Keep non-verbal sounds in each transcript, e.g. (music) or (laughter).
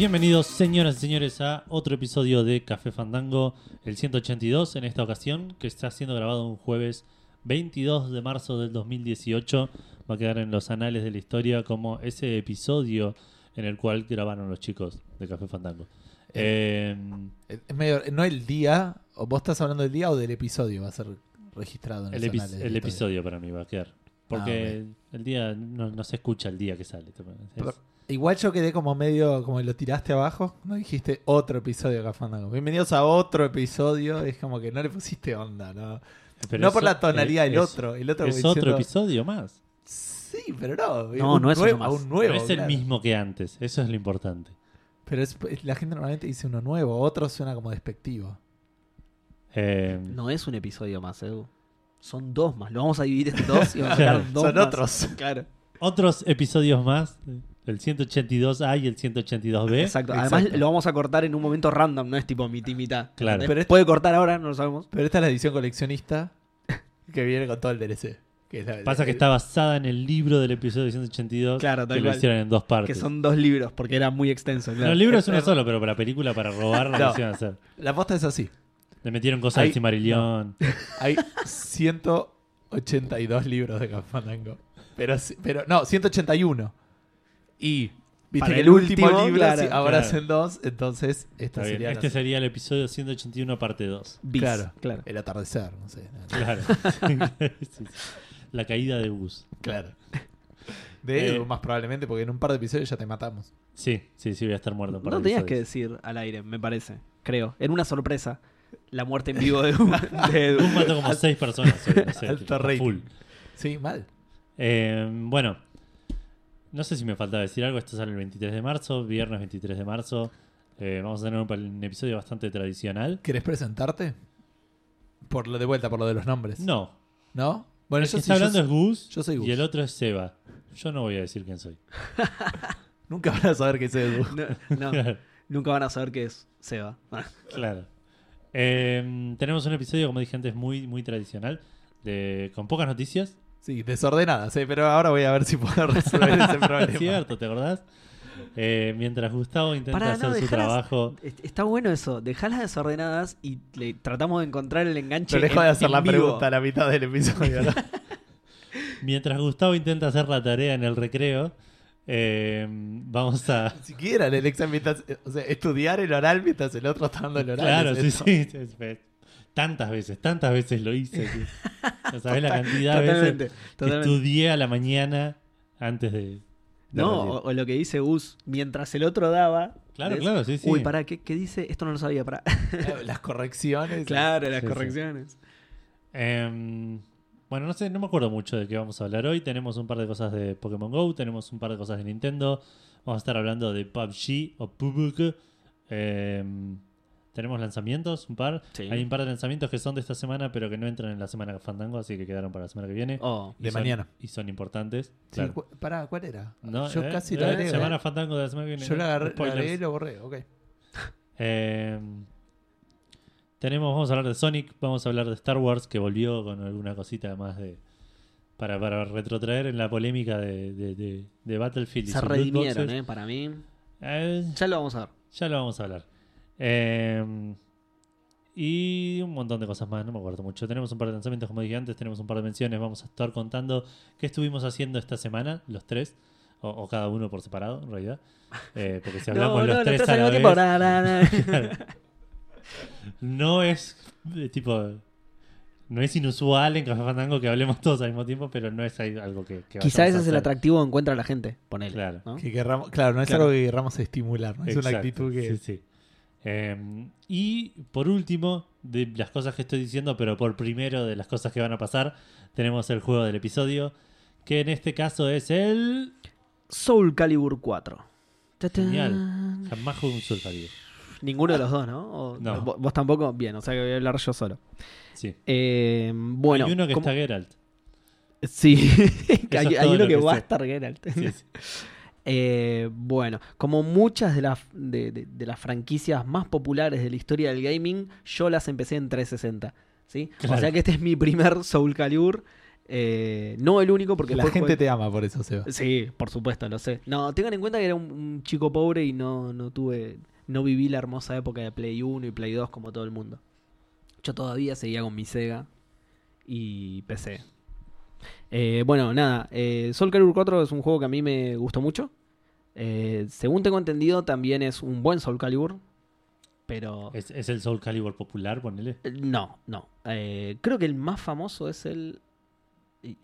Bienvenidos, señoras y señores, a otro episodio de Café Fandango, el 182 en esta ocasión, que está siendo grabado un jueves 22 de marzo del 2018. Va a quedar en los anales de la historia como ese episodio en el cual grabaron los chicos de Café Fandango. Eh, Es medio, no el día, o vos estás hablando del día o del episodio, va a ser registrado en el, los epi- anales el episodio para mí va a quedar. Porque el día no, no se escucha el día que sale. Es- Pero- Igual yo quedé como medio, como lo tiraste abajo, no dijiste otro episodio de Cafandango. Bienvenidos a otro episodio, es como que no le pusiste onda, ¿no? pero no por la tonalidad del otro. El otro Es otro diciendo- episodio más. Sí, pero no. No, un no es uno nuevo, más. un nuevo. no es el claro. mismo que antes. Eso es lo importante. Pero es- la gente normalmente dice uno nuevo, otro suena como despectivo. Eh, No es un episodio más, Edu. Son dos más. Lo vamos a dividir en dos y vamos a sacar (laughs) dos Son más. otros. Claro. Otros episodios más. El 182A y el 182B. Exacto. Exacto. Además, lo vamos a cortar en un momento random, no es tipo mitad y mitad. Claro. Pero Puede cortar ahora, no lo sabemos. Pero esta es la edición coleccionista (laughs) que viene con todo el DLC. que es la- Pasa que está basada en el libro del episodio 182 Claro, que lo cual. hicieron en dos partes. Que son dos libros, porque era muy extenso. No, Claro. el libro es uno solo, pero para película, para robar, no lo (laughs) No. hicieron hacer. La posta es así. Le metieron cosas Ahí- del Cimarillón. Hay 182 (laughs) libros de Cafandango. Pero, sí- pero no, 181. Y viste Para que el último, último, libro claro. sí, ahora Claro. hacen dos, entonces esta sería Este la- sería el episodio 181, parte 2. Bis, Claro. claro. el atardecer, no sé. Claro. (laughs) (laughs) Sí, sí. La caída de Gus. Claro. (laughs) De Eh. Edu, más probablemente, porque en un par de episodios ya te matamos. Sí, sí, sí, voy a estar muerto. un par No de tenías que decir al aire, me parece. Creo. Era una sorpresa. La muerte en vivo de, de Edu. Mató como 6 personas. hoy, no sé, Alto tipo, rating. full. Sí, mal. Eh, bueno, no sé si me faltaba decir algo. Esto sale el 23 de marzo, viernes 23 de marzo. Eh, vamos a tener un, un episodio bastante tradicional. ¿Querés presentarte? Por lo de vuelta, por lo de los nombres. No, ¿No? Bueno, el yo que está hablando es Gus, yo soy Gus. y el otro es Seba. Yo no voy a decir quién soy. (laughs) (laughs) Nunca van a saber que es. No, no, nunca van a saber qué es Seba. (laughs) Claro. Eh, tenemos un episodio, como dije antes, muy, muy tradicional, de, con pocas noticias. Sí, desordenadas, ¿eh? pero ahora voy a ver si puedo (laughs) resolver ese (laughs) problema. Es cierto, ¿te acordás? Eh, mientras Gustavo intenta Pará, hacer no, su dejalas- trabajo. Est- Está bueno eso. Dejalas desordenadas y le tratamos de encontrar el enganche. No dejo en- de hacer la vivo. pregunta a la mitad del episodio. ¿no? (laughs) Mientras Gustavo intenta hacer la tarea en el recreo, eh, vamos a. Ni siquiera en el examen, o sea, estudiar el oral mientras el otro está dando el oral. Claro, es sí, esto. sí, sí, sí. Tantas veces, tantas veces lo hice. que- (laughs) No sabés la cantidad de Totalmente. veces que estudié a la mañana antes de. de No, o, o lo que dice Gus, mientras el otro daba. Claro, claro, sí, sí. Uy, pará, ¿qué, qué dice? Esto no lo sabía, pará. Las correcciones. (laughs) claro, las Sí, sí. correcciones. Em, bueno, no sé, no me acuerdo mucho de qué vamos a hablar hoy. Tenemos un par de cosas de Pokémon Go, tenemos un par de cosas de Nintendo. Vamos a estar hablando de PUBG o PUBG. Em, tenemos lanzamientos, un par. Sí. Hay un par de lanzamientos que son de esta semana, pero que no entran en la semana Fandango, así que quedaron para la semana que viene. Oh, Y De son- mañana. Y son importantes. Sí, claro. cu- pará, ¿cuál era? No, Yo eh, casi eh, lo agregué. Semana Fandango de la semana que viene. Yo lo agarré, lo Spoilers. agregué y lo borré, ok. (laughs) Eh, tenemos, vamos a hablar de Sonic, vamos a hablar de Star Wars, que volvió con alguna cosita más de. Para, para retrotraer en la polémica de, de, de- de Battlefield se redimieron. ¿eh? Para mí. Eh, Ya lo vamos a ver. ya lo vamos a hablar. Eh, y un montón de cosas más, no me acuerdo mucho. Tenemos un par de lanzamientos, como dije antes, tenemos un par de menciones. Vamos a estar contando qué estuvimos haciendo esta semana, los tres, o, o cada uno por separado, en realidad. Eh, porque si (laughs) hablamos no, los no, tres los a al la mismo tiempo. vez, Na, na, na. no es eh, tipo. No es inusual en Café Fandango que hablemos todos al mismo tiempo, pero no es ahí algo que. que Quizá vayamos ese a es el atractivo que encuentra la gente. Ponele. Claro. ¿no? Que querramos, claro, no es Claro. algo que querramos estimular, ¿no? es una actitud que. Sí, sí. Eh, y por último, de las cosas que estoy diciendo, pero por primero de las cosas que van a pasar, tenemos el juego del episodio, que en este caso es el. Soul Calibur 4. Ta-tan. Genial. Jamás jugué un Soul Calibur. Ninguno de los dos, ¿no? O- No. ¿Vos, tampoco? Bien, o sea que voy a hablar yo solo. Sí. Eh, bueno. Hay uno que ¿cómo- está Geralt. Sí, (laughs) hay, uno que, que va a estar Geralt. Sí, sí. (laughs) Eh, bueno, como muchas de las, de, de- de las franquicias más populares de la historia del gaming, yo las empecé en 360. ¿sí? Claro. O sea que este es mi primer Soul Calibur. Eh, no el único, porque la gente te ama por eso, Seba. Sí, por supuesto, lo sé. No, tengan en cuenta que era un, un chico pobre y no, no tuve. No viví la hermosa época de Play 1 y Play 2 como todo el mundo. Yo todavía seguía con mi Sega y PC. Eh, bueno, nada. Eh, Soul Calibur 4 es un juego que a mí me gustó mucho. Eh, según tengo entendido, también es un buen Soul Calibur. Pero. ¿Es, es el Soul Calibur popular, ponele? Eh, No, no. Eh, creo que el más famoso es el.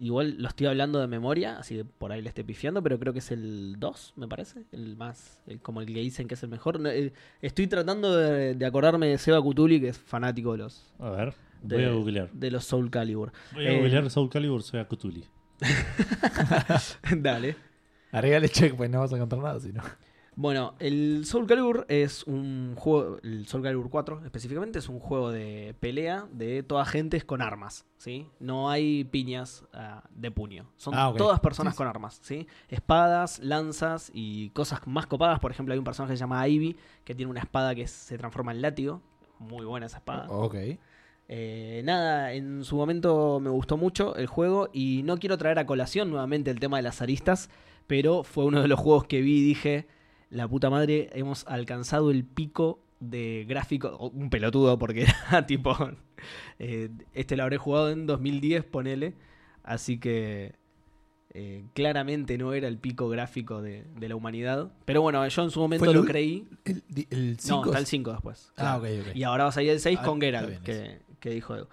Igual lo estoy hablando de memoria, así que por ahí le estoy pifiando, pero creo que es el 2, me parece. El más. el- como el que dicen que es el mejor. No, eh, estoy tratando de, de acordarme de Seba Cutuli, que es fanático de los. A ver, voy a googlear. de los Soul Calibur. Voy a Eh, googlear Soul Calibur, soy a Cthulhu. (laughs) Dale. Agregale check, pues no vas a encontrar nada, si no. Bueno, el Soul Calibur es un juego, el Soul Calibur 4 específicamente es un juego de pelea de todas gentes con armas, ¿sí? No hay piñas ah, de puño, son Ah, ok. todas personas Sí, sí. con armas, ¿sí? Espadas, lanzas y cosas más copadas, por ejemplo hay un personaje que se llama Ivy que tiene una espada que se transforma en látigo, muy buena esa espada. Ok. Eh, nada, en su momento me gustó mucho el juego y no quiero traer a colación nuevamente el tema de las aristas, pero fue uno de los juegos que vi y dije, la puta madre, hemos alcanzado el pico de gráfico, un pelotudo porque (laughs) era tipo, eh, este lo habré jugado en 2010, ponele, así que eh, claramente no era el pico gráfico de, de la humanidad, pero bueno, yo en su momento ¿Fue el lo creí. El, No, está es- el 5 después. Ah, claro. Y ahora va a salir el 6 Ah, con Geralt, que, que dijo Edu.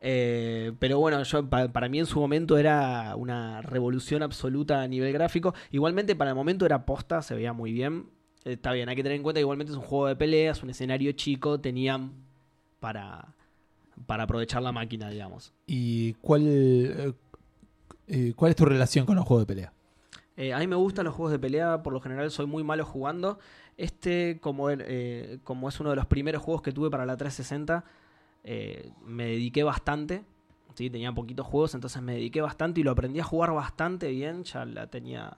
Eh, pero bueno, yo pa- para mí en su momento era una revolución absoluta a nivel gráfico. Igualmente para el momento era posta, se veía muy bien. Eh, Está bien, hay que tener en cuenta que igualmente es un juego de peleas, un escenario chico, tenían para, para aprovechar la máquina, digamos. ¿Y cuál, eh, eh, cuál es tu relación con los juegos de pelea? A mí me gustan los juegos de pelea, por lo general soy muy malo jugando. Este, como, como es uno de los primeros juegos que tuve para la 360, eh, me dediqué bastante. ¿sí? Tenía poquitos juegos, entonces me dediqué bastante y lo aprendí a jugar bastante bien. Ya la tenía,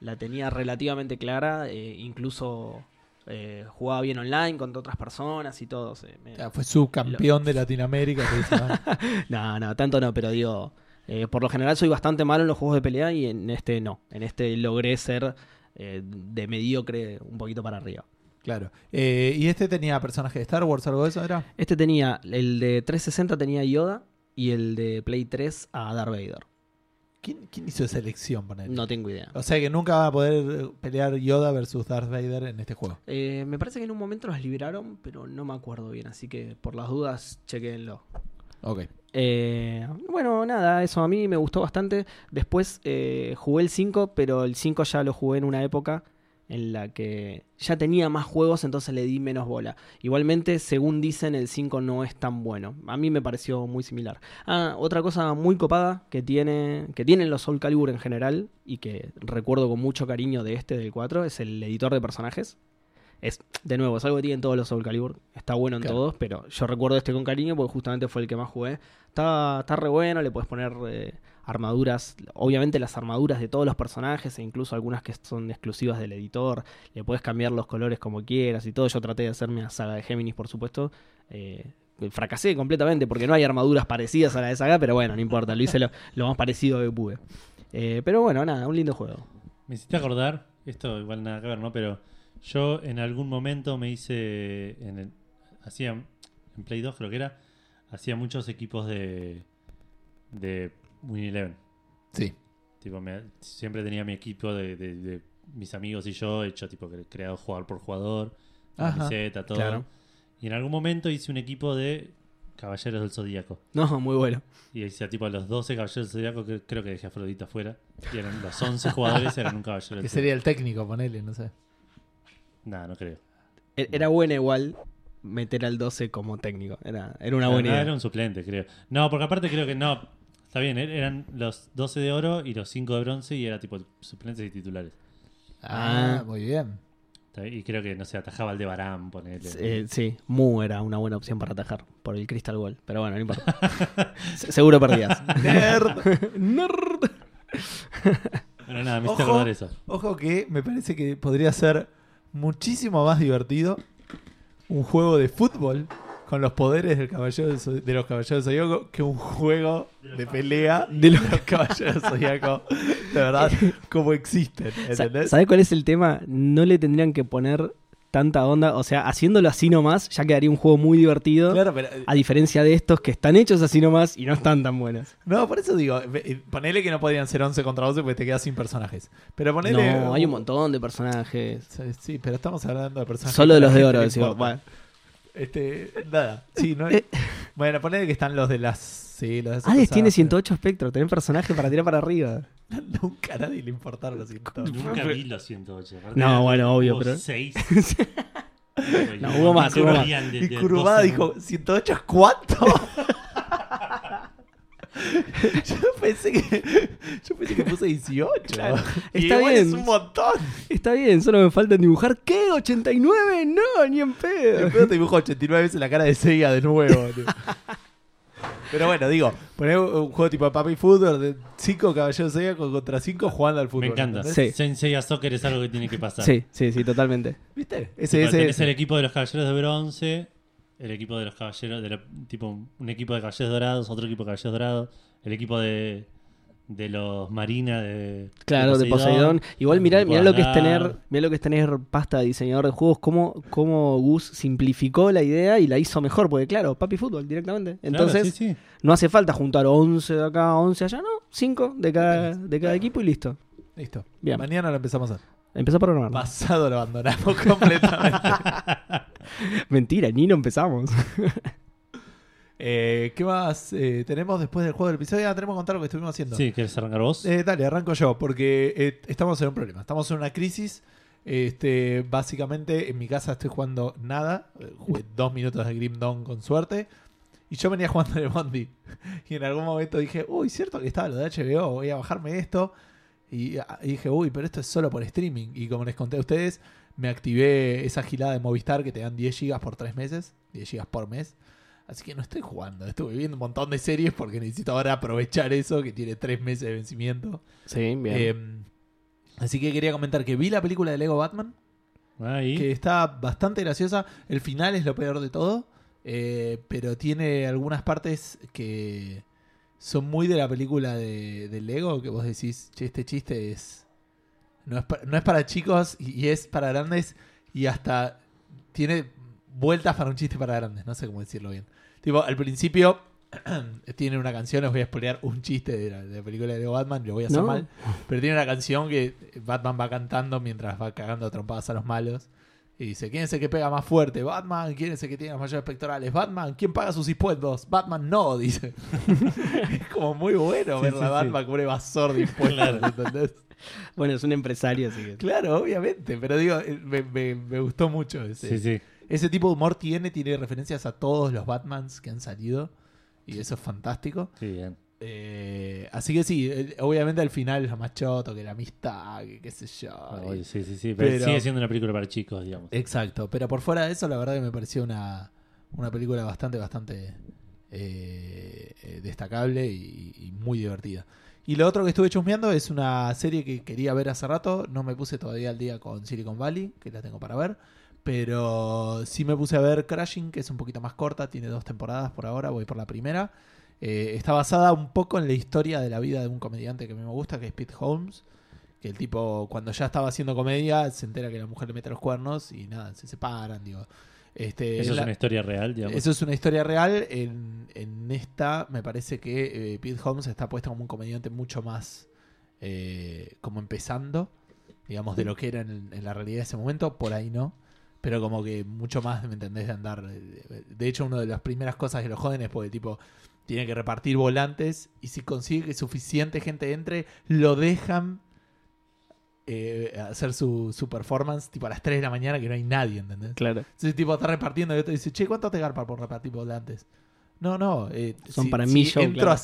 la tenía relativamente clara. eh, incluso eh, jugaba bien online contra otras personas y todo. me- fue subcampeón de Latinoamérica. (laughs) no, no, tanto no, pero digo, por lo general soy bastante malo en los juegos de pelea y en este no. En este logré ser de mediocre un poquito para arriba. Claro. Eh, ¿Y este tenía personaje de Star Wars algo de eso? ¿Era? Este tenía, el de 360 tenía Yoda y el de Play 3 a Darth Vader. ¿Quién, quién hizo esa elección? ponele? No tengo idea. O sea que nunca va a poder eh, pelear Yoda versus Darth Vader en este juego. Eh, me parece que en un momento los liberaron, pero no me acuerdo bien, así que por las dudas, chequenlo. Ok. Eh, bueno, nada, eso a mí me gustó bastante. Después eh, jugué el 5, pero el 5 ya lo jugué en una época en la que ya tenía más juegos, entonces le di menos bola. Igualmente, según dicen, el 5 no es tan bueno. A mí me pareció muy similar. Ah, otra cosa muy copada que tiene que tienen los Soul Calibur en general y que recuerdo con mucho cariño de este del 4 es el editor de personajes. Es, de nuevo, es algo que tienen todos los Soul Calibur. Está bueno en Claro. todos, pero yo recuerdo este con cariño porque justamente fue el que más jugué. Está, está re bueno, le puedes poner eh, armaduras, obviamente las armaduras de todos los personajes e incluso algunas que son exclusivas del editor. Le puedes cambiar los colores como quieras y todo. Yo traté de hacerme la saga de Géminis, por supuesto. Eh, fracasé completamente porque no hay armaduras parecidas a la de saga, pero bueno, no importa, lo hice lo, lo más parecido que pude. Eh, pero bueno, nada, un lindo juego. Me hiciste acordar, esto igual nada que ver, ¿no? Pero yo en algún momento me hice. En el- hacía. En Play 2 creo que era. Hacía muchos equipos de. De Win Eleven. Sí. Tipo, me- siempre tenía mi equipo de, de- de mis amigos y yo, hecho tipo cre- creado jugador por jugador, Ajá, camiseta, todo. claro. Y en algún momento hice un equipo de Caballeros del Zodíaco. No, muy bueno. Y hice tipo los 12 Caballeros del Zodíaco, que creo que dejé a Afrodita afuera. Y eran los 11 jugadores, eran un Caballero Que del sería el técnico, ponele, no sé. Nada, no creo. E- Era buena igual meter al 12 como técnico. Era, era una buena no, idea. era un suplente, creo. No, porque aparte creo que no. Está bien, er- eran los 12 de oro y los 5 de bronce y era tipo suplentes y titulares. Ah, Ah. muy bien. Y creo que, no sé, atajaba el de Barán, ponele. Eh, sí, Mu era una buena opción para atajar por el Crystal Ball. Pero bueno, no importa. (laughs) Se- Seguro perdías. (laughs) Nerd. Nerd. Bueno, nada, me hiciste Ojo. acordar eso. Ojo que me parece que podría ser muchísimo más divertido un juego de fútbol con los poderes del caballero de los caballeros del Zodíaco que un juego de pelea De de los- (laughs) caballeros del Zodíaco. De verdad, (laughs) como existen. ¿Entendés? ¿Sabes cuál es el tema? No le tendrían que poner tanta onda. O sea, haciéndolo así nomás, ya quedaría un juego muy divertido. Claro, pero. A diferencia de estos que están hechos así nomás y no están tan buenos. No, por eso digo, eh, ponele que no podrían ser 11 contra 11 porque te quedas sin personajes. Pero ponele. No, hay un montón de personajes. Sí, pero estamos hablando de personajes. Solo de los de oro, decimos. Bueno. Este, nada. Sí, no Eh. (laughs) Bueno, ponele que están los de las. Sí, Hades cosas, tiene pero 108 espectros, tenés personaje para tirar para arriba. (laughs) Nunca a nadie le importaron los 108. Nunca vi los 108. Aparte No, bueno, obvio, pero- seis. (laughs) No, hubo más, hubo más. Y Curvada dijo, ¿108 es cuánto? (laughs) yo pensé que yo pensé que puse 18. Claro, está bien. es un montón. Está bien, solo me falta dibujar. ¿Qué? ¿89? No, ni en pedo. Después te dibujo 89 veces la cara de Seiya de nuevo. Pero bueno, digo, poner un juego tipo Papi Football de 5 caballeros Seiya contra 5 jugando al fútbol. Me encanta. Sí. Sensei Soccer es algo que tiene que pasar. Sí, sí, sí, totalmente. ¿Viste? Tipo, Ese, ese, tenés el equipo de los caballeros de bronce, el equipo de los caballeros, de la- tipo un equipo de caballeros dorados, otro equipo de caballeros dorados, el equipo de, de los marina de Claro, de Poseidón. Igual mirá, mirá lo que es tener, mirá lo que es tener pasta de diseñador de juegos, cómo, cómo Gus simplificó la idea y la hizo mejor, porque claro, papi fútbol directamente. Claro, Entonces, sí, sí. no hace falta juntar 11 de acá, 11 allá, no, 5 de cada, de cada equipo y listo. Listo. Bien. Mañana lo empezamos a hacer. Empezó a programar. Pasado lo abandonamos (laughs) completamente. (laughs) Mentira, ni no empezamos. (laughs) Eh, ¿Qué más eh, tenemos después del juego del episodio? Ah, tenemos que contar lo que estuvimos haciendo. Sí, ¿quieres arrancar vos? Eh, dale, arranco yo, porque estamos en un problema. Estamos en una crisis. Este, básicamente, en mi casa estoy jugando nada. Jugué dos minutos de Grim Dawn con suerte. Y yo venía jugando de Bondi. Y en algún momento dije, uy, cierto que estaba lo de HBO, voy a bajarme esto. Y, ah, y dije, uy, pero esto es solo por streaming. Y como les conté a ustedes, me activé esa gilada de Movistar que te dan 10 gigas por 3 meses, 10 gigas por mes. Así que no estoy jugando, estuve viendo un montón de series porque necesito ahora aprovechar eso que tiene 3 meses de vencimiento. Sí, bien. Eh, así que quería comentar que vi la película de Lego Batman, Ahí. que está bastante graciosa. El final es lo peor de todo, eh, pero tiene algunas partes que son muy de la película de, de Lego, que vos decís, che, este chiste es... No es, pa- no es para chicos y, y es para grandes y hasta tiene vueltas para un chiste para grandes, no sé cómo decirlo bien. Tipo, al principio (clears throat) tiene una canción, os voy a spoilear un chiste de la, de la película de Batman, lo voy a hacer No. mal. Pero tiene una canción que Batman va cantando mientras va cagando a trompadas a los malos. Y dice, ¿quién es el que pega más fuerte? Batman, ¿quién es el que tiene los mayores pectorales? Batman, ¿quién paga sus impuestos? Batman no, dice. (laughs) es como muy bueno Sí, ver sí, a sí. Batman como un evasor de impuestos. ¿entendés? Bueno, es un empresario, así que. Claro, obviamente, pero digo, eh, me, me- me gustó mucho ese, Sí, sí. Ese tipo de humor tiene, tiene referencias a todos los Batmans que han salido y eso es fantástico. Sí, bien. Eh, así que sí, eh, obviamente al final es lo más choto, que la amistad, que qué sé yo. Sí, sí, sí. Pero, Pero- sigue siendo una película para chicos, digamos. Exacto, pero por fuera de eso, la verdad que me pareció una, una película bastante, bastante eh, destacable y, y muy divertida. Y lo otro que estuve chusmeando es una serie que quería ver hace rato, no me puse todavía al día con Silicon Valley, que la tengo para ver, pero sí me puse a ver Crashing, que es un poquito más corta, tiene dos temporadas por ahora, voy por la primera. Eh, está basada un poco en la historia de la vida de un comediante que a mí me gusta, que es Pete Holmes. Que el tipo, cuando ya estaba haciendo comedia, se entera que la mujer le mete los cuernos y nada, se separan, digo. Este, Eso es la- una historia real, digamos. eso es una historia real. En, en esta, me parece que eh, Pete Holmes está puesto como un comediante mucho más eh, como empezando, digamos, de lo que era en, en la realidad de ese momento. Por ahí no. Pero como que mucho más, ¿me entendés? De andar. De hecho, una de las primeras cosas de los jóvenes, porque tipo, tiene que repartir volantes y si consigue que suficiente gente entre, lo dejan eh, hacer su, su performance tipo a las 3 de la mañana que no hay nadie, ¿entendés? Claro. Entonces, tipo, está repartiendo y otro dice, che, ¿cuánto te garpa por repartir volantes? No, no. eh, Son si- para si mi show, Entro claro. a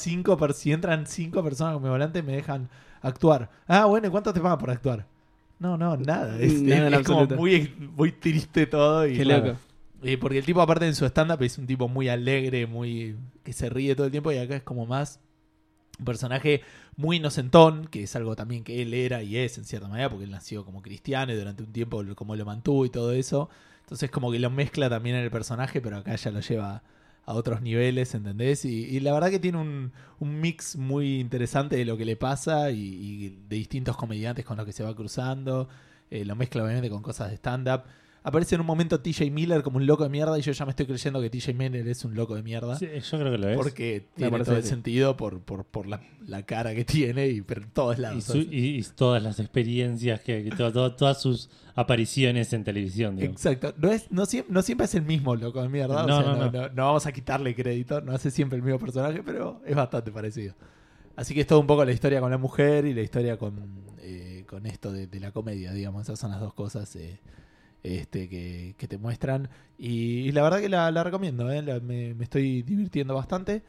si entran cinco personas con mi volante, me dejan actuar. Ah, bueno, ¿y cuánto te pagan por actuar? No, no, nada. Es, Nada en es como muy, muy triste todo. Y, Qué claro. loco. Eh, porque el tipo, aparte en su stand-up, es un tipo muy alegre, muy que se ríe todo el tiempo. Y acá es como más un personaje muy inocentón, que es algo también que él era y es en cierta manera, porque él nació como cristiano y durante un tiempo como lo mantuvo y todo eso. Entonces como que lo mezcla también en el personaje, pero acá ya lo lleva a otros niveles, ¿entendés? Y, y la verdad que tiene un, un mix muy interesante de lo que le pasa y, y de distintos comediantes con los que se va cruzando. Eh, lo mezcla obviamente con cosas de stand-up. Aparece en un momento TJ Miller como un loco de mierda y yo ya me estoy creyendo que TJ Miller es un loco de mierda. Sí, yo creo que lo es. Porque tiene todo el sentido por, por, por la, la cara que tiene y por todos lados. y, su- y- y todas las experiencias, que, que to- to- todas sus apariciones en televisión. digamos. Exacto. No, es, no, siempre, no siempre es el mismo loco de mierda. o No, sea, no, no, no. no- no vamos a quitarle crédito. No hace siempre el mismo personaje, pero es bastante parecido. Así que es todo un poco la historia con la mujer y la historia con, eh, con esto de, de la comedia, digamos. Esas son las dos cosas eh, este, que, que te muestran. Y, y la verdad que la, la recomiendo. eh. La- me, me estoy divirtiendo bastante.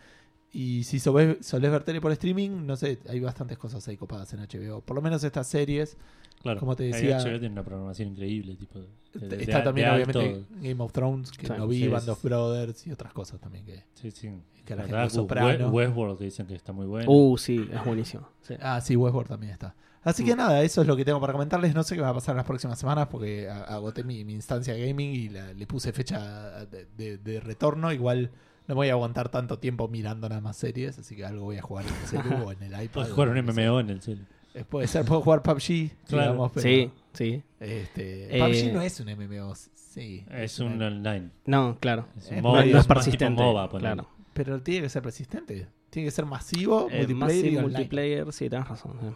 Y si solés, solés ver tele por streaming, no sé, hay bastantes cosas ahí copadas en HBO. Por lo menos estas series. Claro. Como te decía- HBO tiene una programación increíble. Tipo, de- de- Está de- también, de obviamente, alto- Game of Thrones, que Sí, no vi, sí, Band sí, of. Brothers y otras cosas también que... Sí, sí. Que la La gente Westworld que dicen que está muy bueno. Uh, sí, es buenísimo. Sí. Ah, sí, Westworld también está. Así que nada, eso es lo que tengo para comentarles. No sé qué va a pasar en las próximas semanas porque agoté mi, mi instancia gaming y la- le puse fecha de, de- de retorno. Igual no voy a aguantar tanto tiempo mirando nada más series, así que algo voy a jugar en el celu o en el (laughs) iPad. Puedes jugar un. MMO en el cel. Eh, Puede ser, puedo jugar PUBG, (laughs) Claro. digamos, pero, Sí, sí. Este, Eh, PUBG no es un MMO, sí. Es un online. No, claro. Es un MOBA, no- no es persistente, MOBA, claro. Pero tiene que ser persistente. Tiene que ser masivo, Eh, multiplayer sí, y online. multiplayer, sí, tenés razón. sí.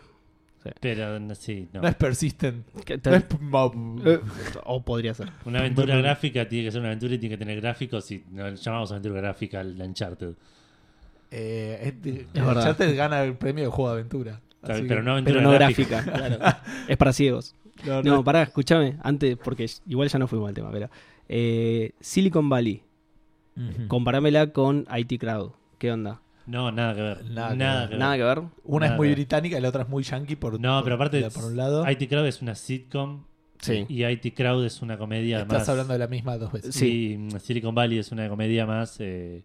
Pero no, sí, no. No es persistent. Que te- No es mob. Eh, o podría ser. Una aventura gráfica tiene que ser una aventura y tiene que tener gráficos y no, llamamos aventura gráfica al Uncharted. Eh, es, Es verdad. Uncharted gana el premio de juego de aventura. Pero no aventura Pero no gráfica. gráfica, (laughs) claro. Es para ciegos. no, no. No, pará, escúchame, antes, porque igual ya no fuimos al tema, pero. eh, Silicon Valley, Ujú. comparámela con IT Crowd. ¿Qué onda? No, nada que ver. Nada Nada, que ver. Nada que ver. Una Nada es muy británica y la otra es muy yankee por, No, por- pero aparte, por un lado. IT Crowd es una sitcom Sí. y IT Crowd es una comedia Estás más. hablando de la misma dos veces. Sí, Silicon Valley es una comedia más. eh,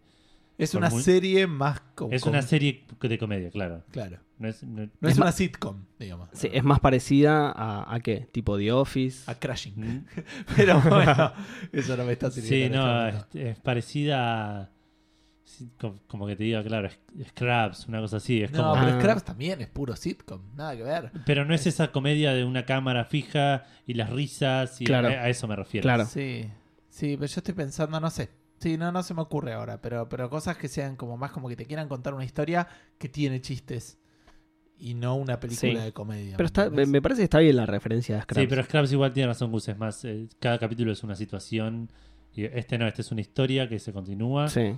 Es una muy- serie más... con- es con- una serie de comedia, claro. Claro. No es, no- No es, Es una más- sitcom, digamos. Sí, es más parecida a, a qué? Tipo The Office. A Crashing. Mm, (laughs) Pero (laughs) bueno, eso no me está Sí, sirviendo. en no, es, es parecida a. Como que te diga, claro, Scraps, una cosa así. Es momento. como, No, pero. Scraps también es puro sitcom. Nada que ver. Pero no es esa comedia de una cámara fija y las risas y Claro. a, a eso me refiero. Claro. Sí, sí, pero yo estoy pensando, no sé. Sí, no, no se me ocurre ahora, pero, pero cosas que sean como más como que te quieran contar una historia que tiene chistes y no una película Sí. de comedia. Pero ¿me está, me, parece que está bien la referencia de Scraps. Sí, pero Scraps igual tiene razón, Gus. Es más, eh, cada capítulo es una situación. Y este no, este es una historia que se continúa. Sí,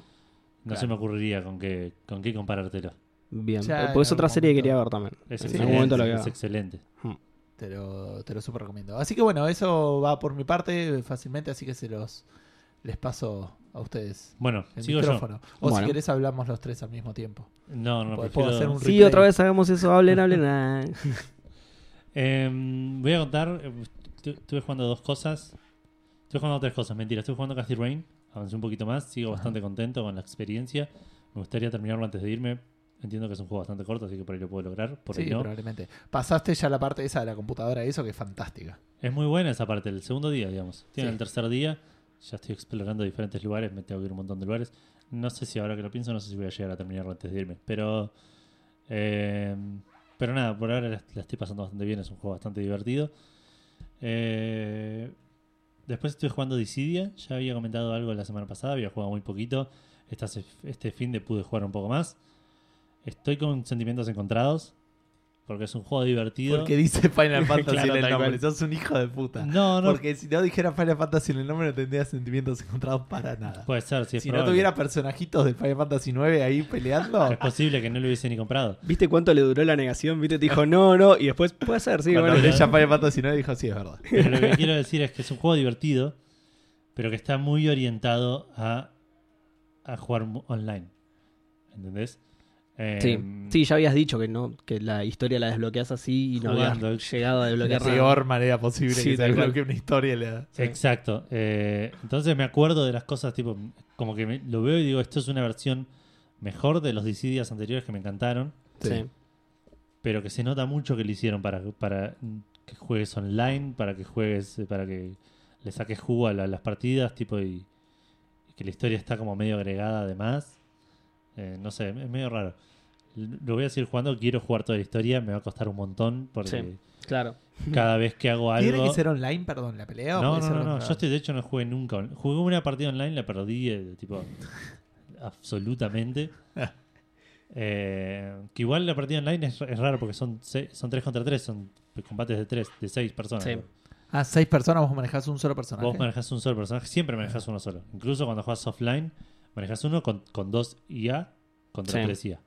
No Claro. se me ocurriría con qué, con qué comparártelo. bien. Ya Pues en otra serie que quería ver también. Es Sí, en excelente. algún momento lo es a ver. excelente. Te lo, te lo super recomiendo. Así que bueno, eso va por mi parte fácilmente, así que se los les paso a ustedes Bueno, el sigo yo. micrófono. O si querés hablamos los tres al mismo tiempo. No, no, Puedo- prefiero... hacer un Sí, otra vez hagamos eso. Hablen, hablen. (laughs) ah. Em, voy a contar. eh, estu- Estuve jugando dos cosas. Estuve jugando tres cosas, mentira. Estuve jugando Castle Rain. Avancé un poquito más. Sigo Ajá. bastante contento con la experiencia. Me gustaría terminarlo antes de irme. Entiendo que es un juego bastante corto, así que por ahí lo puedo lograr. Por sí, no. probablemente. Pasaste ya la parte esa de la computadora, eso que es fantástica. Es muy buena esa parte, el segundo día, digamos. Tiene Sí. el tercer día. Ya estoy explorando diferentes lugares. Me tengo que ir a un montón de lugares. No sé si ahora que lo pienso, no sé si voy a llegar a terminarlo antes de irme. Pero. eh, pero nada, por ahora la, la estoy pasando bastante bien. Es un juego bastante divertido. Eh, después estoy jugando Dissidia. Ya había comentado algo la semana pasada. Había jugado muy poquito. Esta este fin de pude jugar un poco más. Estoy con sentimientos encontrados. Porque es un juego divertido. Porque dice Final (laughs) Fantasy Claro, en el nombre. cual. Sos un hijo de puta. no, no. Porque si no dijera Final Fantasy en el nombre no tendría sentimientos encontrados para nada. Puede ser, sí, es si no probable. tuviera personajitos del Final Fantasy 9 ahí peleando, Es posible que no lo hubiese ni comprado. ¿Viste cuánto le duró la negación? ¿Viste? Te dijo no, no. Y después puede ser, sí. cuando bueno. ella Final Fantasy 9 dijo sí, es verdad. Pero lo que quiero decir es que es un juego divertido, pero que está muy orientado a, a jugar online. ¿Entendés? Eh, Sí. sí, ya habías dicho que no que la historia la desbloqueas así y no Jugando. habías llegado a La desbloquear nada. peor manera posible Sí, que se desbloquee una historia. Le da. Exacto. Eh, entonces me acuerdo de las cosas, tipo, como que me- lo veo y digo, esto es una versión mejor de los Dissidias anteriores que me encantaron, Sí. pero que se nota mucho que lo hicieron para, para que juegues online, para que juegues, eh, para que le saques jugo a la- las partidas, tipo, y, y que la historia está como medio agregada además. Eh, no sé, es medio raro. Lo voy a seguir jugando, quiero jugar toda la historia, me va a costar un montón porque Sí. Claro. cada vez que hago algo... ¿Tiene que ser online, perdón, la pelea? o No, no, no, Yo estoy, de hecho no jugué nunca. Jugué una partida online, la perdí, eh, tipo, (laughs) absolutamente. (laughs) Eh, que igual la partida online es, es raro porque son, son 3 contra 3, son combates de 3, de 6 personas. Sí. Ah, seis personas, vos manejás un solo personaje. Vos manejás un solo personaje, siempre manejás uno solo. Incluso cuando juegas offline, manejás uno con, con dos IA contra Sí. 3 IA.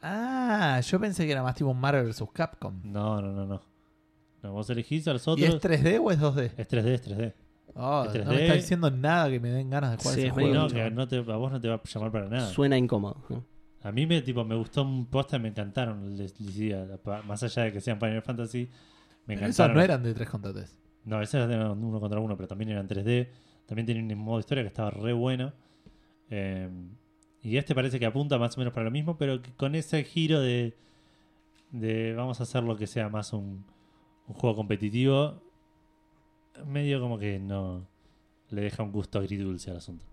Ah, yo pensé que era más tipo un Marvel vs. Capcom. No, no, no, no. No, vos elegís a los ¿Y otros. es 3D o es 2D? Es 3D, es 3D. Oh, Es no me 3D. está diciendo nada que me den ganas de jugar Sí, ese es juego. no, que no te, a vos no te va a llamar para nada. Suena incómodo. ¿no? A mí me, tipo, me gustó un posta, me encantaron. Les, les pa- más allá de que sean Final Fantasy, me Pero esos encantaron. no eran de 3 contra 3. No, esos eran uno contra uno, pero también eran 3D. También tenían un modo historia que estaba re bueno. Eh, y este parece que apunta más o menos para lo mismo, pero con ese giro de, de vamos a hacer lo que sea más un, un juego competitivo, medio como que no le deja un gusto agridulce al asunto.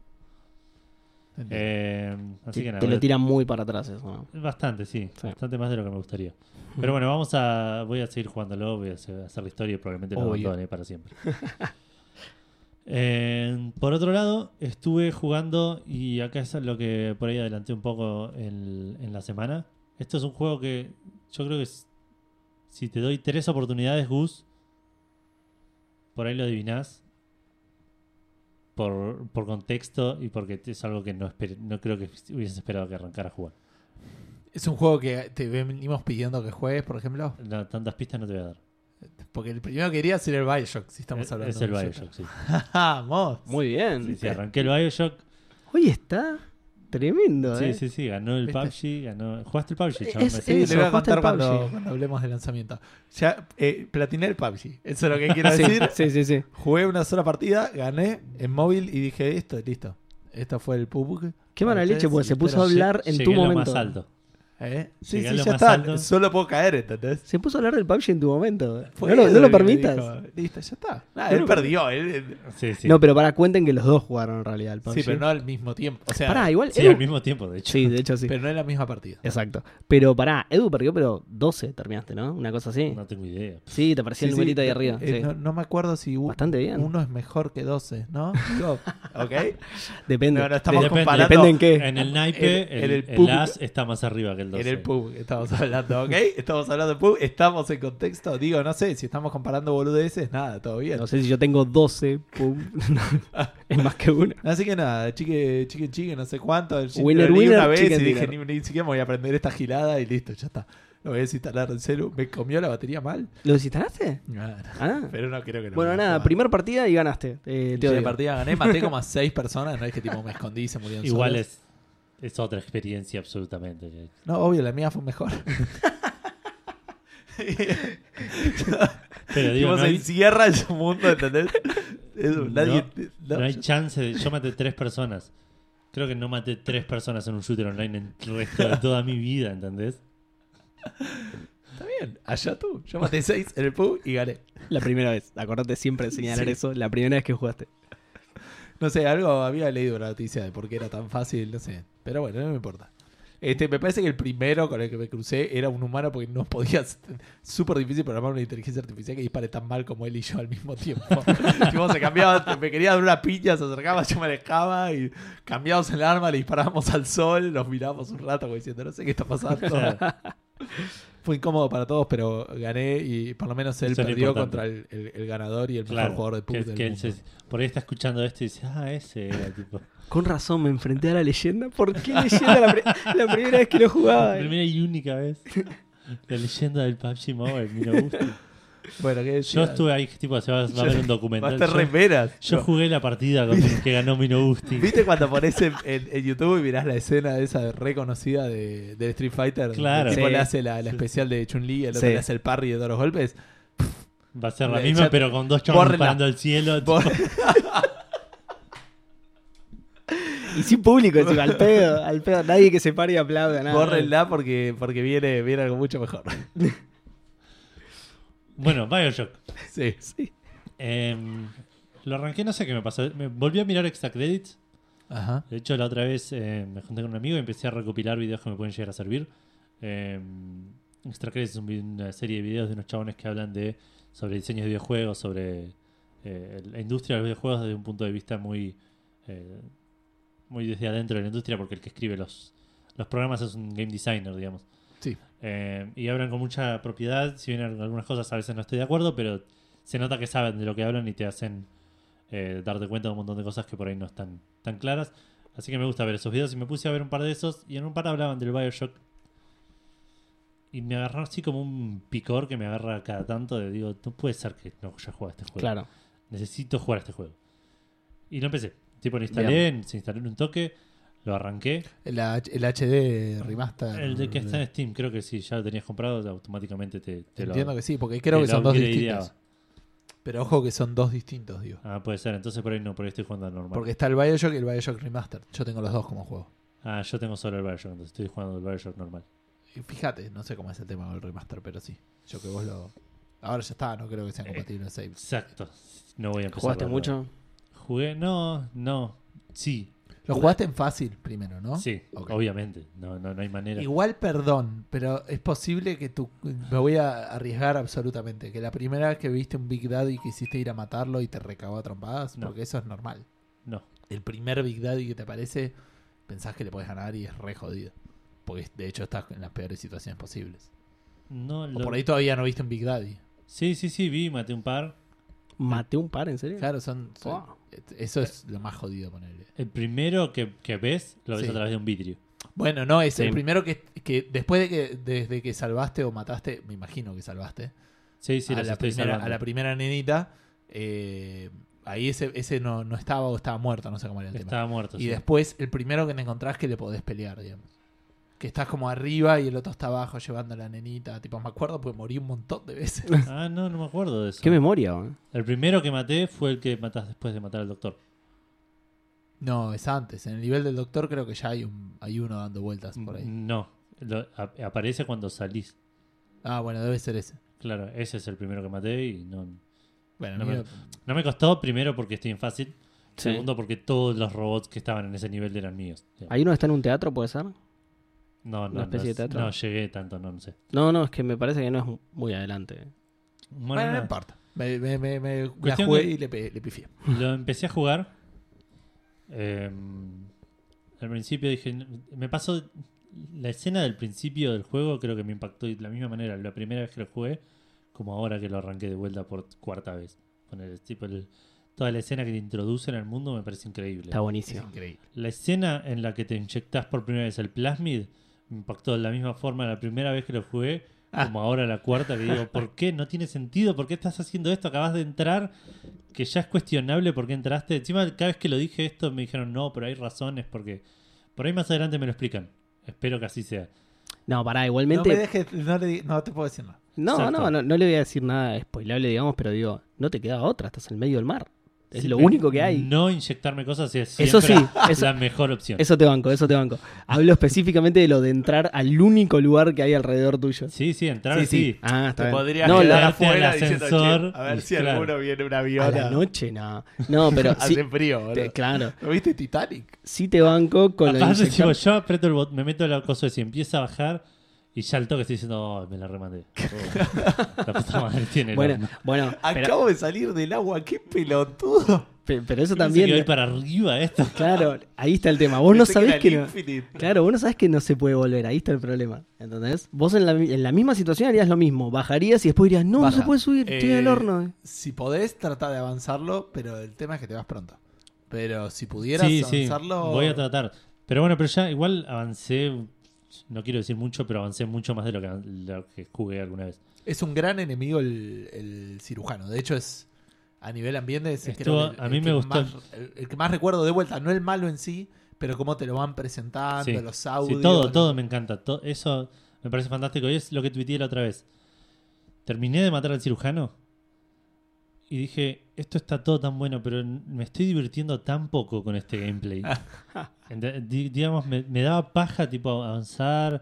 Eh, así Te, que nada, te voy lo a- tiran muy para atrás eso. ¿no? Bastante, sí, Sí. Bastante más de lo que me gustaría. Pero bueno, vamos a. Voy a seguir jugándolo, voy a hacer, hacer la historia y probablemente lo Obvio. abandone para siempre. (laughs) Eh, por otro lado, estuve jugando, y acá es lo que por ahí adelanté un poco en, en la semana. Esto es un juego que yo creo que es- si te doy tres oportunidades, Gus, por ahí lo adivinás. Por, por contexto y porque es algo que no, creo que hubieses esperado que arrancara a jugar. Es un juego que te venimos pidiendo que juegues, por ejemplo. No, tantas pistas no te voy a dar. Porque el primero que quería ser el Bioshock, si estamos Es- hablando es el de Bioshock, sí. (laughs) Vamos. Muy bien. Sí, sí, arranqué el Bioshock. Hoy está tremendo, Sí, ¿eh? sí, sí, ganó el ¿Viste? PUBG, ganó... ¿Jugaste el PUBG, Es- chabón? es- Me Sí, le voy a contar el cuando, PUBG. cuando hablemos del lanzamiento. Ya, eh, platiné el PUBG. Eso es lo que (laughs) quiero decir. sí, sí, sí. Jugué una sola partida, gané en móvil y dije, esto, listo. Esto fue el PUBG. Qué mala leche, porque se puso a hablar en tu lo momento. más alto. ¿Eh? Sí, sí, ya está. alto. Solo puedo caer, ¿entendés? Se puso a hablar del PUBG en tu momento. Fue no lo, él no lo permitas. dijo, listo, ya está. Nah, él perdió. Él, él- Sí, sí. No, pero para cuenten que los dos jugaron en realidad el PUBG. sí, pero no al mismo tiempo. O sea, Pará, igual. Sí, Edu- al mismo tiempo, de hecho. Sí, de hecho sí. pero no en la misma partida. Exacto. Pero pará, Edu perdió, pero 12 terminaste, ¿no? Una cosa así. No tengo idea. Sí, te parecía Sí, el sí, numerito ahí eh, arriba. eh, sí. no, no me acuerdo si u- Bastante bien. uno es mejor que 12, ¿no? (laughs) ¿Ok? Depende. No, no estamos Depende- comparando. depende en qué. En el naipe, el, el el pub- as está más arriba que el 12. En el pub estamos hablando, ¿ok? Estamos hablando de pub, estamos en contexto. Digo, no sé, si estamos comparando boludeces, nada, todo bien. No sé si yo tengo 12, pum. (laughs) es más que uno. Así que nada, chique, chique, chique, no sé cuánto. el Winner, winner, una vez chicken y dije, ni, ni siquiera me voy a aprender esta gilada y listo, ya está. Lo voy a desinstalar en celu. ¿Me comió la batería mal? ¿Lo desinstalaste? Nah, Ah. Pero no creo que no. Bueno, nada, jodan. primer partida y ganaste. Eh, te odio. partida gané, maté como a (laughs) seis personas, no es que tipo me escondí y se murieron Igual solos. es, es otra experiencia absolutamente. No, obvio, la mía fue mejor. Pero digo, no se hay, encierra en su mundo, ¿entendés? No, nadie, no no, hay chance de... Yo maté tres personas. Creo que no maté tres personas en un shooter online en el resto de toda mi vida, ¿entendés? Está bien, allá tú. Yo maté seis en el pub y gané. La primera vez. Acordate siempre de señalar Sí. eso. La primera vez que jugaste. No sé, algo había leído una noticia de por qué era tan fácil, no sé. Pero bueno, no me importa. Este, me parece que el primero con el que me crucé era un humano porque no podía. Súper difícil programar una inteligencia artificial que dispare tan mal como él y yo al mismo tiempo. (laughs) Tipo, se cambiaba, me quería dar una piña, se acercaba, yo me alejaba y cambiábamos el arma, le disparábamos al sol, nos mirábamos un rato como diciendo, no sé qué está pasando. (laughs) Fue incómodo para todos, pero gané y por lo menos él Eso perdió contra el, el- el ganador y el mejor Claro. jugador de PUB que- del que él mundo. se- por ahí está escuchando esto y dice, ah, ese era (laughs) tipo... Con razón me enfrenté a la leyenda. ¿Por qué leyenda la, la primera vez que lo jugaba? La primera y única vez. La leyenda del PUBG Mobile, mira, gusto. Bueno, ¿qué Yo estuve ahí, tipo, se va, va a ver un documental. Master Yo, remeras. yo No. jugué la partida con el que ganó Mino Gusti. ¿Viste cuando pones en, en- en YouTube y mirás la escena esa reconocida de, de Street Fighter? Claro. El tipo Sí. le hace la, la especial de Chun-Li, el otro Sí. le hace el parry de todos los golpes. Va a ser la misma, pero con dos chavos disparando al cielo. (laughs) (laughs) Y sin público, encima, al pedo, al pedo. Nadie que se pare y aplauda, nada. Bórrenla porque, porque viene, viene algo mucho mejor. (laughs) Bueno, Bioshock. (laughs) Sí. Sí. Em, Lo arranqué, no sé qué me pasó. Me volví a mirar extra credits. Ajá. De hecho, la otra vez eh, me junté con un amigo y empecé a recopilar videos que me pueden llegar a servir. Eh, extra credits es una serie de videos de unos chabones que hablan de sobre diseños de videojuegos, sobre eh, la industria de los videojuegos desde un punto de vista muy eh, muy desde adentro de la industria, porque el que escribe los, los programas es un game designer, digamos. Sí. Eh, y hablan con mucha propiedad, si bien en algunas cosas a veces no estoy de acuerdo, pero se nota que saben de lo que hablan y te hacen eh, darte cuenta de un montón de cosas que por ahí no están tan claras. Así que me gusta ver esos videos y me puse a ver un par de esos y en un par hablaban del Bioshock. Y me agarró así como un picor que me agarra cada tanto de digo, no puede ser que no haya jugado este juego. Claro. Necesito jugar a este juego. Y lo empecé. Tipo, lo instalé, se instaló en un toque, lo arranqué. El, H- el HD remaster. El de que está en Steam, creo que sí, ya lo tenías comprado, automáticamente te, te lo Entiendo que sí, porque creo que son dos distintos. Pero ojo que son dos distintos, digo. Ah, puede ser, entonces por ahí no, por ahí estoy jugando al normal. Porque está el Bioshock y el Bioshock Remaster. Yo tengo los dos como juego. Ah, yo tengo solo el Bioshock, entonces estoy jugando el Bioshock normal. Y fíjate, no sé cómo es el tema del remaster, pero sí. Yo que vos lo. Ahora ya está, no creo que sean Eh, compatibles saves. Exacto. No voy a empezar. ¿Jugaste mucho? Jugué, no, no. Sí, Lo jugaste en fácil primero, ¿no? sí, obviamente. No, no, no hay manera. Igual, perdón, pero es posible que tú. Me voy a arriesgar absolutamente. Que la primera vez que viste un Big Daddy quisiste ir a matarlo y te recabó a trompadas, No. porque eso es normal. No. El primer Big Daddy que te aparece, pensás que le puedes ganar y es re jodido. Porque de hecho estás en las peores situaciones posibles. No, O lo- por ahí todavía no viste un Big Daddy. Sí, sí, sí, vi, maté un par. ¿Maté un par, en serio? Claro, son. son- Wow. Eso es lo más jodido ponerle. El primero que, que ves, lo ves Sí. a través de un vidrio. Bueno, no, es el primero que, que después de que desde que salvaste o mataste, me imagino que salvaste, Sí, sí, a, la primera, a la primera nenita, eh, ahí ese, ese no, no estaba o estaba muerto, no sé cómo era el tema. Estaba muerto. Y sí. después el primero que te encontrás que le podés pelear, digamos. Que estás como arriba y el otro está abajo llevando a la nenita. Tipo, me acuerdo porque morí un montón de veces. (laughs) Ah, no, no me acuerdo de eso. Qué memoria, weón. El primero que maté fue el que matás después de matar al doctor. no, es antes. En el nivel del doctor creo que ya hay, un, hay uno dando vueltas por ahí. No, lo- a- aparece cuando salís. Ah, bueno, debe ser ese. Claro, ese es el primero que maté y no, Bueno, No me- no- no me costó. Primero porque estoy en fácil. Sí. Segundo porque todos los robots que estaban en ese nivel eran míos. ¿Hay uno que está en un teatro, puede ser? No, no, una especie no, de teatro? no llegué tanto, no, no sé. No, no, es que me parece que no es muy adelante. Bueno, Bueno, no importa. Me, me, me, me la jugué y le, le pifié. Lo empecé a jugar. eh, al principio dije, me pasó la escena del principio del juego, creo que me impactó de la misma manera la primera vez que lo jugué, como ahora que lo arranqué de vuelta por cuarta vez. Poner, tipo, el- toda la escena que te introducen al mundo me parece increíble. Está Es buenísimo. increíble. La escena en la que te inyectas por primera vez el plasmid me impactó de la misma forma la primera vez que lo jugué, Ah. como ahora la cuarta, que digo, ¿por qué? No tiene sentido, ¿por qué estás haciendo esto? Acabas de entrar, que ya es cuestionable por qué entraste. Encima, cada vez que lo dije esto, me dijeron, no, pero hay razones, porque por ahí más adelante me lo explican. Espero que así sea. No, pará, No igualmente. me dejes, no, le di- no te puedo decir nada. No, no, no, no le voy a decir nada spoilable, digamos, pero digo, no te queda otra, estás en medio del mar. Es Sí, lo único que hay. No inyectarme cosas es Eso siempre sí, eso- la mejor opción. Eso te banco, eso te banco. Hablo específicamente de lo de entrar al único lugar que hay alrededor tuyo. Sí, sí, entrar Sí, sí. sí. Ah, está Te bien. podrías no, quedar la- quedarte afuera al diciendo, ascensor, "Che, a ver si claro. alguno viene un a avión. la a- noche, no. No, pero (laughs) sí, Hace frío, boludo. te- claro, ¿No viste Titanic? sí te banco con lo de Aparte, inyectar- tipo, yo aprieto el botón, me meto la cosa de si empieza a bajar y ya al toque estoy diciendo, oh, me la remandé. (laughs) Oh, la puta madre tiene el Bueno, pero, Acabo de salir del agua, qué pelotudo. pe- pero eso que también. para arriba esto. (laughs) Claro, ahí está el tema. Vos no sabés que el no. Infinite. Claro, vos no sabés que no se puede volver, ahí está el problema. ¿Entendés? Vos en la, en la misma situación harías lo mismo. Bajarías y después dirías, no, no se puede subir, estoy en el Eh, horno. Si podés, trata de avanzarlo, pero el tema es que te vas pronto. Pero si pudieras Sí, sí, avanzarlo. voy a tratar. Pero bueno, pero ya igual avancé, no quiero decir mucho, pero avancé mucho más de lo que, lo que jugué alguna vez. Es un gran enemigo el, el cirujano. De hecho, es a nivel ambiente. Es Estuvo- el- a mí me gustó. más- el, que más recuerdo de vuelta, no el malo en sí, pero cómo te lo van presentando, Sí. los Sí, audios. todo, todo me encanta. eso me parece fantástico. Y es lo que tuiteé la otra vez. Terminé de matar al cirujano y dije, esto está todo tan bueno, pero me estoy divirtiendo tan poco con este gameplay. (laughs) Digamos, me, me daba paja tipo avanzar.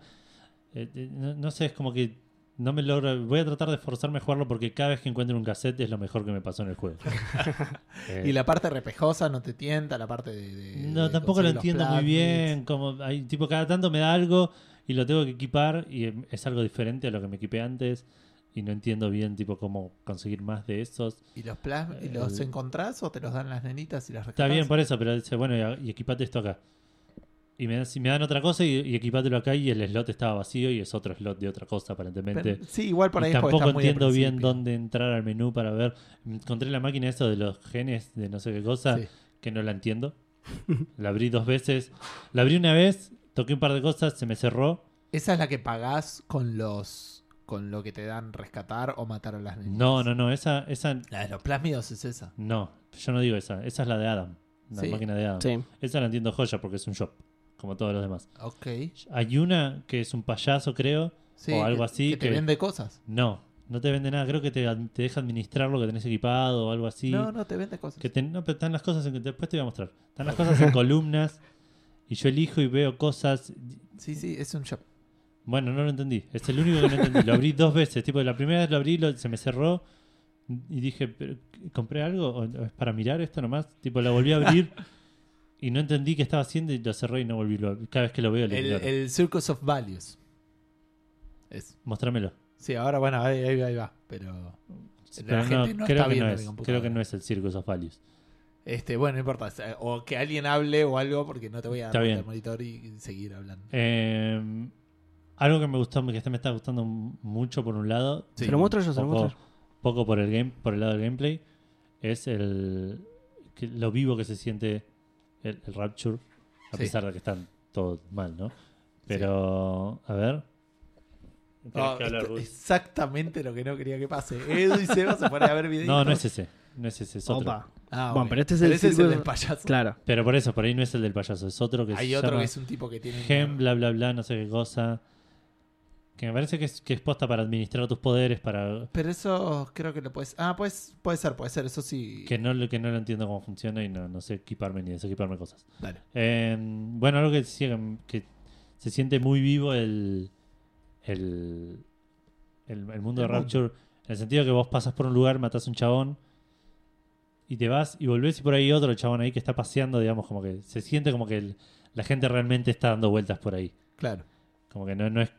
Eh, eh, no, no sé, es como que No me logro. Voy a tratar de forzarme a jugarlo porque cada vez que encuentro un cassette es lo mejor que me pasó en el juego. (laughs) Eh, Y la parte repejosa no te tienta, la parte de. de- no, de tampoco lo entiendo muy bien. Como hay, tipo, cada tanto me da algo y lo tengo que equipar y em, es algo diferente a lo que me equipé antes. Y no entiendo bien, tipo, cómo conseguir más de esos. ¿Y los, plas- y los El- encontrás o te los dan las nenitas y las Está rescatás? bien por eso, pero dice, bueno, y, equipate esto acá. Y me, dan- si me dan otra cosa y, y equipátelo acá y el slot estaba vacío y es otro slot de otra cosa aparentemente. Pero- sí, igual por ahí y tampoco está muy entiendo bien dónde entrar al menú para ver. Encontré la máquina eso de los genes de no sé qué cosa Sí. que no la entiendo. (laughs) la abrí dos veces. La abrí una vez, toqué un par de cosas, se me cerró. Esa es la que pagás con los con lo que te dan rescatar o matar a las nenitas. No, no, no, esa, esa, La de los plásmidos es esa. no, yo no digo esa. Esa es la de Adam, la Sí. máquina de Adam. Sí. Esa la entiendo joya porque es un shop, como todos los demás. Ok. Hay una que es un payaso, creo. Sí, O algo que- así Que te que- vende cosas. No, no te vende nada. Creo que te, te deja administrar lo que tenés equipado o algo así. No, no te vende cosas. Que te- no, pero están las cosas en, después te voy a mostrar. Están las cosas en (laughs) columnas y yo elijo y veo cosas. Sí, sí, es un shop. Bueno, no lo entendí. Es el único que no entendí. Lo abrí dos veces. Tipo, la primera vez lo abrí, lo- se me cerró y dije, ¿pero ¿compré algo? ¿O es para mirar esto nomás? Tipo, lo volví a abrir (laughs) y no entendí qué estaba haciendo y lo cerré y no volví. Lo- cada vez que lo veo, lo El, el Circus of Values. Es. Mostrámelo. Sí, ahora bueno, ahí, ahí va, ahí va. Pero. Pero la gente no creo, está que viendo no es, creo que no es el Circus of Values. Este, bueno, no importa. O que alguien hable o algo, porque no te voy a dar el monitor y seguir hablando. Eh, algo que me gustó, que este me está gustando mucho por un lado, Sí. Se lo muestro yo, se lo poco, muestro yo. poco por el game, por el lado del gameplay, es el que- lo vivo que se siente el, el Rapture, a Sí. pesar de que están todos mal, ¿no? Pero, a ver. ¿Tenés No, que hablar, exactamente lo que no quería que pase. Edu y Seba se ponen a ver videos. No, no es ese, no es ese, es otro. Opa. Ah, Bueno, pero este es el ese del payaso. Claro. Pero por eso, por ahí no es el del payaso, es otro que Hay se otro llama que es un tipo que tiene. Gem, bla, bla, bla, no sé qué cosa. Que me parece que es, que es posta para administrar tus poderes, para Pero eso creo que lo puedes. Ah, pues puede ser, puede ser. Eso sí. que no, lo- que no lo entiendo cómo funciona y no, no sé equiparme ni desequiparme cosas. Dale. Eh, bueno, algo que decía que, se siente muy vivo el, el, el, el mundo El de mundo. Rapture, en el sentido que vos pasas por un lugar, matás a un chabón y te vas y volvés y por ahí otro chabón ahí que está paseando, digamos, como que se siente como que el- la gente realmente está dando vueltas por ahí. Claro. Como que no, no es.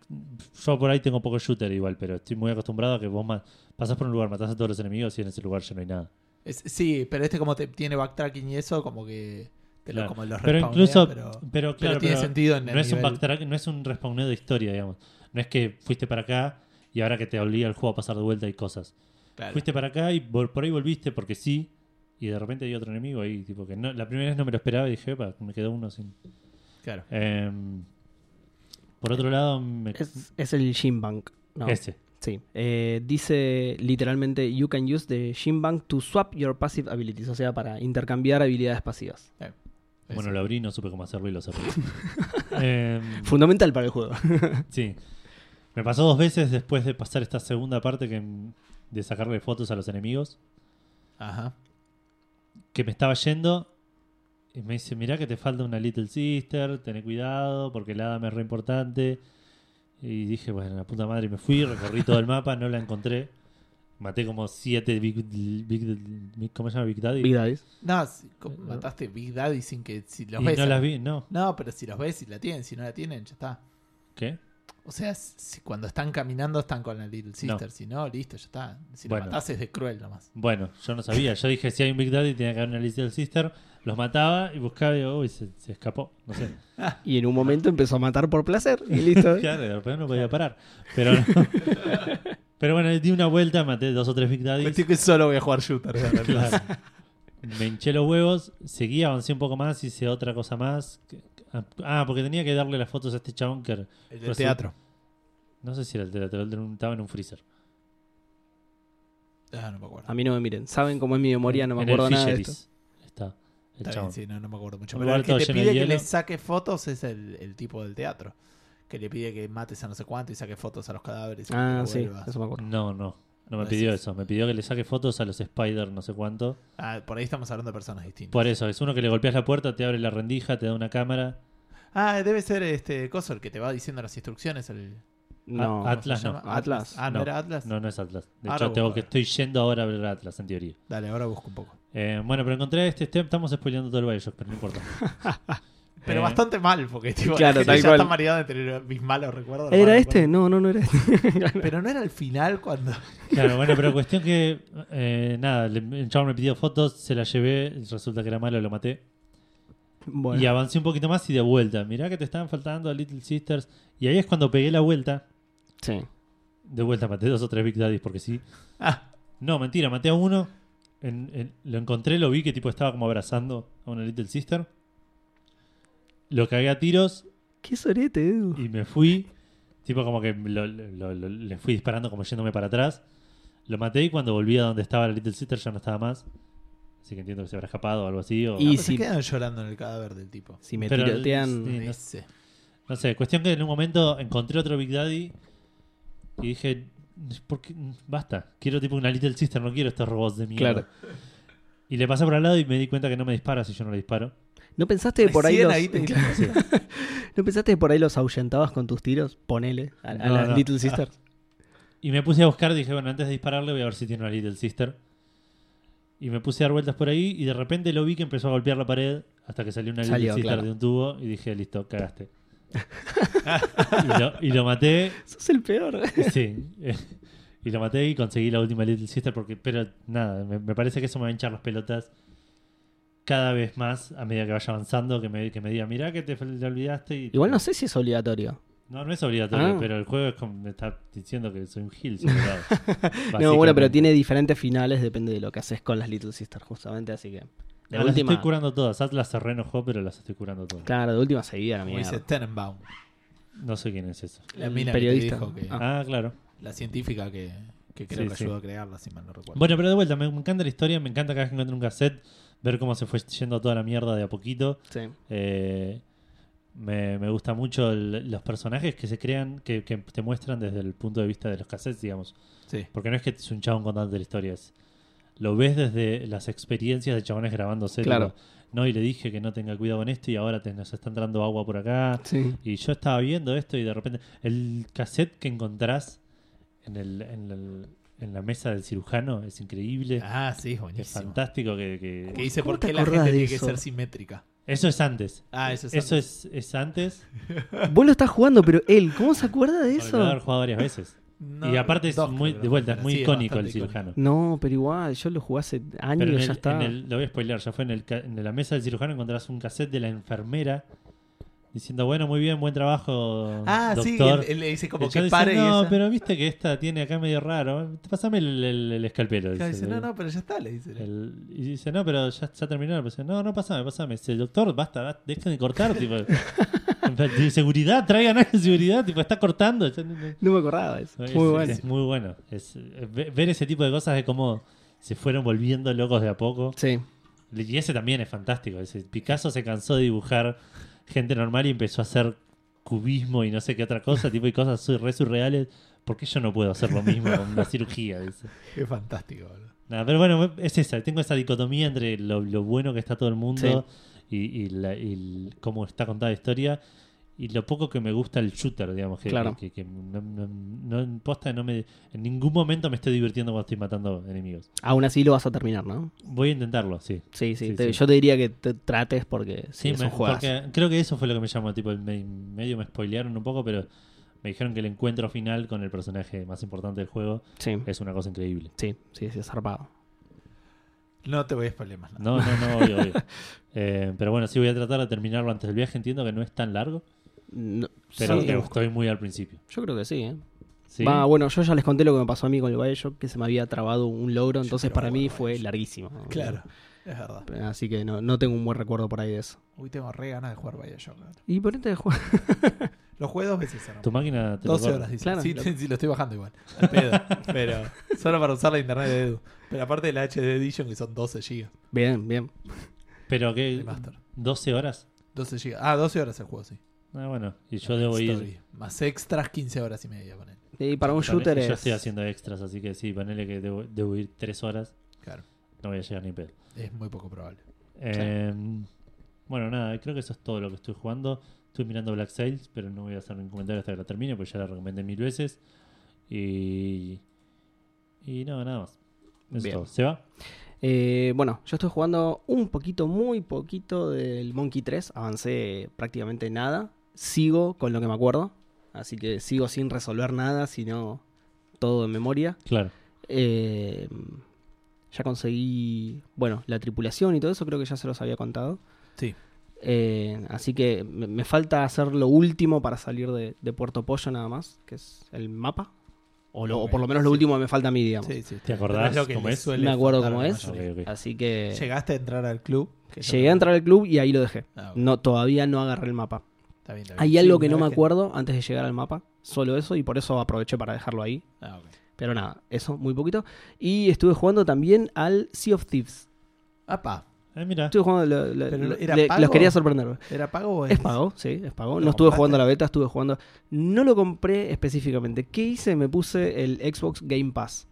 Yo por ahí tengo poco shooter igual, pero estoy muy acostumbrado a que vos ma- pasás por un lugar, matás a todos los enemigos y en ese lugar ya no hay nada. Es- sí, pero este como te, tiene backtracking y eso, como que. Te lo, Claro. como los Pero incluso. Pero, Pero, pero claro, tiene pero sentido en el no es un backtrack, no es un respawneo de historia, digamos. No es que fuiste para acá y ahora que te obliga el juego a pasar de vuelta y cosas. Claro. Fuiste para acá y por ahí volviste porque sí. Y de repente hay otro enemigo ahí, tipo que no, la primera vez no me lo esperaba y dije, "Epa, me quedó uno sin. Claro. Em, por otro lado, me- Es, es el Shinbank. No. ese. Sí. Eh, dice literalmente: You can use the Shinbank to swap your passive abilities. O sea, para intercambiar habilidades pasivas. Bueno, Eso. lo abrí, no supe cómo hacerlo y lo cerré. (laughs) Em, Fundamental para el juego. (laughs) Sí. Me pasó dos veces después de pasar esta segunda parte que, de sacarle fotos a los enemigos. Ajá. Que me estaba yendo y me dice, mirá que te falta una Little Sister, tené cuidado porque el Adam es re importante. Y dije, bueno, la puta madre, y me fui, recorrí todo el mapa, no la encontré. Maté como siete Big, Big, Big- ¿cómo se llama? Big Daddy. Big Daddies. No, si- como mataste Big Daddy sin que si los y ves. no las vi, no. No, pero si los ves, si la tienen, si no la tienen, ya está. ¿Qué? O sea, si cuando están caminando están con la Little Sister. Si no, listo, ya está. Si Bueno. lo matás es de cruel nomás. Bueno, yo no sabía. Yo dije, si hay un Big Daddy, tenía que haber una Little Sister. Los mataba y buscaba y se, se escapó. No sé. (laughs) Y en un momento empezó a matar por placer. Y listo. (laughs) Claro, de repente no podía parar. Pero, no. (laughs) pero bueno, di una vuelta, maté dos o tres Big Daddies. Cuestión que solo voy a jugar shooter. Me hinché los huevos, seguí, avancé un poco más, hice otra cosa más. Que- Ah, porque tenía que darle las fotos a este chabón que El del teatro. no sé si era el teatro, estaba en un freezer. Ah, no me acuerdo. A mí no me miren. Saben cómo es mi memoria, no me En el acuerdo nada de esto. Está el Está chabón. bien, sí, no, no me acuerdo mucho. Pero el que te pide que le saque fotos es el, el tipo del teatro. Que le pide que mates a no sé cuánto y saque fotos a los cadáveres. y Ah, sí, vuelvas. eso me acuerdo. No, no. No me No pidió es eso. Me pidió que le saque fotos a los Spider, no sé cuánto. Ah, por ahí estamos hablando de personas distintas. Por eso, es uno que le golpeas la puerta, te abre la rendija, te da una cámara. Ah, debe ser este coso el que te va diciendo las instrucciones. El, No. Atlas ¿Se no. Atlas. Ah, ¿no, No, era Atlas? No, no es Atlas. De Ahora hecho, tengo que estoy yendo ahora a ver Atlas, en teoría. Dale, ahora busco un poco. Eh, bueno, pero encontré este, este- Estamos spoileando todo el Bioshock, pero no importa. (laughs) Pero Eh, bastante mal, porque tipo, Claro, (laughs) la gente tal ya cual. está mareada de tener mis malos recuerdos. ¿Era malos este? recuerdos. No, no, no era este. (laughs) Pero no era el final cuando. Claro, bueno, pero cuestión que. eh, nada, el chavo me pidió fotos, se las llevé, resulta que era malo, lo maté. Bueno. Y avancé un poquito más y de vuelta. Mirá que te estaban faltando Little Sisters. Y ahí es cuando pegué la vuelta. Sí. De vuelta maté dos o tres Big Daddies porque sí. Ah, No, mentira, maté a uno. en- en- lo encontré, lo vi que tipo estaba como abrazando a una Little Sister. Lo cagué a tiros Qué sorete, Edu. y me fui. Tipo como que lo- lo- lo- le fui disparando como yéndome para atrás. Lo maté y cuando volví a donde estaba la Little Sister ya no estaba más. Así que entiendo que se habrá escapado o algo así. o- Y pero se si- quedan llorando en el cadáver del tipo. Si me Pero- tirotean. sí. no- Ese. No sé, cuestión que en un momento encontré otro Big Daddy y dije, ¿por qué? Basta, quiero tipo una Little Sister, no quiero estos robots de mierda. Claro. Y le pasé por al lado y me di cuenta que no me dispara si yo no le disparo. (laughs) ¿No pensaste que por ahí los. ahí. ¿No pensaste que por ahí los ahuyentabas con tus tiros? Ponele. A, a No, las no. Little Sisters. Y me puse a buscar, dije, bueno, antes de dispararle voy a ver si tiene una Little Sister. Y me puse a dar vueltas por ahí y de repente lo vi que empezó a golpear la pared hasta que salió una Little Salió, Sister claro. de un tubo y dije, listo, cagaste. (laughs) y, lo, y lo maté, Sos el peor. sí. (laughs) Y lo maté y conseguí la última Little Sister porque, pero nada, me, me parece que eso me va a hinchar las pelotas cada vez más a medida que vaya avanzando, que me, que me diga, mirá que te, te olvidaste. Y, Igual no sé si es obligatorio. No, no es obligatorio, Ah. pero el juego es como, me está diciendo que soy un gil. (laughs) No, bueno, pero tiene diferentes finales, depende de lo que haces con las Little Sisters, justamente, así que. De No, las estoy curando todas. Atlas se reenojó, pero las estoy curando todas. Claro, de última seguida Como dice mierda. Tenenbaum. No sé quién es eso. La mina periodista. que te dijo que. Ah. Ah, claro. La científica que, que creo Sí, que sí. ayudó a crearla, si mal no recuerdo. Bueno, pero de vuelta, me, me encanta la historia. Me encanta cada vez que encuentro un cassette ver cómo se fue yendo toda la mierda de a poquito. Sí. Eh, me, me gusta mucho el- los personajes que se crean, que, que te muestran desde el punto de vista de los cassettes, digamos. Sí. Porque no es que es un chabón contando la historia, es- lo ves desde las experiencias de chabones grabándose. Claro. tipo, no, y le dije que no tenga cuidado con esto y ahora te, nos está entrando agua por acá. Sí. Y yo estaba viendo esto y de repente el cassette que encontrás en, el, en, el- en la mesa del cirujano es increíble. Ah, sí, es es buenísimo. fantástico que, que- Que dice ¿Cómo por qué la gente tiene que eso? ser simétrica. Eso es antes. Ah, eso es Eso antes. es, es antes. (laughs) Vos lo estás jugando, pero él, ¿cómo se acuerda de Porque lo haber eso? jugado varias veces. No, y aparte es dos, muy, de vuelta, es muy sí, icónico el cirujano. No, pero igual, yo lo jugué hace años, Pero en ya el- está. en el- lo voy a spoilear, ya fue en, el, ca- en la mesa del cirujano encontrás un cassette de la enfermera diciendo, bueno, muy bien, buen trabajo, Ah, sí, doctor. él le dice como que dice, pare y no, esa- pero viste que esta tiene acá medio raro. Pásame el, el, el escalpelo. Claro, dice. dice, no, no, pero ya está, le dice. El- y dice, no, pero ya, ya terminó. Pues, no, no, pasame, pasame. Dice, doctor, basta, basta, dejen de cortar. tipo, (laughs) de seguridad, traigan a alguien de seguridad. Tipo, está cortando. No- me acordaba eso. es, Muy bueno. es muy bueno. Es, ve- ver ese tipo de cosas de cómo se fueron volviendo locos de a poco. Sí. Y ese también es fantástico. Picasso se cansó de dibujar gente normal y empezó a hacer cubismo y no sé qué otra cosa, (laughs) tipo y cosas re surreales. ¿Por qué yo no puedo hacer lo mismo con una cirugía? Dice. Es fantástico, boludo. Nada, pero bueno, es esa. Tengo esa dicotomía entre lo, lo bueno que está todo el mundo y, y la- y el- cómo está contada la historia y lo poco que me gusta el shooter, digamos. Que, Claro. que, que no, no, no- posta, no me, en ningún momento me estoy divirtiendo cuando estoy matando enemigos. Aún así lo vas a terminar, ¿no? Voy a intentarlo, sí. Sí, sí. Sí, te- sí. Yo te diría que te trates porque sí, me- porque creo que eso fue lo que me llamó. Tipo, me- medio me spoilearon un poco, pero me dijeron que el encuentro final con el personaje más importante del juego Sí, es una cosa increíble. sí, sí, sí, es zarpado. No te voy a spoiler más nada. No, no, no, obvio, obvio. (laughs) Eh, pero bueno, sí voy a tratar de terminarlo antes del viaje. Entiendo que no es tan largo, No- pero sí, que estoy muy al principio. yo creo que sí, ¿eh? ¿Sí? Va, bueno, yo ya les conté lo que me pasó a mí con el Bioshock, que se me había trabado un logro, entonces para jugar mí fue Bioshock. larguísimo. Claro, es verdad. Así que no, no tengo un buen recuerdo por ahí de eso. Uy, tengo re ganas de jugar Bioshock. Y por este juego. Lo jugué dos veces. Tu máquina te lo 12 corre. horas, dice. Claro. sí, sí, lo estoy bajando igual. Al pedo. (laughs) pero solo para usar la internet de Edu. Pero aparte de la HD Edition, que son 12 GB Bien, bien. Pero de que Master. 12 horas. 12 GB. Ah, 12 horas el juego, sí. Ah, bueno, y yo debo ir. Más extras, 15 horas y media, ponen. Y para un Ponele- shooter Yo es. estoy haciendo extras, así que sí, ponele que debo, debo ir 3 horas. Claro, No voy a llegar ni pedo. es muy poco probable. Eh, Bueno, nada, creo que eso es todo lo que estoy jugando. Estoy mirando Black Sails, pero no voy a hacer ningún comentario hasta que la termine, porque ya la recomendé mil veces. Y. Y no, nada más. Eso es todo. ¿Se va? Eh, bueno, yo estoy jugando un poquito, muy poquito del Monkey 3. Avancé prácticamente nada. Sigo con lo que me acuerdo. Así que sigo sin resolver nada, sino todo de memoria. Claro. Eh, ya conseguí, bueno, la tripulación y todo eso, creo que ya se los había contado. Sí. Eh, así que me, me falta hacer lo último para salir de, de Puerto Pollo nada más, que es el mapa. O, lo- o Ok, por lo menos lo sí. último que me falta a mí, digamos. Sí, sí. ¿Te acordás lo que cómo es? me acuerdo cómo es. Así que ¿Llegaste a entrar al club? Llegué a no- entrar al club y ahí lo dejé. Ah. No, todavía no agarré el mapa. Está bien, está bien. Hay Sí, algo que no me acuerdo antes de llegar al mapa, solo eso, y por eso aproveché para dejarlo ahí. Ah. Pero nada, eso, muy poquito. Y estuve jugando también al Sea of Thieves. Apa, Ah, mira. Estuve jugando, lo- lo- ¿Pero lo- era le- pago? los quería sorprender. ¿era pago o Es pago, sí, es pago. ¿Lo No estuve jugando a la beta, estuve jugando. No lo compré específicamente. ¿Qué hice? Me puse el Xbox Game Pass.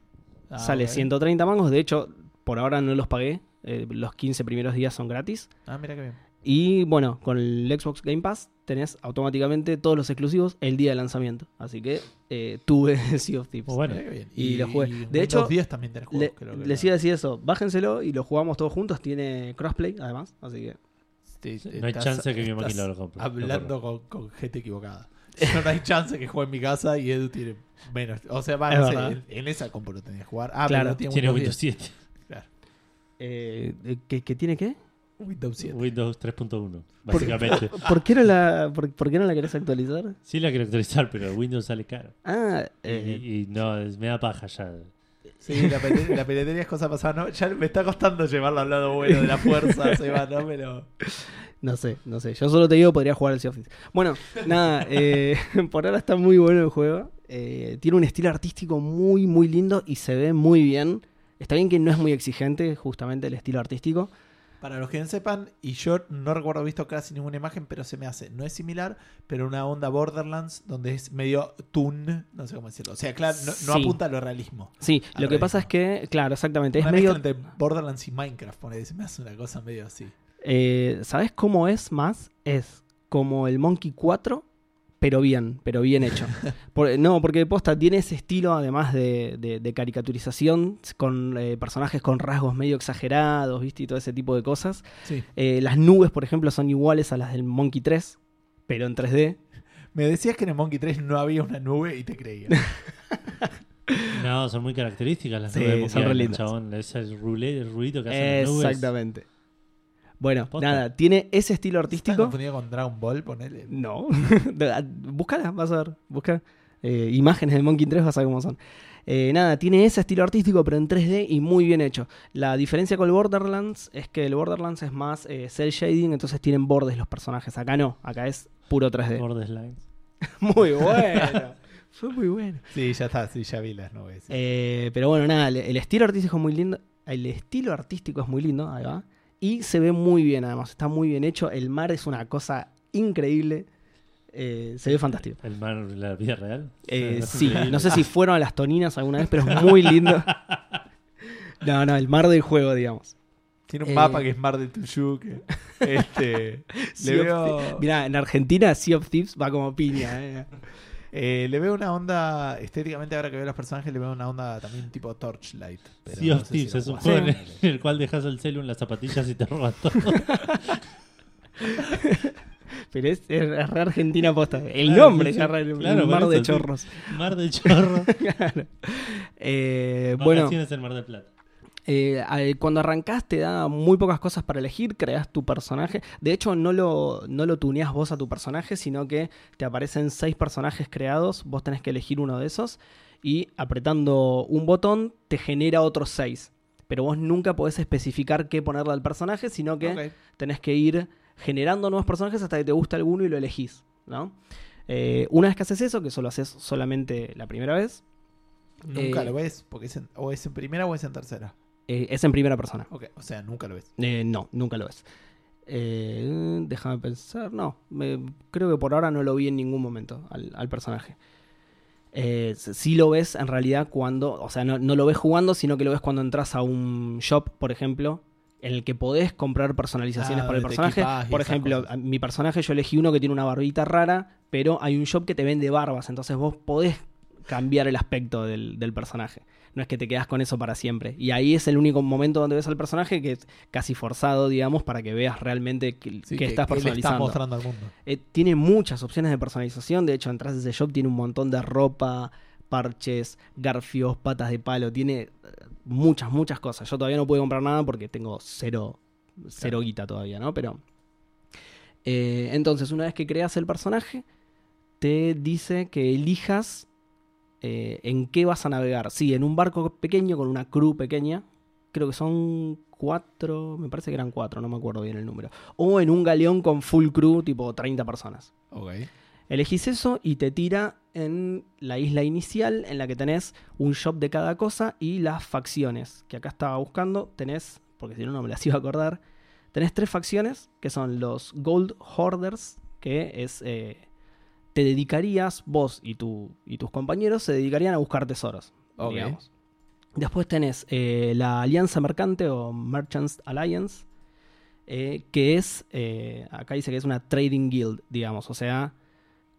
Ah, Sale ok. 130 mangos. De hecho, por ahora no los pagué. Eh, los 15 primeros días son gratis. Ah, mira qué bien. Y bueno, con el Xbox Game Pass tenés automáticamente todos los exclusivos el día de lanzamiento. Así que eh, tuve (laughs) Sea of Thieves. Oh, bueno. Qué bien. Y lo jugué. en De hecho, 10 también tenés Le- juegos, creo que les iba a decir eso. Bájenselo y lo jugamos todos juntos. Tiene crossplay, además. Así que. Sí, sí, No hay chance que mi máquina lo compre. Hablando con, con gente equivocada. No hay chance que juegue en mi casa y Edu tiene menos. O sea, va, Es no sé, en, en esa compu lo tenía que jugar. Ah, Claro. pero tiene, Tiene Windows Windows 10. 7. Eh, ¿qué, qué tiene qué? Windows 7. Windows 3.1, básicamente. ¿Por qué, no la, por, por qué no la querés actualizar? Sí la quiero actualizar, pero el Windows sale caro. Ah, Y- eh, y, no, me da paja ya. Sí, la, pele- la peletería es cosa pasada. ¿no? Ya me está costando llevarlo al lado bueno de la fuerza, (laughs) Seba, ¿no? Pero. no sé, no sé. Yo solo te digo podría jugar al Sea of Thieves. Bueno, nada, eh, (laughs) por ahora está muy bueno el juego. Eh, tiene un estilo artístico muy, muy lindo y se ve muy bien. Está bien que no es muy exigente, justamente el estilo artístico. Para los que no sepan, y yo no recuerdo visto casi ninguna imagen, pero se me hace. No es similar, pero una onda Borderlands donde es medio toon, no sé cómo decirlo. O sea, claro, no, no Sí. apunta a lo realismo. Sí, lo que pasa es que, claro, exactamente, es Una medio... mezcla entre Borderlands y Minecraft, ponele, se me hace una cosa medio así. Eh, ¿Sabes cómo es más? Es como el Monkey 4, pero bien, pero bien hecho. (laughs) Por- no, porque posta tiene ese estilo además de, de- de caricaturización con eh, personajes con rasgos medio exagerados, ¿viste? Y todo ese tipo de cosas. Sí. Eh, las nubes, por ejemplo, son iguales a las del Monkey 3, pero en 3D. Me decías que en el Monkey 3 no había una nube y te creía. (laughs) No, son muy características las Sí, nubes son re lindas. chabón. Ese ruido que hacen las nubes. Exactamente. Bueno, Posta. nada, tiene ese estilo ¿Estás artístico. confundido con Dragon Ball? Ponele. No. (laughs) Búscala, vas a ver. Busca eh, imágenes de Monkey 3, vas a ver cómo son. Eh, nada, tiene ese estilo artístico, pero en 3D y muy bien hecho. La diferencia con el Borderlands es que el Borderlands es más eh, cel shading, entonces tienen bordes los personajes. Acá no, acá es puro 3D. Borderlands. (laughs) Muy bueno. (laughs) Fue muy bueno. Sí, ya está, sí, ya vi las nubes. Eh, pero bueno, nada, el, el estilo artístico es muy lindo. El estilo artístico es muy lindo, ahí va. Y se ve muy bien, además, está muy bien hecho. El mar es una cosa increíble. Eh, se ve fantástico. El mar de la vida real. Eh, sí, no sé si fueron a las toninas alguna vez, pero es muy lindo. (laughs) No, no, el mar del juego, digamos. Tiene un eh, mapa que es Mar de Tuyú. Que, este, (laughs) le, Sea of veo, Thieves. Mirá, en Argentina Sea of Thieves va como piña. Eh. le veo una onda, estéticamente ahora que veo los personajes, le veo una onda también tipo Torchlight. pero Sea no of sé si Thieves lo es un juego en el cual dejas el celu en las zapatillas y te roban todo. (laughs) Pero es, es re Argentina posta. El Claro, nombre sí. re- el Claro, mar de eso, sí. chorros. Mar de chorro. (laughs) Claro. Eh, bueno, en Mar del Plata. Eh, cuando arrancás te da muy pocas cosas para elegir, creas tu personaje. De hecho, no lo, no lo tuneás vos a tu personaje, sino que te aparecen seis personajes creados, vos tenés que elegir uno de esos y apretando un botón te genera otros seis. Pero vos nunca podés especificar qué ponerle al personaje, sino que tenés que ir generando nuevos personajes hasta que te gusta alguno y lo elegís. ¿no? Eh, una vez que haces eso, que solo haces solamente la primera vez, Nunca Eh, lo ves, porque es en- o es en primera o es en tercera. Eh, es en primera persona. Ok, o sea, nunca lo ves. Eh, no, nunca lo ves. Eh, déjame pensar. No, me- creo que por ahora no lo vi en ningún momento al, al personaje. Eh, sí lo ves en realidad cuando, o sea, no, no lo ves jugando, sino que lo ves cuando entras a un shop, por ejemplo. en el que podés comprar personalizaciones Ah, para el personaje. Por ejemplo, cosas. mi personaje yo elegí uno que tiene una barbita rara, pero hay un shop que te vende barbas, entonces vos podés cambiar el aspecto del, del personaje. No es que te quedas con eso para siempre. Y ahí es el único momento donde ves al personaje que es casi forzado, digamos, para que veas realmente que, Sí, que estás que le estás personalizando. mostrando al mundo. Eh, tiene muchas opciones de personalización. De hecho, entras a ese shop, tiene un montón de ropa, parches, garfios, patas de palo. Tiene eh, muchas, muchas cosas. Yo todavía no puedo comprar nada porque tengo cero, cero guita todavía, ¿no? Pero. eh, entonces, una vez que creas el personaje, te dice que elijas eh, en qué vas a navegar. Sí, en un barco pequeño con una crew pequeña. Creo que son cuatro, me parece que eran cuatro, no me acuerdo bien el número. O en un galeón con full crew, tipo 30 personas. Ok. Elegís eso y te tira en la isla inicial en la que tenés un shop de cada cosa y las facciones. Que acá estaba buscando, tenés, porque si no, no me las (laughs) iba a acordar. Tenés tres facciones que son los Gold Hoarders, que es. eh, te dedicarías, vos y, tu, y tus compañeros se dedicarían a buscar tesoros. Ok. digamos. Después tenés eh, la Alianza Mercante o Merchants Alliance, eh, que es, eh, acá dice que es una trading guild, digamos, o sea,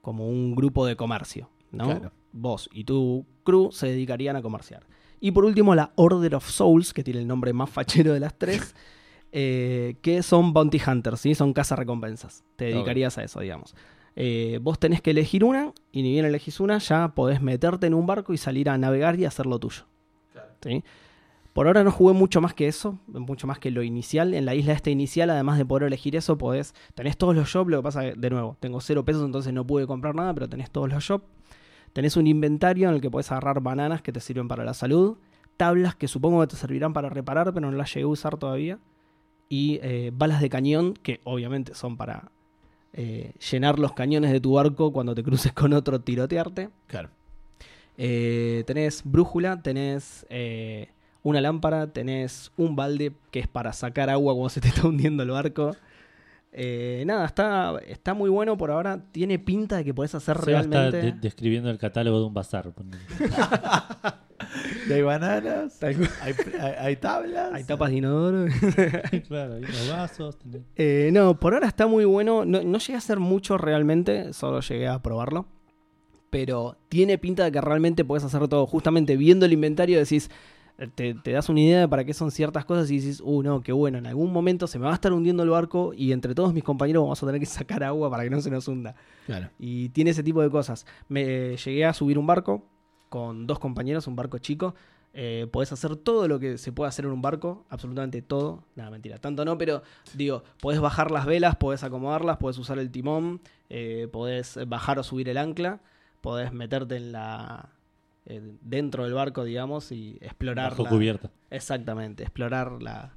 como un grupo de comercio, ¿no? Claro. Vos y tu crew se dedicarían a comerciar. Y por último, la Order of Souls, que tiene el nombre más fachero de las tres, (laughs) que son Bounty Hunters, ¿sí? Son recompensas. Te dedicarías a eso, digamos. Eh, vos tenés que elegir una, y ni bien elegís una, ya podés meterte en un barco y salir a navegar y hacer lo tuyo. ¿sí? Por ahora no jugué mucho más que eso, mucho más que lo inicial. En la isla esta inicial, además de poder elegir eso, podés. Tenés todos los shops, lo que pasa que, de nuevo, tengo cero pesos, entonces no pude comprar nada, pero tenés todos los shops. Tenés un inventario en el que podés agarrar bananas que te sirven para la salud, tablas que supongo que te servirán para reparar, pero no las llegué a usar todavía. Y eh, balas de cañón, que obviamente son para eh, llenar los cañones de tu barco cuando te cruces con otro, tirotearte. Claro. Eh, tenés brújula, tenés eh, una lámpara, tenés un balde que es para sacar agua cuando se te está hundiendo el barco. Eh, nada, está, está muy bueno por ahora. Tiene pinta de que podés hacer Seba está realmente. de- describiendo el catálogo de un bazar. (laughs) Y (laughs) hay bananas, hay, hay- hay tablas. Hay tapas de inodoro. (laughs) claro, hay unos vasos. Eh, no, por ahora está muy bueno. No, no llegué a hacer mucho realmente, solo llegué a probarlo. Pero tiene pinta de que realmente puedes hacer todo. Justamente viendo el inventario decís, eh, te, te das una idea de para qué son ciertas cosas y dices, uh, no, qué bueno, en algún momento se me va a estar hundiendo el barco y entre todos mis compañeros vamos a tener que sacar agua para que no se nos hunda. Claro. Y tiene ese tipo de cosas. Me llegué a subir un barco con dos compañeros, un barco chico. Eh, podés hacer todo lo que se puede hacer en un barco, absolutamente todo. Nada, mentira, tanto no, pero digo, podés bajar las velas, podés acomodarlas, podés usar el timón, eh, podés bajar o subir el ancla, podés meterte en la eh, dentro del barco, digamos, y explorar. Bajo la- cubierta. Exactamente, explorar la,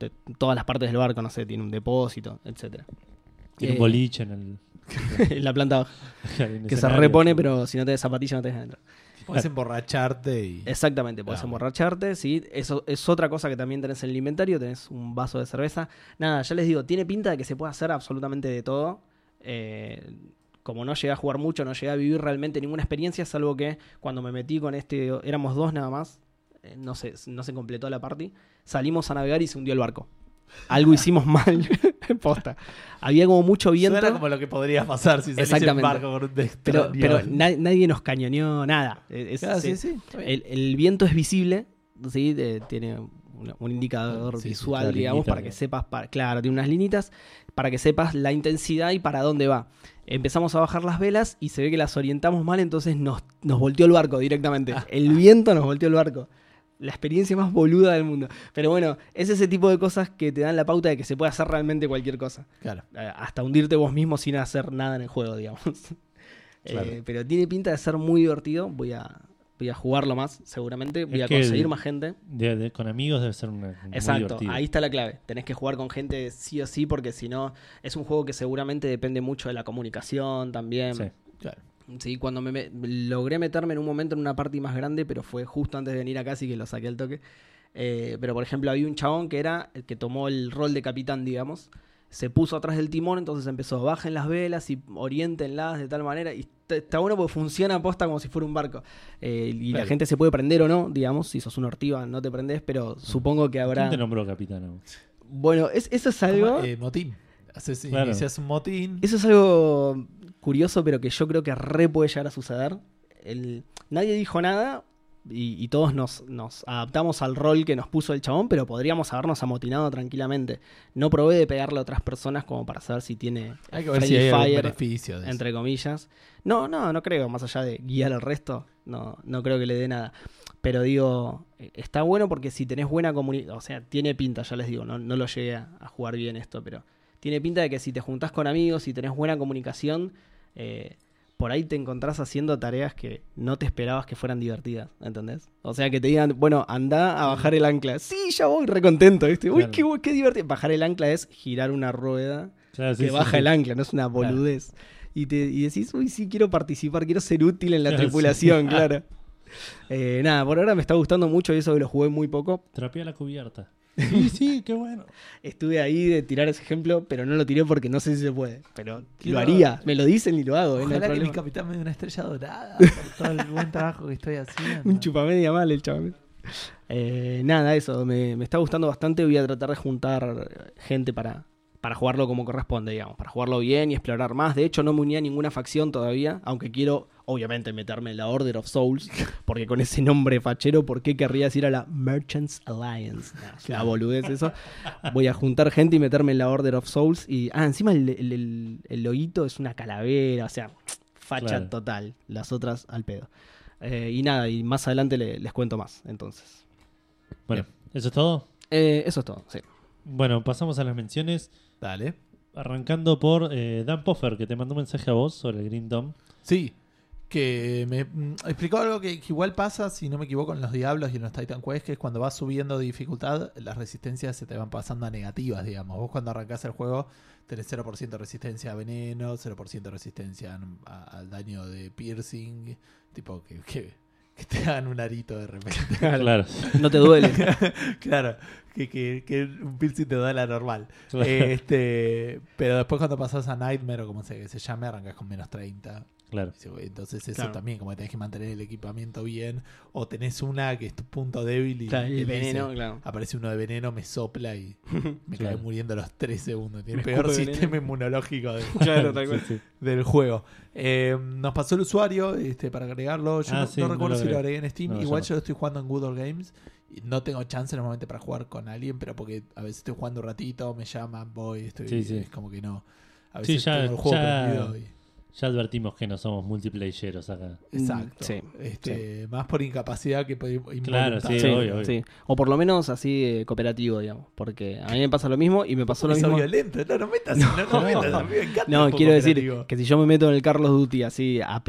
de- todas las partes del barco, no sé, tiene un depósito, etcétera. Tiene Eh, un boliche en el. (laughs) en la planta baja. (laughs) Que se repone, pero si no tenés zapatilla no tenés adentro. Puedes emborracharte y. Exactamente, Claro. emborracharte, sí. Eso es otra cosa que también tenés en el inventario, tenés un vaso de cerveza. Nada, ya les digo, tiene pinta de que se puede hacer absolutamente de todo. Eh, como no llegué a jugar mucho, no llegué a vivir realmente ninguna experiencia, salvo que cuando me metí con este, éramos dos nada más, eh, no, se, no se completó la party, salimos a navegar y se hundió el barco. Algo hicimos mal, (laughs) posta. Había como mucho viento. Suena como lo que podría pasar si salís en barco con un Pero, pero na- nadie nos cañoneó nada. Es- Claro, se- sí, sí, está bien. el, el viento es visible, ¿sí? Tiene un, un indicador visual, claro, digamos, linita, para que sepas, para- claro, tiene unas linitas, para que sepas la intensidad y para dónde va. Empezamos a bajar las velas y se ve que las orientamos mal, entonces nos, nos volteó el barco directamente. (laughs) El viento nos volteó el barco. La experiencia más boluda del mundo. Pero bueno, es ese tipo de cosas que te dan la pauta de que se puede hacer realmente cualquier cosa. Claro. Eh, hasta hundirte vos mismo sin hacer nada en el juego, digamos. (laughs) Eh, Claro. pero tiene pinta de ser muy divertido. Voy a, voy a jugarlo más, seguramente. Voy Es a conseguir más gente. De- de- con amigos debe ser una, Exacto, ahí está la clave. Tenés que jugar con gente sí o sí, porque si no, es un juego que seguramente depende mucho de la comunicación también. Sí. Claro. Sí, cuando me, me- logré meterme en un momento en una party más grande, pero fue justo antes de venir acá, así que lo saqué al toque. Eh, pero por ejemplo, había un chabón que era el que tomó el rol de capitán, digamos. Se puso atrás del timón, entonces empezó, bajen las velas y orientenlas de tal manera. Y está, bueno porque funciona aposta como si fuera un barco. Eh, y la gente se puede prender o no, digamos. Si sos una ortiva, no te prendés, pero supongo que habrá. ¿Quién te nombró capitán? Bueno, es- eso es algo. Eh, motín. Haces, Claro. Inicias un motín. Eso es algo curioso, pero que yo creo que re puede llegar a suceder. El- nadie dijo nada y, y todos nos, nos adaptamos al rol que nos puso el chabón, pero podríamos habernos amotinado tranquilamente. No probé de pegarle a otras personas como para saber si tiene Hay que ver friendly si hay algún fire, beneficio de eso. entre comillas. No, no, no creo, más allá de guiar al resto, no, no creo que le dé nada. Pero digo, eh, está bueno porque si tenés buena comunidad, o sea, tiene pinta, ya les digo, no, no lo llegué a, a jugar bien esto, pero tiene pinta de que si te juntás con amigos y tenés buena comunicación, eh, por ahí te encontrás haciendo tareas que no te esperabas que fueran divertidas, ¿entendés? O sea, que te digan, bueno, anda a bajar el ancla. Sí, ya voy, recontento, ¿viste? Uy, Claro. qué, qué divertido. Bajar el ancla es girar una rueda Claro, que sí, baja sí. el ancla, no es una boludez. Y, te, y decís, uy, sí, quiero participar, quiero ser útil en la (laughs) sí. tripulación, (laughs) claro. Eh, nada, por ahora me está gustando mucho y eso que lo jugué muy poco. Trapea la cubierta. Sí, sí, qué bueno. Estuve ahí de tirar ese ejemplo, pero no lo tiré porque no sé si se puede. Pero Quiero- lo haría, me lo dicen y lo hago. eh, no hay Ojalá que mi problema. capitán me dé una estrella dorada (laughs) por todo el buen trabajo que estoy haciendo. Un chupamedia mal el chaval. Eh, nada, eso, me, me está gustando bastante. Voy a tratar de juntar gente para, para jugarlo como corresponde, digamos, para jugarlo bien y explorar más. De hecho, no me uní a ninguna facción todavía, aunque quiero, obviamente, meterme en la Order of Souls, (laughs) porque con ese nombre fachero, ¿por qué querrías ir a la Merchants Alliance? (laughs) Una boludez eso. Voy a juntar gente y meterme en la Order of Souls. Y, ah, encima el, el, el- el loguito es una calavera, o sea, facha Claro. total. Las otras al pedo. Eh, y nada, y más adelante le- les cuento más, entonces. Bueno, ¿eso es todo? Eh, eso es todo, sí. Bueno, pasamos a las menciones. Dale. Arrancando por eh, Dan Poffer, que te mandó un mensaje a vos sobre el Green Dome. Sí, que me mm, explicó algo que, que igual pasa, si no me equivoco, en los Diablos y en los Titan Quest, que es cuando vas subiendo de dificultad, las resistencias se te van pasando a negativas, digamos. Vos cuando arrancás el juego tenés 0% de resistencia a veneno, 0% de resistencia a- al daño de piercing, tipo que, que, que te hagan un arito de repente. (laughs) Claro. No te duele. (laughs) claro, que, que, que un piercing te la normal. Claro. Este, pero después cuando pasas a Nightmare o como se, se llame, arrancas con menos 30. Claro. Entonces eso Claro. también, como que tenés que mantener el equipamiento bien. O tenés una que es tu punto débil y Claro, el él dice, veneno, claro. aparece uno de veneno, me sopla y me Claro. cae muriendo a los 3 segundos. Tiene el peor sistema veneno. inmunológico de- (laughs) Claro, tal (laughs) cual. Sí, sí. del juego. Eh, nos pasó el usuario este, para agregarlo. Yo Ah, no, sí, no no recuerdo lo si lo agregué. en Steam. No, Igual yo lo estoy jugando en Good Old Games. Y no tengo chance normalmente para jugar con alguien, pero porque a veces estoy jugando un ratito, me llaman, voy, estoy. Sí, sí. Es como que no. A Sí, veces ya- tengo el juego ya- prendido y- Ya advertimos que no somos multiplayeros acá. Exacto. Sí, Este, Más por incapacidad que por Claro, sí, Sí, obvio, obvio. sí. O por lo menos así eh, cooperativo, digamos. Porque a mí me pasa lo mismo y me pasó lo mismo. violento, no, no metas, (laughs) no, no, metas, a mí me encanta el No, quiero decir que si yo me meto en el Carlos Duty así a,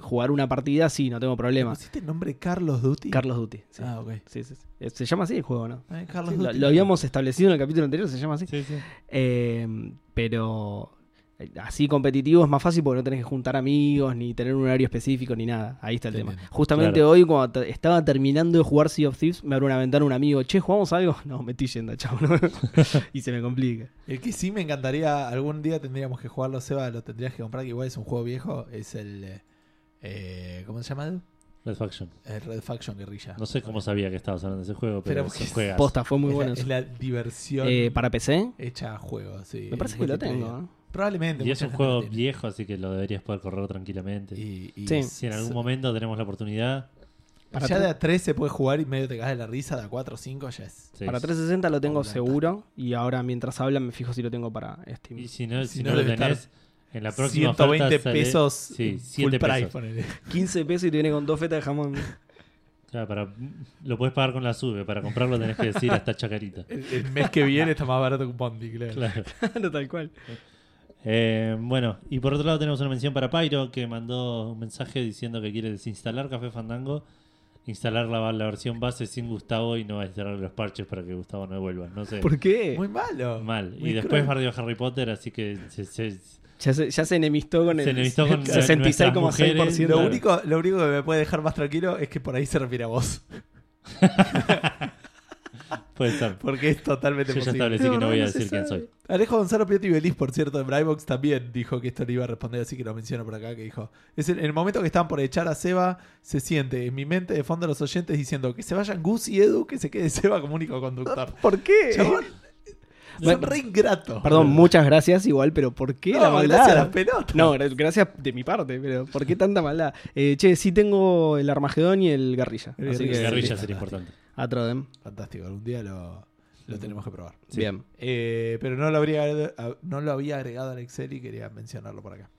jugar una partida, sí, no tengo ¿Le problema. ¿Pusiste el nombre Carlos Duty? Carlos Duty. Sí. Ah, ok. Sí, sí, sí. Eh, Se llama así el juego, ¿no? Eh, Carlos Sí, lo, Duty. lo habíamos establecido en el capítulo anterior, se llama así. Sí, sí. Eh, pero así competitivo es más fácil porque no tenés que juntar amigos, ni tener un horario específico, ni nada. Ahí está el Te tema. Justamente Claro. hoy, cuando estaba terminando de jugar Sea of Thieves, me abrió una ventana un amigo, che, ¿jugamos algo? (laughs) No, me estoy yendo, chao. ¿no? (laughs) y se me complica. El que sí me encantaría, algún día tendríamos que jugarlo, Seba, lo tendrías que comprar, que igual es un juego viejo, es el... eh, eh, ¿Cómo se llama? Red Faction. El Red Faction Guerrilla. No sé cómo sabía que estabas hablando de ese juego, pero, Pero. Posta, fue muy es, bueno. la, es la diversión Eh, ¿Para PC? hecha a juego, sí. Me parece que lo tengo. ¿eh? Probablemente. Y es un juego viejo, así que lo deberías poder correr tranquilamente. Y, y Sí. Si en algún momento tenemos la oportunidad, Para ya de a 3 se puede jugar y medio te caes de la risa, de a 4 o 5 ya es. sí. Para 360 lo tengo seguro y ahora mientras hablan me fijo si lo tengo para Steam. Y si no, Si si no, no, lo tenés, en la próxima 120 oferta sale- pesos Sí, full 7 price, pesos. ponele. 15 pesos y te viene con dos fetas de jamón. (laughs) Claro, para, lo puedes pagar con la sube. Para comprarlo tenés que decir hasta chacarita. El, el mes que viene está más barato que un Bondi, claro. Claro. Claro, (laughs) tal cual. Eh, bueno, y por otro lado tenemos una mención para Pyro que mandó un mensaje diciendo que quiere desinstalar Café Fandango, instalar la, la versión base sin Gustavo y no instalar los parches para que Gustavo no vuelva. No sé. ¿Por qué? Muy malo. Mal. Muy Y después bardeó Harry Potter, así que se, se- Ya se, ya se enemistó con el Se enemistó con (laughs) nuestras 66,6%. mujeres. Lo único, lo único que me puede dejar más tranquilo es que por ahí se refiere a vos. (laughs) puede ser. Porque es totalmente Yo ya posible. establecí que No, voy a decir quién soy. Alejo Gonzalo Piatti Belis, por cierto, de Brybox también dijo que esto le iba a responder, así que lo menciono por acá, que dijo, es el, en el momento que estaban por echar a Seba, se siente en mi mente de fondo los oyentes diciendo que se vayan Gus y Edu, que se quede Seba como único conductor. (laughs) ¿Por qué? Chabón, Son re ingratos. Perdón, muchas gracias igual, pero ¿por qué No, la maldad? gracias a las pelotas. No, gra- gracias de mi parte, pero ¿por qué tanta maldad? Eh, che, sí tengo el Armagedón y el Guerrilla. El Así que El guerrilla sí, sería importante. A Trodem. Fantástico, algún día lo, lo tenemos que probar. Sí. Bien. Eh, pero no lo, habría, no lo había agregado al Excel y quería mencionarlo por acá.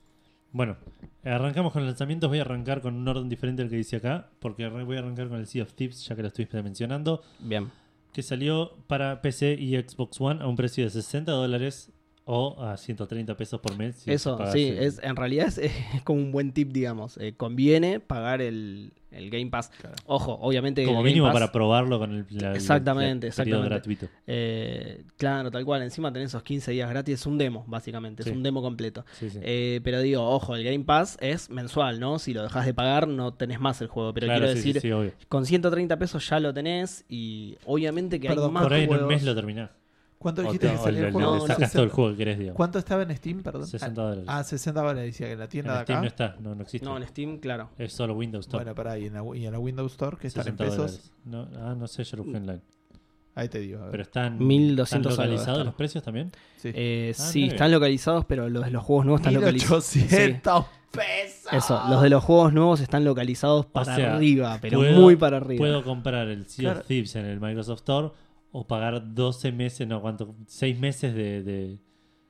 Bueno, arrancamos con los lanzamientos. Voy a arrancar con un orden diferente al que dice acá, porque voy a arrancar con el Sea of Thieves, ya que lo estuviste mencionando, Bien. que salió para PC y Xbox One a un precio de 60 dólares o a 130 pesos por mes. si Eso, sí, el- es, en realidad es, (laughs) es como un buen tip, digamos. Eh, conviene pagar el, el Game Pass. Claro. Ojo, obviamente. Como mínimo Pass- para probarlo con el, la- Exactamente, el exactamente. gratuito. eh, claro, tal cual. Encima tenés esos 15 días gratis. Es un demo, básicamente. Sí. Es un demo completo. Sí, sí. Eh, pero digo, ojo, el Game Pass es mensual, ¿no? Si lo dejas de pagar, no tenés más el juego. Pero Claro, quiero decir, con 130 pesos ya lo tenés. Y obviamente que Perdón, hay más Por ahí en un mes lo terminás. ¿Cuánto dijiste te- que salía el juego? le No, sacas 60. todo el juego que querés, digamos. ¿Cuánto estaba en Steam, perdón? 60 dólares. Ah, 60 dólares decía que en la en tienda de Steam acá. no está, no, no existe. No, en Steam, claro. Es solo Windows Store. Bueno, pará, y en, la, y en la Windows Store, que están en 60 pesos. No, ah, no sé, yo lo busqué online. Ahí te digo. a ver. Pero están, 1200 ¿están localizados los precios también. Sí. Eh, Ah, sí, están localizados, pero los de los juegos nuevos están localizados. 1800 pesos. Eso, los de los juegos nuevos están localizados para sea, arriba, pero puedo- muy para arriba. Puedo comprar el Sea Claro. of Thieves en el Microsoft Store o pagar 12 meses, no, ¿cuánto? 6 meses de, de-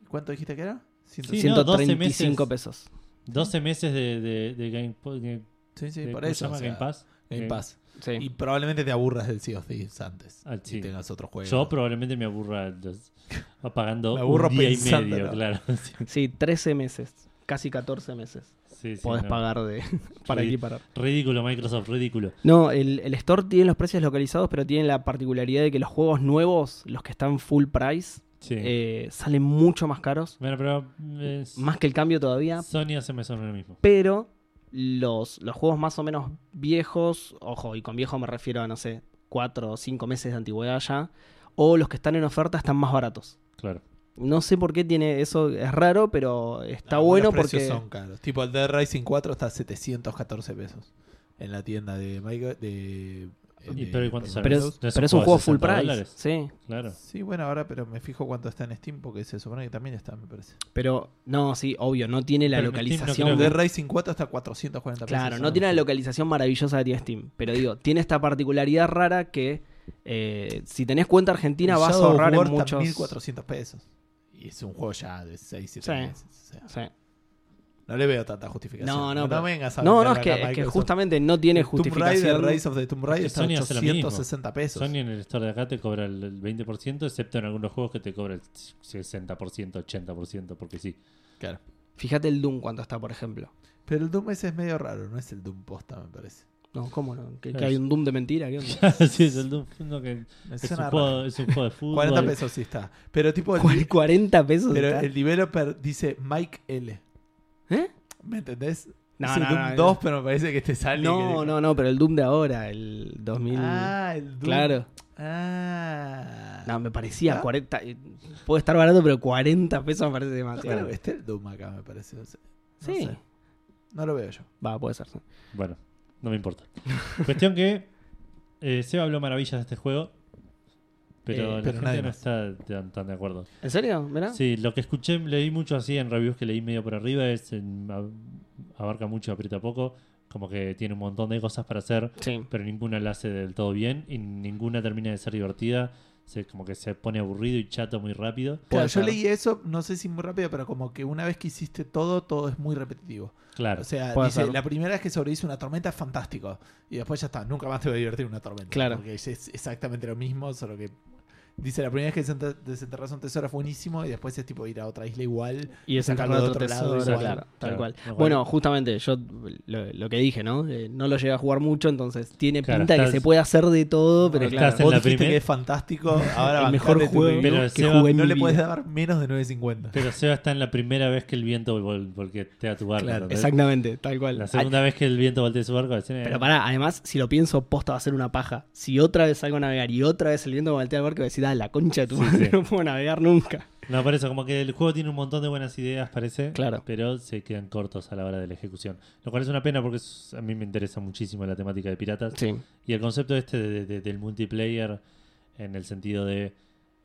¿Cuánto dijiste que era? Ciento- Sí, no, 12 135 meses. pesos. 12 meses de, de, de Game, de- sí, sí, de- por ¿cómo eso. se llama? o sea, Game Pass. Game Game- Pass. Sí. Y probablemente te aburras del Sea of Thieves antes. Ah, Y sí. tengas otro juego. Yo probablemente me aburra los- pagando (laughs) Me aburro un día y medio, claro. (laughs) Sí, Sí, 13 meses, casi 14 meses. Sí, sí, Podés no. pagar de (laughs) para Rid- equiparar. Ridículo, Microsoft, ridículo. No, el, el store tiene los precios localizados, pero tiene la particularidad de que los juegos nuevos, los que están full price, Sí. eh, salen mucho más caros. bueno, pero es- Más que el cambio todavía. Sony hace más o menos lo mismo. Pero los, los juegos más o menos viejos, ojo, y con viejo me refiero a, no sé, 4 o 5 meses de antigüedad ya, o los que están en oferta están más baratos. Claro. No sé por qué tiene eso, es raro, pero está No, bueno los precios porque... son caros. Tipo el Dead Rising 4 está a 714 pesos en la tienda de Micro- de, ¿Y de- pero ¿y cuánto de sale? Pero es, ¿No pero un es un juego de full 60 price. dólares? Sí, Claro. Sí, bueno, ahora pero me fijo cuánto está en Steam porque se supone que también está, me parece. pero no, sí, obvio, no tiene la Pero no localización. El creo Dead Rising 4 está a 440 pesos. Claro, no tiene la localización maravillosa de tiene Steam. Pero digo, tiene esta particularidad rara que eh, si tenés cuenta argentina El vas a ahorrar en muchos. 1400 pesos. Y es un juego ya de 6, 7 Sí. meses. o sea, Sí. no le veo tanta justificación. No, no, no pero- vengas a No, no, es que, es justamente no tiene El Tomb Raider, justificación. Rise of the Tomb Raider Es que está a Sony hace lo mismo. 860 pesos. Sony en el store de acá te cobra el, el 20%, excepto en algunos juegos que te cobra el 60%, 80%, porque sí. Claro. Fíjate el Doom cuánto está, por ejemplo. Pero el Doom ese es medio raro, no es el Doom posta, me parece. No, ¿cómo no? ¿Que, que hay un Doom de mentira? ¿Qué onda? (laughs) sí, es el Doom, no, que es, un juego, es un juego de fútbol. 40 pesos sí está. Pero tipo el, Cuar- 40 pesos. pero está. el developer dice Mike L. ¿Eh? ¿Me entendés? No, es el no, Doom no, 2, pero me parece que este sale. No, no, no, pero el Doom de ahora, el 2000. Ah, el Doom. claro. Ah. No, me parecía ¿Ah? 40. eh, Puede estar barato, pero 40 pesos me parece No demasiado. que esté el Doom acá, me parece. no Sí. sé. No lo veo yo. Va, puede ser. sí. Bueno, no me importa. (laughs) Cuestión que eh, Seba habló maravillas de este juego, pero Eh, la pero gente no más. está tan, tan de acuerdo. ¿En serio? ¿Mirá? Sí, lo que escuché, leí mucho así en reviews que leí medio por arriba, es en- ab- abarca mucho, aprieta poco, como que tiene un montón de cosas para hacer, Sí. pero ninguna la hace del todo bien y ninguna termina de ser divertida. Se, como que se pone aburrido y chato muy rápido. Claro, Puede yo ser. leí eso, no sé si muy rápido, pero como que una vez que hiciste todo, todo es muy repetitivo. Claro. O sea, Puede dice, ser. la primera vez que sobrehice una tormenta es fantástico. Y después ya está, nunca más te va a divertir una tormenta. Claro. Porque es exactamente lo mismo, solo que Dice, la primera vez que desenter- desenterras un tesoro fue buenísimo y después es tipo ir a otra isla igual. Y es sacarlo de otro otro lado, tesoro, igual. claro, tal Claro, cual. igual. Bueno, justamente, yo lo, lo que dije, ¿no? Eh, no lo llegué a jugar mucho, entonces tiene Claro, pinta de que estás- se puede hacer de todo, pero estás claro. Vos dijiste primer- que es fantástico, (laughs) ahora El mejor juego Pero que Seba, jugué en no le puedes dar menos de 9.50. Pero Seba está en la primera vez que el viento vol- voltea tu barco. Claro, ¿entendés? Exactamente, tal cual. La segunda vez que el viento voltea su barco, Pero pará, además, si lo pienso, posta va a ser una paja. Si otra vez salgo a navegar y otra vez el viento voltea el barco, voy a decir, la concha de tu Sí, madre, sí. no puedo navegar nunca. No, por eso, como que el juego tiene un montón de buenas ideas, parece. Claro. Pero se quedan cortos a la hora de la ejecución. Lo cual es una pena porque es- a mí me interesa muchísimo la temática de piratas. Sí, Y el concepto este de- de- del multiplayer en el sentido de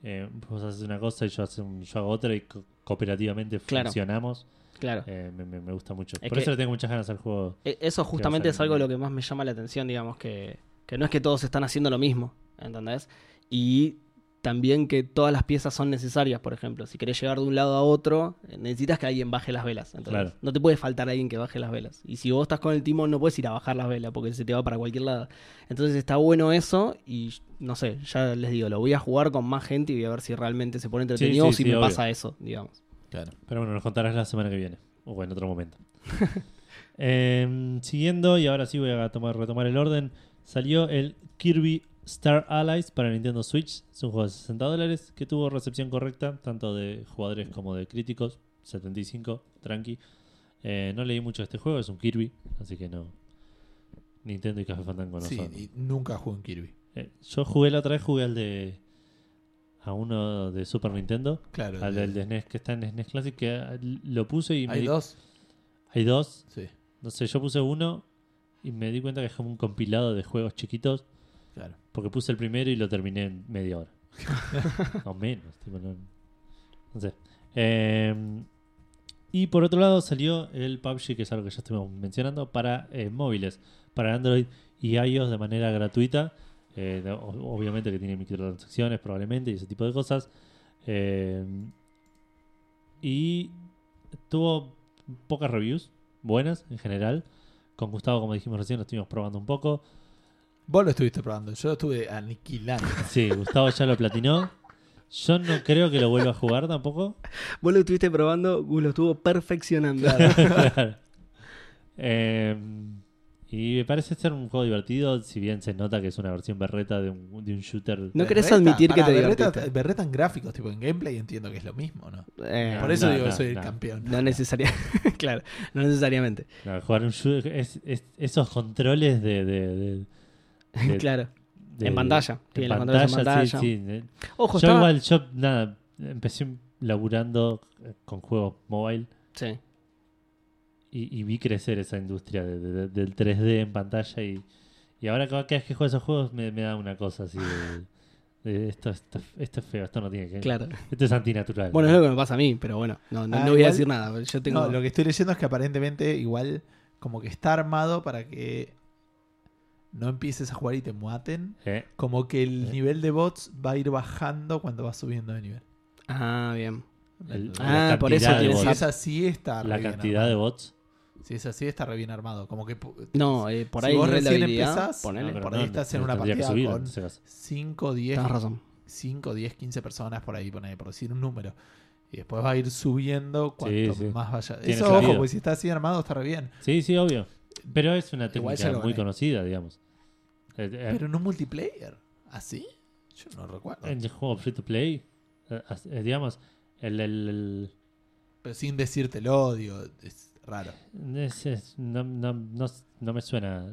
eh, vos haces una cosa y yo, hace un- yo hago otra y co- cooperativamente Claro. funcionamos. Claro. Eh, me, gusta mucho. Es Por eso le tengo muchas ganas al juego. E- Eso justamente es algo de lo que más me llama la atención, digamos, que, que no es que todos están haciendo lo mismo, ¿entendés? Y también que todas las piezas son necesarias, por ejemplo. Si querés llegar de un lado a otro, eh, necesitas que alguien baje las velas. Claro. No te puede faltar alguien que baje las velas. Y si vos estás con el timón, no puedes ir a bajar las velas porque se te va para cualquier lado. Entonces está bueno eso y no sé, ya les digo, lo voy a jugar con más gente y voy a ver si realmente se pone entretenido sí, o si sí, me obvio. pasa eso, digamos. Claro. Pero bueno, nos contarás la semana que viene. O en otro momento. (laughs) Em, siguiendo, y ahora sí voy a tomar, retomar el orden. Salió el Kirby Star Allies para Nintendo Switch. Es un juego de 60 dólares que tuvo recepción correcta, tanto de jugadores como de críticos. 75, tranqui. Eh, no leí mucho de este juego, es un Kirby, así que no. Nintendo y Café Fandango no Sí, son. y nunca jugué en Kirby. Eh, yo jugué la otra vez, jugué al de. a uno de Super Nintendo. Claro. Al de- del de SNES que está en SNES Classic, que ah, lo puse y me ¿Hay di- dos? Hay dos. Sí, No sé, yo puse uno y me di cuenta que es como un compilado de juegos chiquitos. Claro. Porque puse el primero y lo terminé en media hora. (laughs) o menos. tipo, no, no sé. Eh, y por otro lado salió el PUBG, que es algo que ya estuvimos mencionando, para eh, móviles, para Android y iOS de manera gratuita. Eh, obviamente que tiene microtransacciones probablemente y ese tipo de cosas. Eh, y tuvo pocas reviews, buenas en general. Con Gustavo, como dijimos recién, lo estuvimos probando un poco. Vos lo estuviste probando, yo lo estuve aniquilando. Sí, Gustavo ya lo platinó. Yo no creo que lo vuelva a jugar tampoco. Vos lo estuviste probando, Gus lo estuvo perfeccionando. Claro. (laughs) Eh, y me parece ser un juego divertido, si bien se nota que es una versión berreta de un, de un shooter. No querés Berreta, admitir que te Berreta, divertiste. Berreta en gráficos, tipo en gameplay entiendo que es lo mismo, ¿no? Eh, Por eso no, digo que no, soy el no. campeón. No necesariamente. (laughs) claro, no necesariamente. No, jugar un shooter. es- es- esos controles de. de- de- de- claro. de- En pantalla. en pantalla, sí, sí. Ojo, Yo estaba- igual, yo nada, empecé laburando eh, con juegos mobile Sí. y, y vi crecer esa industria de- de- del 3D en pantalla y, y ahora cada vez que juego esos juegos me, me da una cosa así de, esto, esto, esto es feo, esto no tiene que Claro. Esto es antinatural. Bueno, es lo que me pasa a mí, pero bueno, no, no, Ah, no voy a decir nada. Yo tengo. No, lo que estoy leyendo es que aparentemente igual como que está armado para que no empieces a jugar y te maten. Eh, Como que el Eh. nivel de bots va a ir bajando cuando vas subiendo de nivel. Ah, bien. el- Ah, por eso cantidad de tiene bots. Si esa- es así, está re La bien cantidad de armado. bots. Si es así, está re bien armado. Como que No, eh, por Si ahí el vos de recién empezás, ponele. No, por ahí estás en una partida subir, con- en ese caso. 5, 10, Tienes razón. 5, 10, 15 personas por ahí, poner, por decir un número. Y después va a ir subiendo cuanto Sí, sí. más vaya. Tiene Eso, sentido. ojo, porque si está así armado está re bien. Sí, sí, obvio. Pero es una técnica muy conocida, digamos. Eh, eh, Pero no multiplayer. ¿Así? Yo no recuerdo. en el juego free to play, eh, digamos, el, el- el- Pero sin decírtelo, digo, es raro. es- es- no, no- no- no me suena.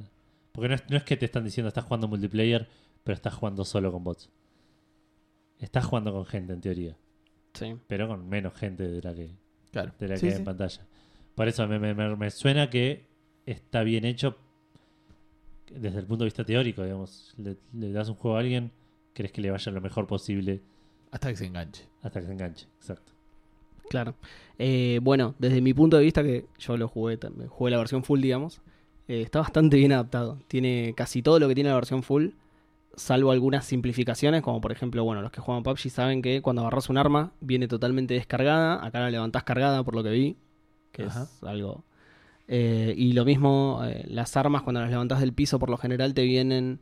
Porque no es, no es que te están diciendo estás jugando multiplayer, pero estás jugando solo con bots. Estás jugando con gente en teoría, Sí. pero con menos gente de la que, Claro. de la que Sí, hay sí. en pantalla. Por eso me, me- me- me suena que está bien hecho desde el punto de vista teórico, digamos. Le, le das un juego a alguien, crees que le vaya lo mejor posible Hasta que se enganche. hasta que se enganche. Exacto. Claro. Eh, bueno, desde mi punto de vista, que yo lo jugué, también, jugué la versión full, digamos, eh, está bastante bien adaptado. Tiene casi todo lo que tiene la versión full, salvo algunas simplificaciones, como por ejemplo, bueno, los que juegan PUBG saben que cuando agarras un arma viene totalmente descargada, acá la levantás cargada por lo que vi, que Ajá. es algo... eh, y lo mismo, eh, las armas cuando las levantás del piso por lo general te vienen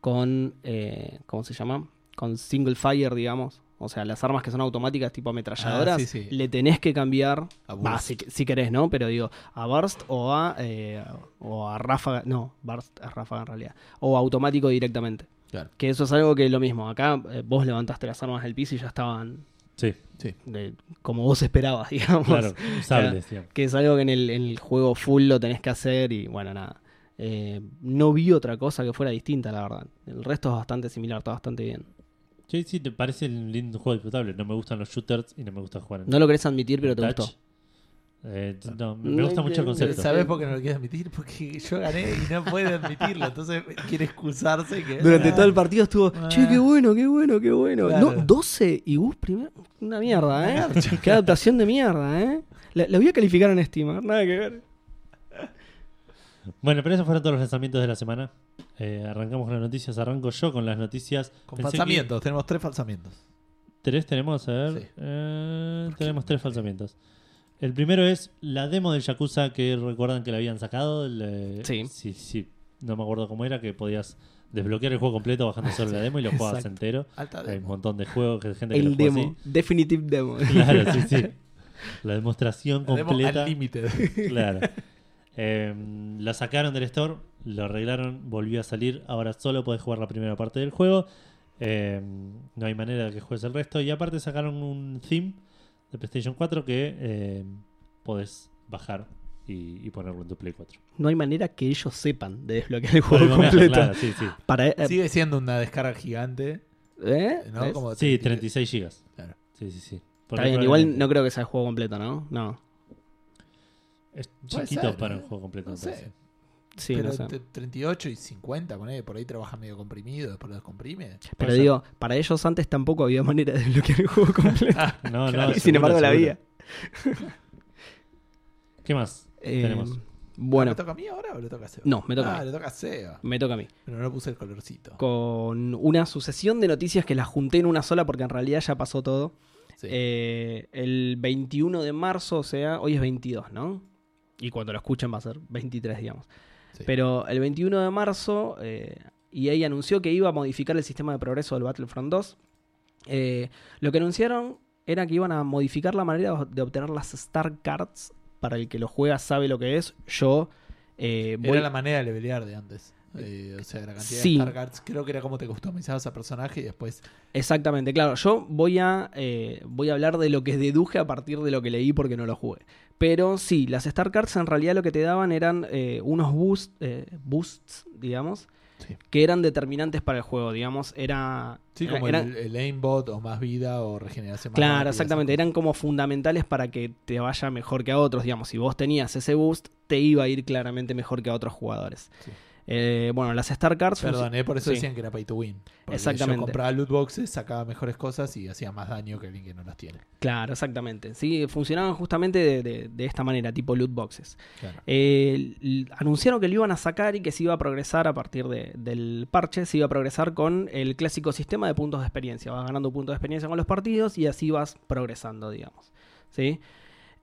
con, eh, ¿cómo se llama? Con single fire, digamos. O sea, las armas que son automáticas, tipo ametralladoras, Ah, sí, sí. le tenés que cambiar, A burst. si, si querés, ¿no? Pero digo, a burst o a, eh, o a ráfaga, no, burst es ráfaga en realidad, o automático directamente. Claro. Que eso es algo que lo mismo, acá eh, vos levantaste las armas del piso y ya estaban Sí, Sí. de- como vos esperabas, (laughs) digamos. claro, usables, digamos. Que es algo que en el, en el juego full lo tenés que hacer y bueno, nada. Eh, no vi otra cosa que fuera distinta, la verdad. El resto es bastante similar, está bastante bien. Sí, sí, te parece un lindo juego disfrutable. No me gustan los shooters y no me gusta jugar en No lo querés admitir, pero te touch. gustó. Eh, no, me gusta mucho el concepto. ¿Sabes por qué no lo quiere admitir? Porque yo gané y no puede admitirlo. Entonces quiere excusarse. Que, Durante Ah, todo el partido estuvo, Ah. che, qué bueno, qué bueno, qué bueno. Claro. No, 12 y Gus primero. Una mierda, ¿eh? qué adaptación de mierda, ¿eh? La, la voy a calificar en Steam, ver, nada que ver. Bueno, pero esos fueron todos los lanzamientos de la semana. Eh, arrancamos con las noticias. Arranco yo con las noticias. Con Pensé que- falsamientos. Tenemos tres falsamientos. Tres tenemos, a ver. Sí. Eh, tenemos tres falsamientos. El primero es la demo del Yakuza que recuerdan que la habían sacado. el, eh, Sí. sí. sí, No me acuerdo cómo era, que podías desbloquear el juego completo bajando solo la demo y lo jugabas Exacto. entero. Alta Hay un demo. montón de juegos, que gente que El demo, definitive demo. así. (laughs) Claro, sí, sí. (laughs) La demostración La demo completa. Unlimited. (laughs) Claro. Eh, lo sacaron del store, lo arreglaron, volvió a salir. Ahora solo podés jugar la primera parte del juego. Eh, no hay manera de que juegues el resto. Y aparte sacaron un theme de PlayStation 4 que eh, podés bajar y, y ponerlo en tu Play 4. No hay manera que ellos sepan de desbloquear el (laughs) juego completo. claro, sí, sí. Para, eh, Sigue siendo una descarga gigante. ¿eh? ¿no? Como Sí, 30 36 gigas. Claro. Sí, sí, sí. Está Porque bien, igual no creo que sea el juego completo, ¿no? No. Es chiquito ser, para ¿eh? un juego completo. No sé. Sí, pero no sé. te- 38 y 50, poné, por ahí trabaja medio comprimido, después lo descomprime. Pero digo, para ellos antes tampoco había manera de desbloquear el juego completo. (laughs) No, Claro, no. y sin seguro, embargo la había. ¿Qué más? Eh, Tenemos. Bueno, ¿Me toca a mí ahora o le toca a Seba? No, me toca a Ah, mí. le toca a Seba. me toca a mí. Pero no puse el colorcito. Con una sucesión de noticias que las junté en una sola porque en realidad ya pasó todo. Sí. Eh, el 21 de marzo, o sea, hoy es 22, ¿no? Y cuando lo escuchen va a ser 23, digamos. Sí. Pero el 21 de marzo, eh, EA anunció que iba a modificar el sistema de progreso del Battlefront 2. Eh, lo que anunciaron era que iban a modificar la manera de obtener las Star Cards. Para el que lo juega sabe lo que es. Yo eh, voy... Era la manera de levelear de antes. Eh, o sea, la cantidad Sí. de Star Cards. Creo que era como te customizabas a personaje y después. Exactamente, claro. Yo voy a, eh, voy a hablar de lo que deduje a partir de lo que leí porque no lo jugué. Pero sí, las Star Cards en realidad lo que te daban eran eh, unos boost, eh, boosts, digamos, Sí. que eran determinantes para el juego, digamos. Era, Sí, era- como eran- el, el aimbot o más vida o regeneración más Claro, rápida, exactamente. Eran como fundamentales para que te vaya mejor que a otros. Digamos, si vos tenías ese boost, te iba a ir claramente mejor que a otros jugadores. Sí. Eh, bueno, las Star Cards. Perdón, eh, por eso Sí. decían que era pay to win. Exactamente. Yo compraba loot boxes, sacaba mejores cosas y hacía más daño que alguien que no las tiene. Claro, exactamente. Sí, funcionaban justamente de, de- de esta manera, tipo loot boxes. Claro. Eh, anunciaron que lo iban a sacar y que se iba a progresar a partir de- del parche, se iba a progresar con el clásico sistema de puntos de experiencia. Vas ganando puntos de experiencia con los partidos y así vas progresando, digamos. ¿Sí?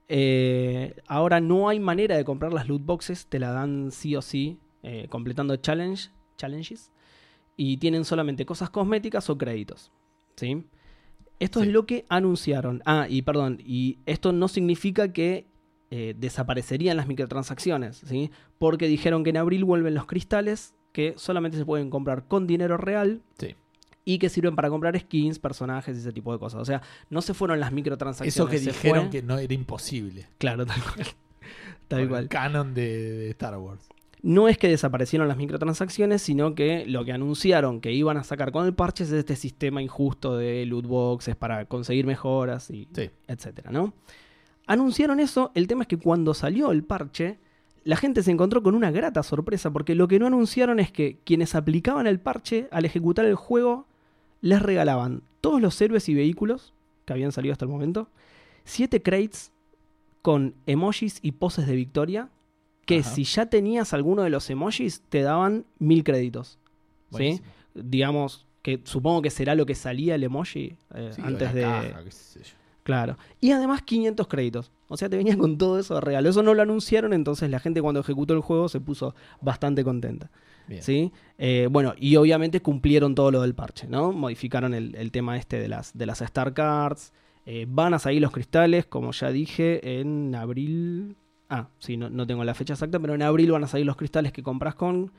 Eh, ahora no hay manera de comprar las loot boxes, te la dan sí o sí, eh, completando challenge, challenges, y tienen solamente cosas cosméticas o créditos. ¿Sí? Esto Sí. es lo que anunciaron. Ah, y perdón, y esto no significa que eh, desaparecerían las microtransacciones, ¿sí? Porque dijeron que en abril vuelven los cristales que solamente se pueden comprar con dinero real Sí. y que sirven para comprar skins, personajes y ese tipo de cosas. O sea, no se fueron las microtransacciones. Eso que dijeron fue- que no era imposible. Claro, tal cual. (laughs) Tal Por el canon de, de Star Wars. No es que desaparecieron las microtransacciones, sino que lo que anunciaron que iban a sacar con el parche es este sistema injusto de loot boxes para conseguir mejoras y Sí. etcétera, ¿no? Anunciaron eso, el tema es que cuando salió el parche, la gente se encontró con una grata sorpresa, porque lo que no anunciaron es que quienes aplicaban el parche al ejecutar el juego les regalaban todos los héroes y vehículos que habían salido hasta el momento, siete crates con emojis y poses de victoria, que Ajá. si ya tenías alguno de los emojis te daban mil créditos. ¿sí? Digamos que supongo que será lo que salía el emoji eh, Sí, antes de... caja, qué sé yo. Claro. Y además 500 créditos. O sea, te venían con todo eso de regalo. Eso no lo anunciaron, entonces la gente cuando ejecutó el juego se puso bastante contenta. Bien. ¿Sí? Eh, bueno, y obviamente cumplieron todo lo del parche, ¿no? Modificaron el, el tema este de las, de las Star Cards. Eh, van a salir los cristales, como ya dije, en abril. Ah, sí, no, no tengo la fecha exacta, pero en abril van a salir los cristales que compras con,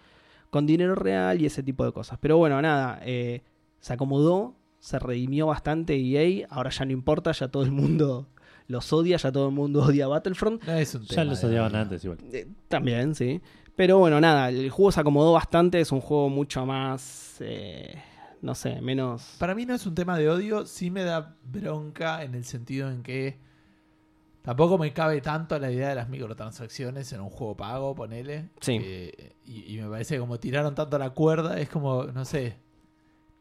con dinero real y ese tipo de cosas. Pero bueno, nada, eh, se acomodó, se redimió bastante EA, ahora ya no importa, ya todo el mundo (laughs) los odia, ya todo el mundo odia Battlefront. No es un Ya los de odiaban antes igual. Eh, también, sí. Pero bueno, nada, el juego se acomodó bastante, es un juego mucho más, eh, no sé, menos... Para mí no es un tema de odio, sí me da bronca en el sentido en que Tampoco me cabe tanto la idea de las microtransacciones en un juego pago, ponele. Sí. Eh, y, y me parece que como tiraron tanto la cuerda, es como, no sé.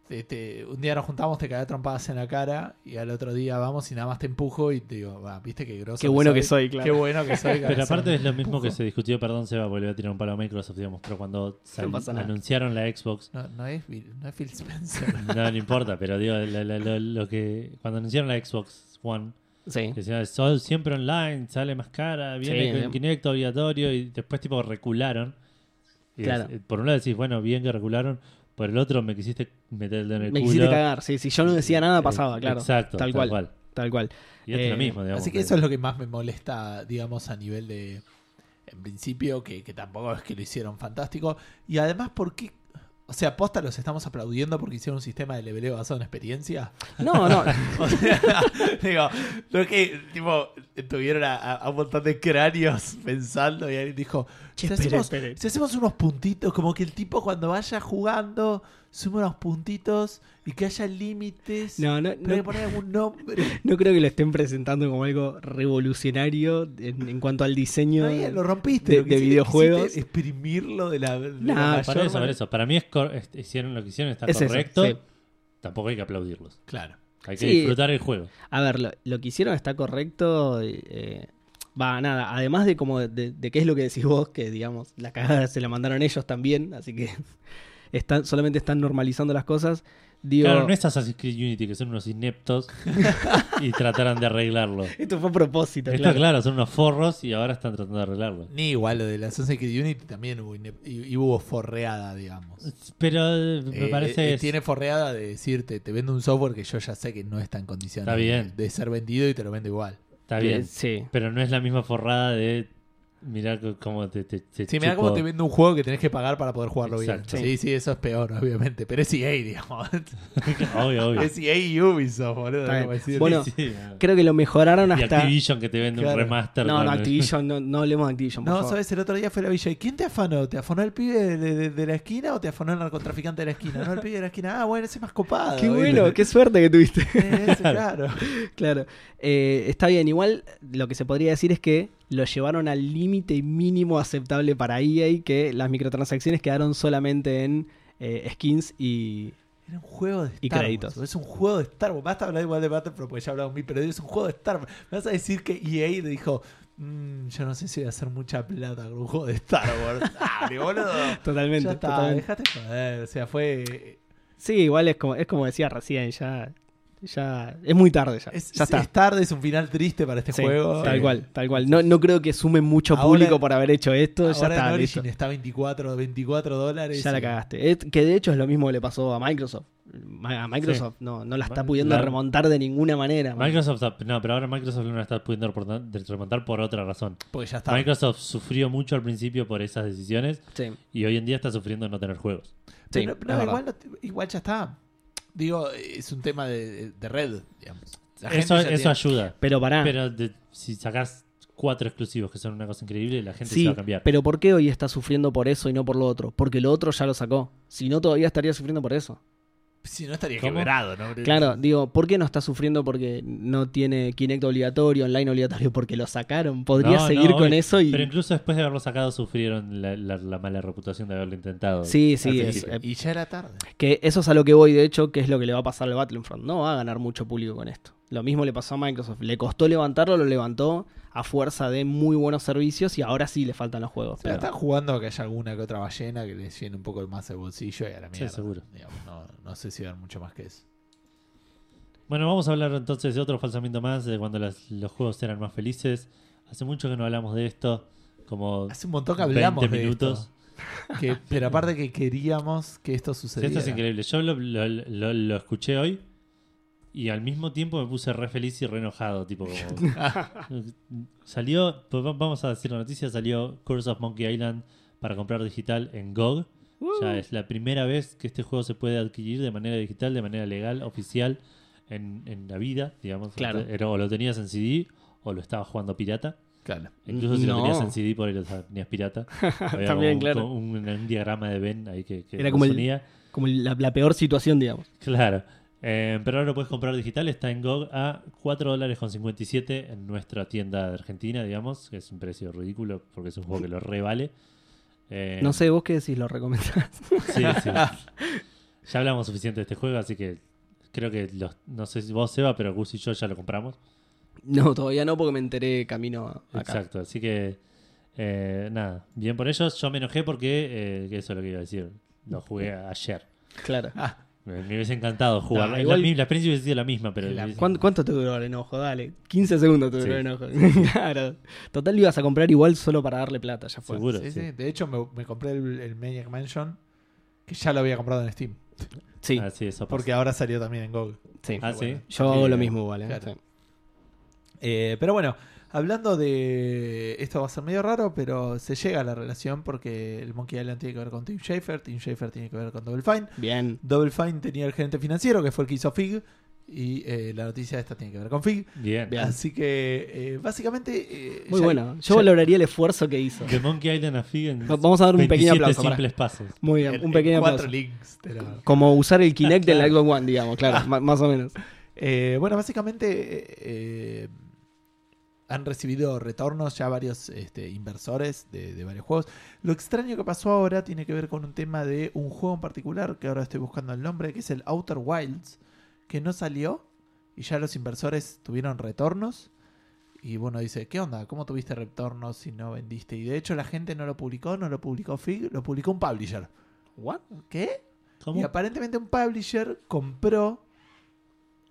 te- te- un día nos juntamos, te caí trompadas en la cara y al otro día vamos y nada más te empujo y te digo, va, viste qué groso. Qué bueno que soy, claro. Qué bueno que soy. Pero aparte es lo mismo que se discutió, perdón, se va a tirar un palo a Microsoft, digamos, pero cuando sal- anunciaron la Xbox, No, no es, no es Phil Spencer. (laughs) no, no importa, pero digo, lo que cuando anunciaron la Xbox One, Sí. que decían, "Sol siempre online, sale más cara, viene Sí, con. Kinect obligatorio y después tipo recularon. Y Claro. es- por un lado decís, bueno, bien que recularon, por el otro me quisiste meter el dedo en el Me culo. quisiste cagar. Sí, si yo no decía nada, pasaba, Eh, claro. Exacto, Tal cual. Tal cual. Y esto es lo Eh, mismo, digamos. Así que eso es lo que más me molesta, digamos, a nivel de. En principio, que, que tampoco es que lo hicieron fantástico. Y además, ¿por qué? O sea, posta los estamos aplaudiendo porque hicieron un sistema de leveleo basado en experiencia. No, no. (laughs) O sea, (laughs) digo, no es que, tipo, tuvieron a- a un montón de cráneos pensando y alguien dijo, Che, si, espere, hacemos, espere. si hacemos unos puntitos, como que el tipo cuando vaya jugando suma unos puntitos y que haya límites. No, no, pero hay que no, poner algún nombre. (laughs) no creo que lo estén presentando como algo revolucionario en, en cuanto al diseño. No, ya lo rompiste. de- lo videojuegos. exprimirlo de la. de la Nah, mayor Para eso, para eso. Para mí es cor- es- hicieron lo que hicieron está Es eso, correcto. sí. Tampoco hay que aplaudirlos. Claro. Hay que Sí. disfrutar el juego. A ver, lo, lo que hicieron está correcto. eh, Va, nada, además de como de, de qué es lo que decís vos, que digamos, la cagada se la mandaron ellos también, así que (laughs) están, solamente están normalizando las cosas. Digo, Claro, no es Assassin's Creed Unity, que son unos ineptos (laughs) y trataron de arreglarlo. esto fue a propósito, Está claro. claro, son unos forros y ahora están tratando de arreglarlo. Ni igual lo de la Assassin's Creed Unity también hubo, y, y hubo forreada, digamos. Pero eh, me Eh, parece. eh, es- tiene forreada de decirte, te vendo un software que yo ya sé que no está en condiciones Está bien. De, de ser vendido y te lo vendo igual. Está bien. Sí. Pero no es la misma forrada de. Mirar cómo te. te, te Sí, chupo. cómo te vendo un juego que tenés que pagar para poder jugarlo Exacto. bien. Sí, sí, eso es peor, obviamente. Pero es EA, digamos. (laughs) obvio, obvio. es EA y Ubisoft, boludo. Como decir. Bueno, Sí, sí. Creo que lo mejoraron Y hasta. Activision que te vende Claro. un remaster. No, no, Activision, no, no hablemos de Activision. por No, favor. sabes, el otro día fue la villa. ¿Y quién te afanó? ¿Te afanó el pibe de, de- de la esquina o te afanó el narcotraficante de la esquina? No, el pibe de la esquina. Ah, bueno, ese es más copado. Qué ¿viste? bueno, qué suerte que tuviste. (laughs) Eh, ese, claro. claro. Eh, está bien, igual lo que se podría decir es que lo llevaron al límite mínimo aceptable para EA, que las microtransacciones quedaron solamente en eh, skins y... Era un juego de Star Y Wars, créditos. Es un juego de Star Wars. Basta hablar igual de Battlefront porque ya hablamos mí, pero es un juego de Star Wars. Me vas a decir que EA dijo, "Mm, yo no sé si voy a hacer mucha plata con un juego de Star Wars. (laughs) Dale, boludo. Totalmente. Ya está, totalmente. dejate joder. O sea, fue. Sí, igual es como, es como decía recién, ya, ya es muy tarde ya. Es, ya está. es tarde, es un final triste para este Sí, juego. Tal cual, tal cual. No, no creo que sume mucho Ahora- público por haber hecho esto. Ya Ahora está, en listo. Origin está 24, 24 dólares. Ya la cagaste. Es- que de hecho es lo mismo que le pasó a Microsoft. A Microsoft no, no la está pudiendo la- remontar de ninguna manera. Microsoft, no, pero ahora Microsoft no la está pudiendo remontar por otra razón. Porque ya está. Microsoft sufrió mucho al principio por esas decisiones Sí. y hoy en día está sufriendo no tener juegos. Sí, Pero, no, igual, igual ya está. Digo, es un tema de, de red, digamos. La gente Eso, ya eso tiene- ayuda. Pero pará. Pero de- si sacás cuatro exclusivos que son una cosa increíble, la gente se sí, va a cambiar. pero ¿por qué hoy está sufriendo por eso y no por lo otro? Porque lo otro ya lo sacó. Si no, todavía estaría sufriendo por eso. Si no estaría ¿Cómo? quebrado, ¿no? Claro, digo, ¿por qué no está sufriendo porque no tiene Kinect obligatorio, online obligatorio? Porque lo sacaron. Podría No, no, seguir con eso y... Pero incluso después de haberlo sacado, sufrieron la, la- la mala reputación de haberlo intentado. Sí, sí, es- principio. Y ya era tarde. Que eso es a lo que voy, de hecho, que es lo que le va a pasar al Battlefront. No va a ganar mucho público con esto. Lo mismo le pasó a Microsoft. Le costó levantarlo, lo levantó a fuerza de muy buenos servicios y ahora sí le faltan los juegos. Pero- están jugando a que haya alguna que otra ballena que les llene un poco más el bolsillo y a la Sí, mierda. seguro. digamos. no, no sé si haber mucho más que eso. Bueno, vamos a hablar entonces de otro falsamiento más, de cuando las- los juegos eran más felices. Hace mucho que no hablamos de esto, como Hace un montón que hablamos 20 de minutos. esto. Que- pero aparte que queríamos que esto Sí, sucediera. esto es increíble. Yo lo, lo- lo- lo escuché hoy y al mismo tiempo me puse re feliz y re enojado. Tipo, como- (laughs) salió, pues va- vamos a decir la noticia, salió Curse of Monkey Island para comprar digital en GOG. Ya es la primera vez que este juego se puede adquirir de manera digital, de manera legal, oficial, en, en la vida, digamos. Claro. Era- o lo tenías en CD o lo estabas jugando pirata. Claro. Incluso si No. lo tenías en CD, por ahí lo tenías pirata. (laughs) Había También, un, claro. Un, un diagrama de Ben ahí que, que Era como el- unía. Como la, la peor situación, digamos. Claro. Eh, pero ahora lo puedes comprar digital, está en GOG a 4 dólares con 57 en nuestra tienda de Argentina, digamos, que es un precio ridículo porque es un juego que lo revale. Eh, No sé, vos qué decís, lo recomendás. Sí, sí. (laughs) ya hablamos suficiente de este juego, así que creo que los, no sé si vos, Seba, pero Gus y yo ya lo compramos. No, todavía no, porque me enteré camino acá. Exacto, así que eh, nada, bien por ellos. Yo me enojé porque, eh, que eso es lo que iba a decir, lo jugué ayer. Claro. Me, me hubiese encantado jugar. No, la, igual- mi- la experiencia hubiese sido la misma, pero La- hubiese- ¿Cuánto, cuánto te duró el enojo? Dale, 15 segundos te duró Sí. el enojo. (laughs) claro. Total, lo ibas a comprar igual solo para darle plata, ya fue. seguro. Sí, sí. sí. De hecho, me, me compré el, el Maniac Mansion, que ya lo había comprado en Steam. Sí, Ah, sí, eso pasa. Porque ahora salió también en GOG. sí. Ah, bueno. sí. Yo hago lo mismo igual, ¿eh? claro. Sí. Eh, pero bueno, hablando de. Esto va a ser medio raro, pero se llega a la relación porque el Monkey Island tiene que ver con Tim Schafer, Tim Schafer tiene que ver con Double Fine. Bien. Double Fine tenía el gerente financiero, que fue el que hizo Fig. Y eh, la noticia esta tiene que ver con Fig. Bien. Bien. Así que, eh, básicamente. eh, Muy ya- bueno. Yo ya- valoraría el esfuerzo que hizo. The Monkey Island a Fig en Vamos a dar un pequeño 27 aplauso. simples pasos. Muy bien, en- un pequeño en cuatro aplauso. links. Como usar el Kinect del Xbox One, digamos, claro, (laughs) más o menos. Eh, bueno, básicamente han recibido retornos ya varios este, inversores de, de varios juegos. Lo extraño que pasó ahora tiene que ver con un tema de un juego en particular, que ahora estoy buscando el nombre, que es el Outer Wilds, que no salió y ya los inversores tuvieron retornos. Y bueno, dice, ¿qué onda? ¿Cómo tuviste retornos si no vendiste? Y de hecho la gente no lo publicó, no lo publicó Fig, lo publicó un publisher. ¿What? ¿Qué? ¿Cómo? Y aparentemente un publisher compró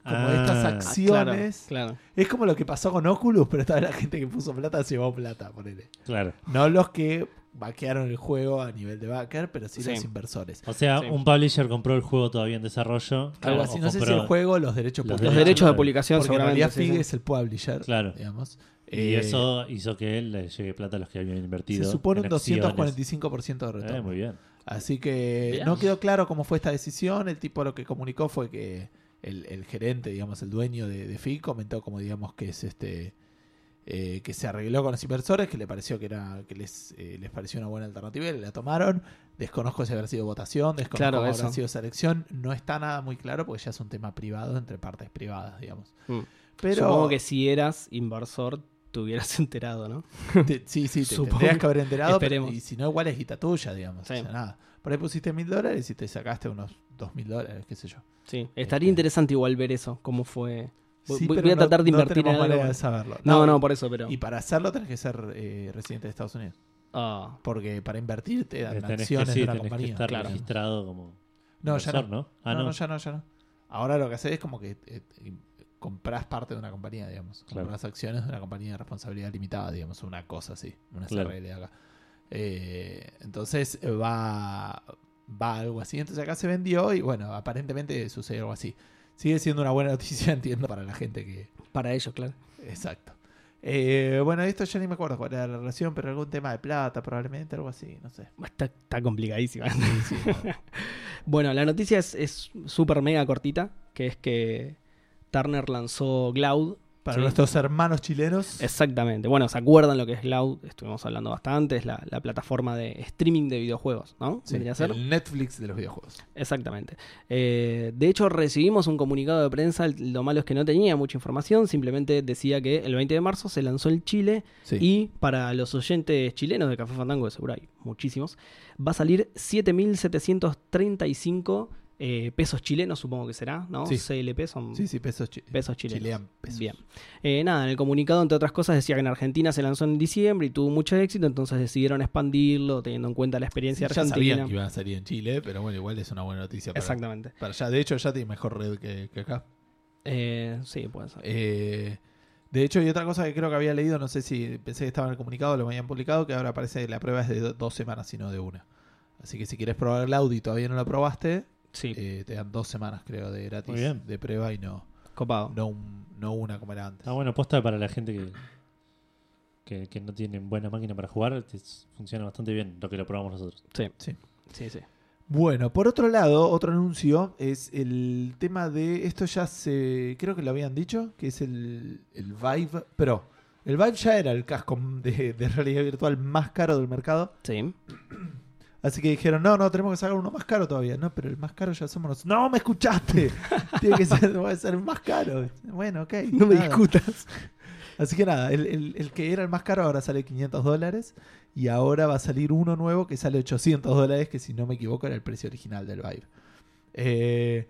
como Ah, estas acciones. Claro. Es como lo que pasó con Oculus, pero toda la gente que puso plata se llevó plata, ponele. Claro. No los que vaquearon el juego a nivel de backer, pero sí, Sí. los inversores. O sea, Sí. un publisher compró el juego todavía en desarrollo. Algo así, no sé si el juego, los derechos los derechos de publicación Porque en seguramente. realidad sí, es el publisher, Claro. digamos. Y Eh, eso hizo que él le llegue plata a los que habían invertido. se supone en un acciones. 245% de retorno. Eh, muy bien. Así que Bien. no quedó claro cómo fue esta decisión. El tipo lo que comunicó fue que el, el gerente, digamos, el dueño de, de comentó como digamos que es este eh, que se arregló con los inversores, que le pareció que era, que les, eh, les pareció una buena alternativa y la tomaron. Desconozco si habrá sido votación, desconozco Claro, eso. habrá sido selección. No está nada muy claro porque ya es un tema privado entre partes privadas, digamos. Mm. Pero Supongo que si eras inversor, te hubieras (laughs) enterado, ¿no? te- sí, sí, te tendrías que haber enterado. pero- y si no, igual es guita tuya, digamos. Sí. O sea, nada. Por ahí pusiste mil dólares y te sacaste unos dos mil dólares, qué sé yo. Sí. Estaría Este. interesante igual ver eso, cómo fue. Voy, Sí, voy- pero voy a no- tratar de no invertir en tenemos algo. de saberlo. No, no, por eso, pero. Y para hacerlo tenés que ser eh, residente de Estados Unidos. Ah, Porque para invertir te dan Eh, Tenés que, acciones sí, de una tenés que compañía. estar Claro. registrado como No, ya inversor, no. ¿no? Ah, no, no. no, ya no, ya no. Ahora lo que haces es como que eh, compras parte de una compañía, digamos. Claro. Compras acciones de una compañía de responsabilidad limitada, digamos, una cosa así, una Claro. SRL acá. Eh, entonces va, va algo así. Entonces acá se vendió y bueno, aparentemente sucede algo así. Sigue siendo una buena noticia, (laughs) entiendo, para la gente que, para ellos, claro. Exacto. Eh, bueno, esto ya ni me acuerdo cuál era la relación, pero algún tema de plata, probablemente, algo así, no sé. Está, está complicadísima. Sí, no. (laughs) Bueno, la noticia es- es súper mega cortita, que es que Turner lanzó Cloud. Para Sí. nuestros hermanos chilenos. Exactamente. Bueno, ¿se acuerdan lo que es Cloud? Estuvimos hablando bastante. Es la, la plataforma de streaming de videojuegos, ¿no? sí, ser. el Netflix de los videojuegos. Exactamente. Eh, de hecho, recibimos un comunicado de prensa. Lo malo es que no tenía mucha información. Simplemente decía que el 20 de marzo se lanzó el Chile. Sí. Y para los oyentes chilenos de Café Fandango, de seguro hay muchísimos, va a salir 7.735 eh, pesos chilenos, supongo que será, ¿no? Sí. CLP son sí, sí, pesos, chi- pesos chilenos. chilean pesos. Bien. Eh, nada, en el comunicado, entre otras cosas, decía que en Argentina se lanzó en diciembre y tuvo mucho éxito, entonces decidieron expandirlo, teniendo en cuenta la Sí, experiencia ya argentina. sabían que iban a salir en Chile, pero bueno, igual es una buena noticia para, Exactamente. para allá. De hecho, ya tiene mejor red que, que acá. Eh, sí, puede ser. Eh, de hecho, y otra cosa que creo que había leído, no sé si pensé que estaba en el comunicado, lo habían publicado, que ahora parece que la prueba es de do- dos semanas y no de una. Así que si quieres probar el Audi y todavía no lo probaste, sí, eh, te dan dos semanas, creo, de gratis Muy bien. de prueba y no, copado. no, un- no una como era antes. Ah, bueno, posta para la gente que, que, que no tiene buena máquina para jugar, funciona bastante bien lo que lo probamos nosotros. Sí, Sí. sí, sí. Bueno, por otro lado, otro anuncio es el tema de. Esto ya se. Creo que lo habían dicho, que es el, el Vive Pro. El Vive ya era el casco de, de realidad virtual más caro del mercado. Sí. Así que dijeron, no, no, tenemos que sacar uno más caro todavía. No, pero el más caro ya somos nosotros. No, me escuchaste. (laughs) Tiene que ser, va a ser el más caro. Bueno, ok. (laughs) No me discutas. Así que nada, el, el- el que era el más caro ahora sale 500 dólares. Y ahora va a salir uno nuevo que sale 800 dólares, que si no me equivoco era el precio original del Vive. Eh,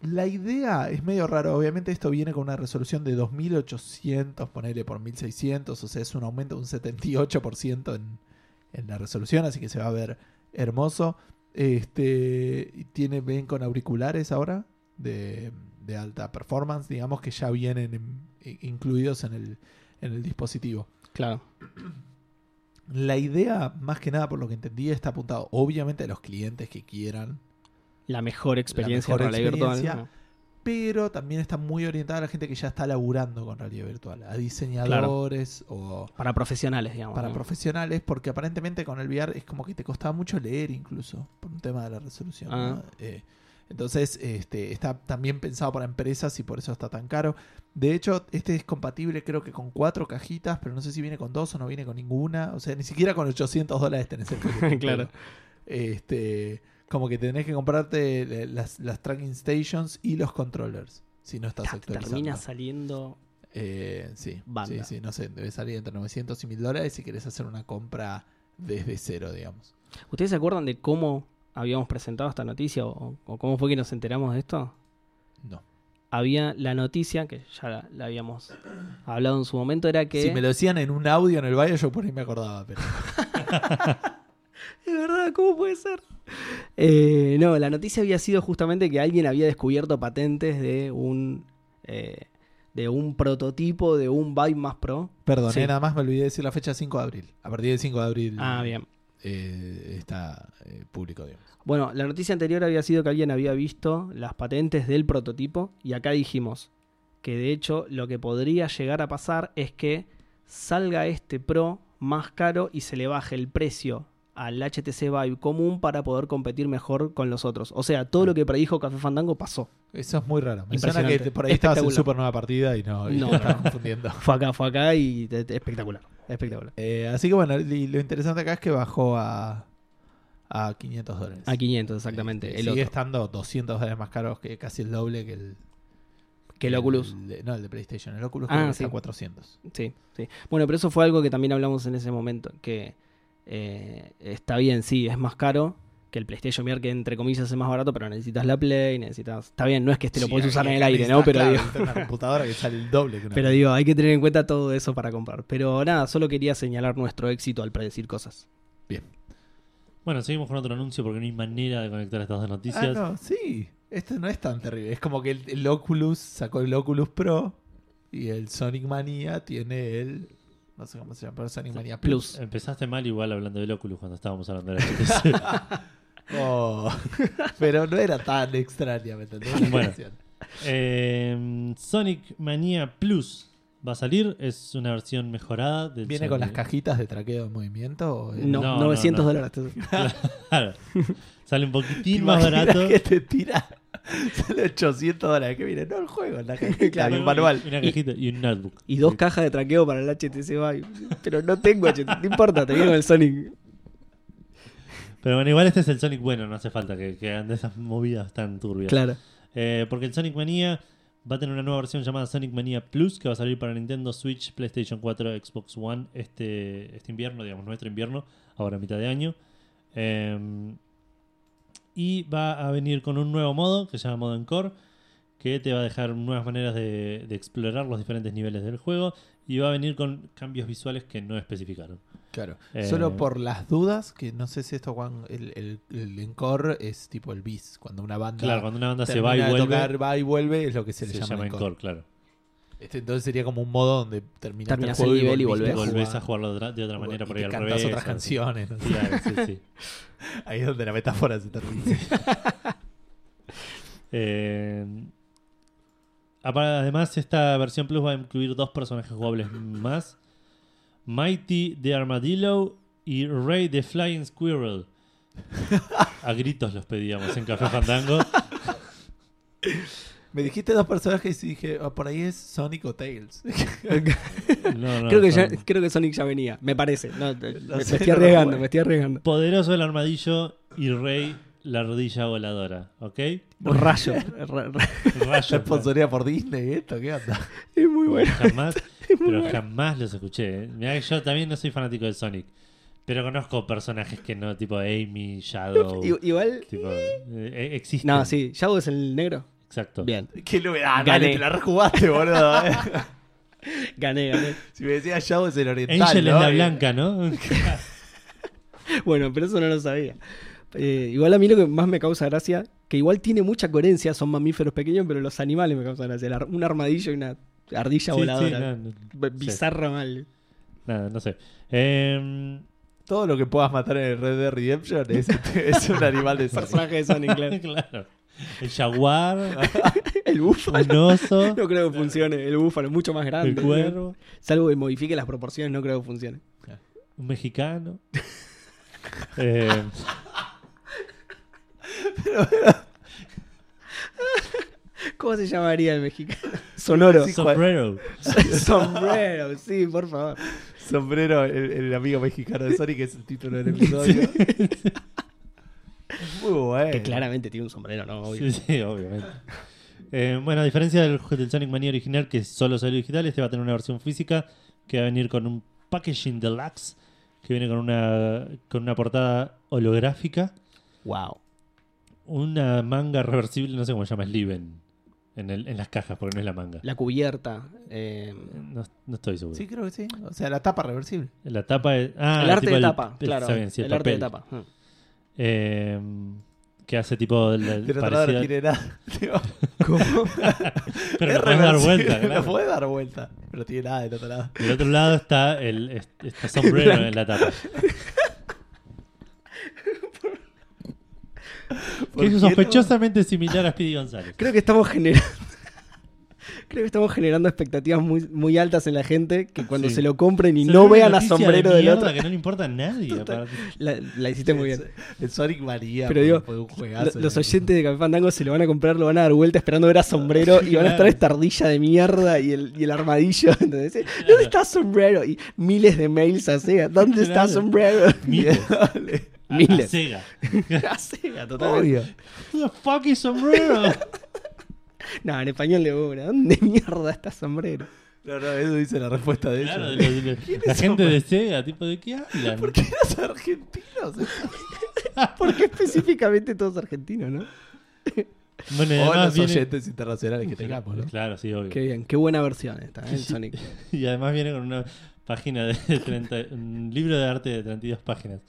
la idea es medio raro. Obviamente esto viene con una resolución de 2800, ponele por 1600. O sea, es un aumento de un 78% en, en la resolución. Así que se va a ver hermoso. Este tiene, ven con auriculares ahora de, de alta performance, digamos que ya vienen en- incluidos en el, en el dispositivo. Claro. La idea, más que nada por lo que entendí, está apuntado obviamente a los clientes que quieran, La mejor experiencia mejor de realidad experiencia. virtual. Pero también está muy orientada a la gente que ya está laburando con realidad virtual, a diseñadores o Para profesionales, digamos. para ¿no? profesionales, porque aparentemente con el VR es como que te costaba mucho leer incluso, por un tema de la resolución. ¿no? Ah. Eh, entonces, este, está también pensado para empresas y por eso está tan caro. De hecho, este es compatible creo que con cuatro cajitas, pero no sé si viene con dos o no viene con ninguna. O sea, ni siquiera con 800 dólares tenés el (laughs) Claro. Este, como que tenés que comprarte eh, las, las tracking stations y los controllers. Si no estás Ta- actualizando. Termina saliendo. Eh, sí, Banda. sí, sí, no sé, debe salir entre 900 y 1000 dólares si querés hacer una compra desde cero, digamos. ¿Ustedes se acuerdan de cómo habíamos presentado esta noticia o, o cómo fue que nos enteramos de esto? No. Había la noticia, que ya la, la habíamos hablado en su momento, era que... Si me lo decían en un audio en el baile, yo por ahí me acordaba, pero (laughs) Es verdad, ¿cómo puede ser? Eh, no, la noticia había sido justamente que alguien había descubierto patentes de un eh, de un prototipo de un Vive más Pro. perdón, Sí. eh, nada más me olvidé de decir la fecha 5 de abril. A partir del 5 de abril Ah, bien. eh, está eh, público, digamos. Bueno, la noticia anterior había sido que alguien había visto las patentes del prototipo y acá dijimos que de hecho lo que podría llegar a pasar es que salga este Pro más caro y se le baje el precio al HTC Vive común para poder competir mejor con los otros. O sea, todo lo que predijo Café Fandango pasó. Eso es muy raro. Me Impresionante. que por ahí estabas en super nueva partida y no, y No, no. confundiendo. (laughs) Fue acá, fue acá y espectacular. Espectacular. Eh, así que bueno, y lo interesante acá es que bajó a, a 500 dólares. A 500, exactamente. Este, el sigue otro. estando 200 dólares más caros que casi el doble que el. Que el Oculus. de- no, el de PlayStation. El Oculus Ah, sí. está a 400. Sí, sí. Bueno, pero eso fue algo que también hablamos en ese momento, que eh, está bien, sí, es más caro que el PlayStation VR, que entre comillas es más barato, pero necesitas la Play, necesitas... Está bien, no es que este lo Sí, puedes usar en el aire, ¿no? Pero claro, digo, necesitas una computadora que sale el doble que una. pero digo, hay que tener en cuenta todo eso para comprar. Pero nada, solo quería señalar nuestro éxito al predecir cosas. Bueno, seguimos con otro anuncio porque no hay manera de conectar estas dos noticias. Ah, no, sí. Este no es tan terrible. Es como que el, el Oculus sacó el Oculus Pro y el Sonic Mania tiene el. No sé cómo se llama, pero Sonic Mania Plus. Plus. Empezaste mal igual hablando del Oculus cuando estábamos hablando de la (laughs) HTC. Oh, pero no era tan extraña, ¿me entendés? Bueno. Eh, Sonic Mania Plus va a salir. Es una versión mejorada. Del ¿Viene con las Sonic- cajitas de traqueo de movimiento? o- No, No, 900 no, no. dólares. (laughs) Claro. Sale un ¿Te poquitín más barato. que te tira? (laughs) Sale 800 dólares. Que viene, no el juego, la (laughs) cajita, Claro, y un manual. Y una cajita y un notebook. Y dos cajas de traqueo para el HTC Vive. Pero no tengo HTC, no importa, te viene el Sonic. Pero bueno, igual este es el Sonic bueno, no hace falta que, que hagan de esas movidas tan turbias. Claro. Eh, porque el Sonic Mania va a tener una nueva versión llamada Sonic Mania Plus que va a salir para Nintendo Switch, PlayStation 4, Xbox One este, este invierno, digamos, nuestro invierno, ahora a mitad de año. Eh, y va a venir con un nuevo modo que se llama Modo Encore, que te va a dejar nuevas maneras de, de explorar los diferentes niveles del juego y va a venir con cambios visuales que no especificaron. Claro. Eh, Solo por las dudas, que no sé si esto, Juan, el, el, el encore es tipo el bis. Cuando una banda, Claro, cuando una banda se va y vuelve, tocar, va y vuelve, es lo que se, se, le llama, llama encore. Encore, claro. Este, entonces sería como un modo donde terminas Terminás el juego el nivel y volvés. Volvés a jugarlo de otra, de otra manera y por te al cantás revés. otras canciones. ¿no? Claro, sí, sí. (laughs) Ahí es donde la metáfora se termina. Eh, además, esta versión Plus va a incluir dos personajes jugables más: Mighty the Armadillo y Ray the Flying Squirrel. A gritos los pedíamos en Café Fandango. Me dijiste dos personajes y dije, "Ah, por ahí es Sonic o Tails. (laughs) No, no, creo, que ya- creo que Sonic ya venía, me parece. No, (laughs) me, me estoy arriesgando, me estoy arriesgando. Poderoso el armadillo y Rey la rodilla voladora, ¿ok? Rayo. (laughs) ra- ra- Rayo. Sponsoría por Disney, ¿esto? ¿Qué onda? es muy bueno. Jamás, pero jamás los escuché. ¿eh? Mirá que yo también no soy fanático de Sonic. Pero conozco personajes que no, tipo Amy, Shadow. Igual. tipo, eh, existen. No, sí, Shadow es el negro. Exacto. Bien, ¿Qué lo ah, Gané. dale, te la rejugaste, boludo. eh. (laughs) gané, gané. si me decías Shadow es el oriental. Angel es ¿no? la Y- blanca, ¿no? (laughs) Bueno, pero eso no lo sabía. Eh, igual a mí lo que más me causa gracia, que igual tiene mucha coherencia, son mamíferos pequeños, pero los animales me causan gracia. Ar- Un armadillo y una ardilla Sí, sí, voladora. no, no, B- Bizarra mal. nada, no sé. Em, Todo lo que puedas matar en el Red Dead Redemption es, (laughs) es un animal de Sonic. Personaje de Sonic, claro. claro. El jaguar, (laughs) El búfalo. un oso, No creo que funcione. El búfalo es mucho más el grande. cuervo, Salvo que modifique las proporciones, no creo que funcione. un mexicano. (laughs) Em, ¿Cómo se llamaría el mexicano? Sonoro. Sombrero. (laughs) Sombrero, sí, por favor. Sombrero, el, el amigo mexicano de Sonic, que es el título del episodio. Muy bueno. Que claramente tiene un sombrero, ¿no? Obvio. Sí, sí, obviamente. Eh, bueno, a diferencia del, del Sonic Mania original, que solo salió digital, este va a tener una versión física que va a venir con un packaging deluxe, que viene con una, con una portada holográfica, Wow. una manga reversible, no sé cómo se llama, Sliven, en, el, en las cajas, porque no es la manga. La cubierta. eh, No, no estoy seguro. Sí, creo que sí. O sea, la tapa reversible. La tapa es... Ah, el arte de tapa, el- claro. está bien, sí, el el arte de tapa. Mm. Eh, que hace tipo... el- el otro lado no parecido- tiene nada. (laughs) ¿Cómo? (laughs) pero lo puedes dar vuelta, Lo claro. puede dar vuelta. Pero no tiene nada del otro lado. Del otro lado está el est- este (laughs) sombrero en la tapa. ¿Por Que es sospechosamente similar a Speedy González. Creo que estamos generando. Creo que estamos generando expectativas muy, muy altas en la gente que cuando Sí. se lo compren y Se no vean a noticia de sombrero del otro. que no le importa a nadie. La, la hiciste muy bien. El Sonic María. Pero digo, un juegazo. los oyentes de Café Fandango se lo van a comprar, lo van a dar vuelta esperando ver a sombrero y van a estar esta ardilla de mierda y el, y el armadillo. (laughs) ¿entendés? ¿Dónde está sombrero? Y miles de mails a Sega. ¿Dónde está sombrero? (laughs) Miles. A- a. Sega. (laughs) A Sega, totalmente. Obvio. The fuck is sombrero? (laughs) No, en español de una. ¿Dónde (laughs) mierda está sombrero? No, no, eso dice la respuesta de Claro, de ellos. lo- de lo- ¿Quién la gente de Sega, tipo, ¿de qué hablan? ¿Por qué los argentinos? (laughs) ¿Por qué específicamente todos argentinos, no? Bueno, O los viene... oyentes internacionales que tengamos, ¿no? Claro, sí, obvio. Qué bien, qué buena versión esta, ¿eh? el Sonic. Y además viene con una página de 30, un libro de arte de 32 páginas.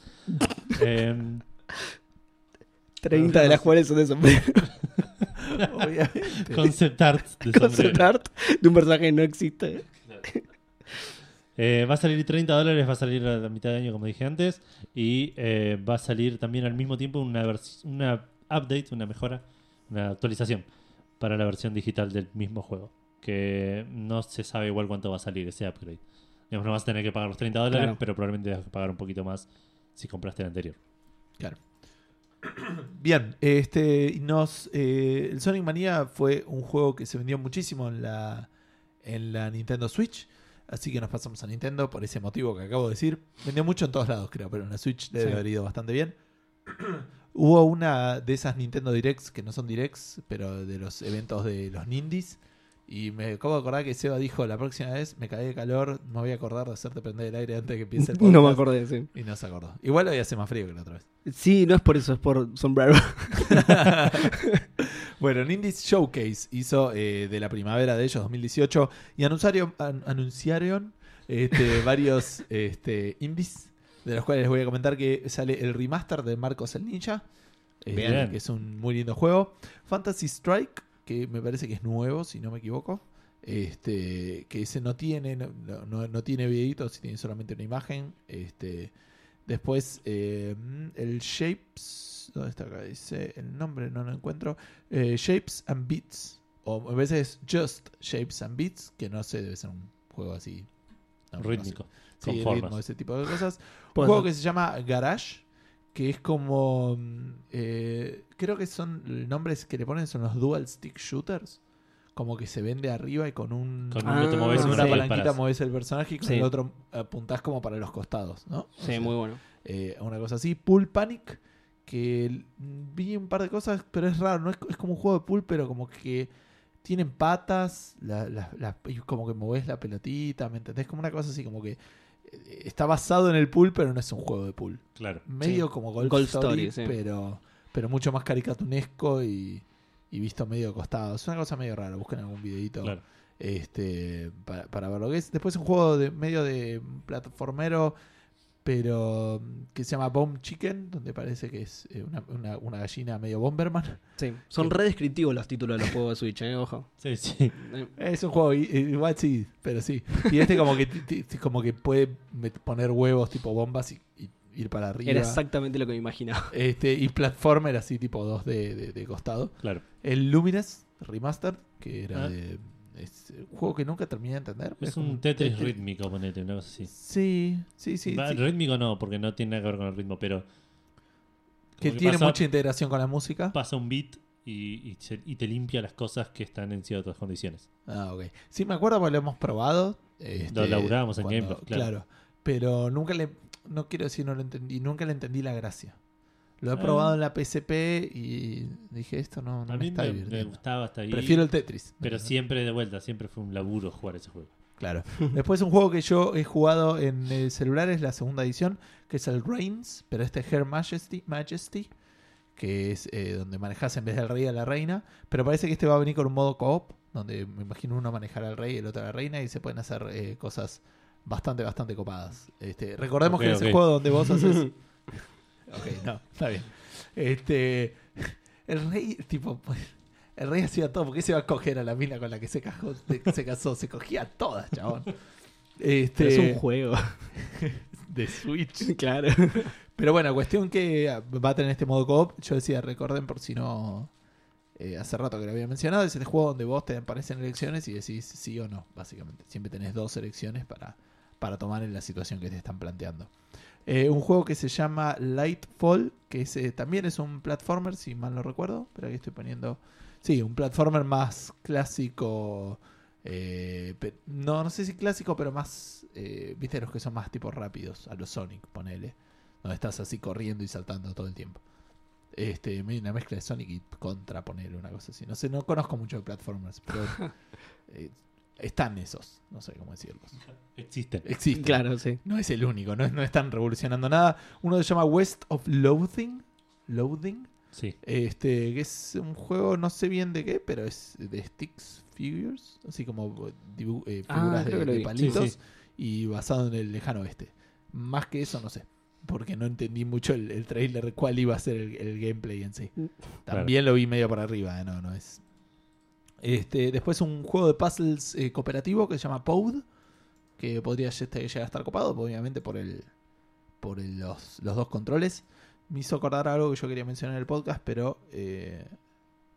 Em, 30 de las cuales son de sombrero. (laughs) Obviamente. concept art de Concept sombrero. art de un personaje que no existe. Eh, va a salir 30 dólares, va a salir a la mitad de año, como dije antes. Y eh, va a salir también al mismo tiempo una, vers- una update, una mejora, una actualización para la versión digital del mismo juego. Que no se sabe igual cuánto va a salir ese upgrade. Digamos, no vas a tener que pagar los 30 dólares, Claro. pero probablemente vas a pagar un poquito más si compraste el anterior. Claro. (clears throat) Bien, este nos eh, el Sonic Mania fue un juego que se vendió muchísimo en la en la Nintendo Switch, así que nos pasamos a Nintendo por ese motivo que acabo de decir. Vendió mucho en todos lados, creo, pero en la Switch debe Sí. haber ido bastante bien. (clears throat) Hubo una de esas Nintendo Directs que no son Directs, pero de los eventos de los Nindies. Y me acabo de acordar que Seba dijo la próxima vez me caí de calor, me voy a acordar de hacerte prender el aire antes de que empiece el podcast. (laughs) No me acordé, sí. Y no se acordó. Igual hoy hace más frío que la otra vez. Sí, no es por eso, es por sombrero. (laughs) (laughs) bueno, Nindies Showcase hizo eh, de la primavera de ellos 2018 y anunciaron, an- anunciaron este, varios este, indies, de los cuales les voy a comentar que sale el remaster de Marcos el Ninja, eh, que es un muy lindo juego. Fantasy Strike, que me parece que es nuevo, si no me equivoco. Este, que ese no tiene, no, no- no tiene videitos, tiene solamente una imagen. Este, después eh, el Shapes, ¿dónde está acá? Dice el nombre, no lo encuentro. Eh, Shapes and Beats. O a veces Just Shapes and Beats, que no sé, debe ser un juego así. no. Rítmico. Sí, ritmo, formas. ese tipo de cosas. Un juego que se llama Garage, que es como. mm, eh, creo que son. Los nombres que le ponen son los Dual Stick Shooters. como que se vende arriba y con un Con Ah, te moves con una sí. palanquita mueves el personaje y con Sí. el otro apuntás como para los costados, ¿no? O Sí, sea, muy bueno. eh, una cosa así. Pool Panic, que vi un par de cosas, pero es raro, no es, es como un juego de pool, pero como que tienen patas, la- la- la- y como que moves la pelotita, ¿me entendés? Como una cosa así, como que está basado en el pool, pero no es un juego de pool. Claro. Medio Sí. como Golf, Golf Story, Story, sí. pero, pero mucho más caricatunesco y, y visto medio de costado. Es una cosa medio rara, busquen algún videito Claro. este para, para ver lo que es. Después un juego de medio de plataformero, pero mm, que se llama Bomb Chicken, donde parece que es eh, una, una- una gallina medio Bomberman. Sí. Son Que- re descriptivos los títulos de los juegos de Switch, ¿eh? Ojo. Sí, sí. Eh, Es un juego, i- igual sí, pero sí. Y este como que, como que puede poner huevos tipo bombas y, y ir para arriba. Era exactamente lo que me imaginaba. Este, y platformer así tipo 2 de, de, de costado. Claro. El Lumines Remastered, que era Ah. de... Es un juego que nunca terminé de entender. Es un Tetris rítmico, ponete, una cosa así. Sí, sí, sí. Va, sí. Rítmico no, porque no tiene nada que ver con el ritmo, pero. Que tiene pasa, mucha integración con la música. Pasa un beat y, y se- y te limpia las cosas que están en ciertas condiciones. Ah, ok. Sí, me acuerdo porque lo hemos probado. este, Lo laburábamos en cuando- Game Pass, claro. Pero nunca le. No quiero decir no lo entendí. Nunca le entendí la gracia. Lo he Ah. probado en la PSP y dije, esto no, no A me mí está me, me gustaba hasta ahí. Prefiero el Tetris. Pero siempre de vuelta, siempre fue un laburo jugar ese juego. Claro. (laughs) Después un juego que yo he jugado en el celular es la segunda edición, que es el Reigns, pero este es Her Majesty, Majesty que es eh, donde manejas en vez del rey a la reina. Pero parece que este va a venir con un modo co-op, donde me imagino uno manejar al rey y el otro a la reina, y se pueden hacer eh, cosas bastante, bastante copadas. Este, recordemos que es el juego donde vos haces. (laughs) ok, (laughs) no, está bien. Este, el rey, tipo, pues, el rey hacía todo. ¿Por qué se va a coger a la mina con la que se, cajó, se casó? Se cogía a todas, chabón. Este, Pero es un juego. (laughs) de Switch. (laughs) claro. Pero bueno, cuestión que va a tener este modo co-op. Yo decía, recuerden por si no. eh, hace rato que lo había mencionado. Es este juego donde vos te aparecen elecciones y decís sí o no, básicamente. Siempre tenés dos elecciones para, para tomar en la situación que te están planteando. Eh, un juego que se llama Lightfall, que es, eh, también es un platformer, si mal no recuerdo. Pero aquí estoy poniendo. Sí, un platformer más clásico. eh, no, no sé si clásico, pero más. eh, Viste los que son más tipo rápidos, a los Sonic, ponele. Donde estás así corriendo y saltando todo el tiempo. Este, medio una mezcla de Sonic y Contra, ponerle una cosa así. No sé, no conozco mucho de platformers, pero (laughs) eh, están esos. No sé cómo decirlos. Existen. Existen. Claro, sí. No es el único, no, no están revolucionando nada. Uno se llama West of Loathing. Loathing. Sí. Este, que es un juego, no sé bien de qué, pero es de Sticks Figures. Así como eh, Ah, figuras de, palitos. Sí, sí. Y basado en el lejano oeste. Más que eso, no sé. Porque no entendí mucho el, el trailer, cuál iba a ser el, el gameplay en sí. También lo vi medio por arriba, eh, no, no es. Este, después un juego de puzzles eh, cooperativo que se llama Pod, que podría lle- llegar a estar copado, obviamente por el por los, los dos controles. Me hizo acordar algo que yo quería mencionar en el podcast, pero eh,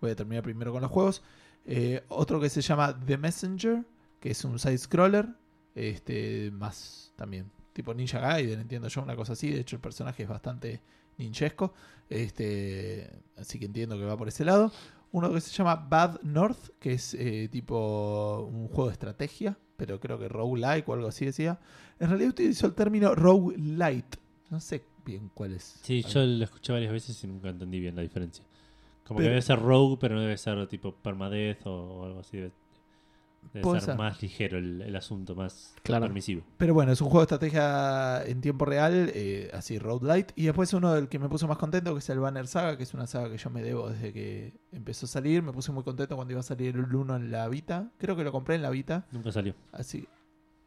voy a terminar primero con los juegos. Eh, otro que se llama The Messenger, que es un side scroller, este más también tipo Ninja Gaiden, entiendo yo, una cosa así. De hecho, el personaje es bastante ninjesco. Este, así que entiendo que va por ese lado. Uno que se llama Bad North, que es eh, tipo un juego de estrategia, pero creo que roguelike o algo así decía. En realidad utilizó el término roguelite. No sé bien cuál es. Sí, yo lo escuché varias veces y nunca entendí bien la diferencia. Como Pero- que debe ser rogue, pero no debe ser tipo permadeath o, o algo así. Debe, Puede ser, ser. más ligero el, el asunto, más Claro. permisivo. Pero bueno, es un juego de estrategia en tiempo real, eh, así roguelite. Y después uno del que me puso más contento, que es el Banner Saga, que es una saga que yo me debo desde que empezó a salir. Me puse muy contento cuando iba a salir el 1 en la Vita. Creo que lo compré en la Vita. Nunca salió. Así.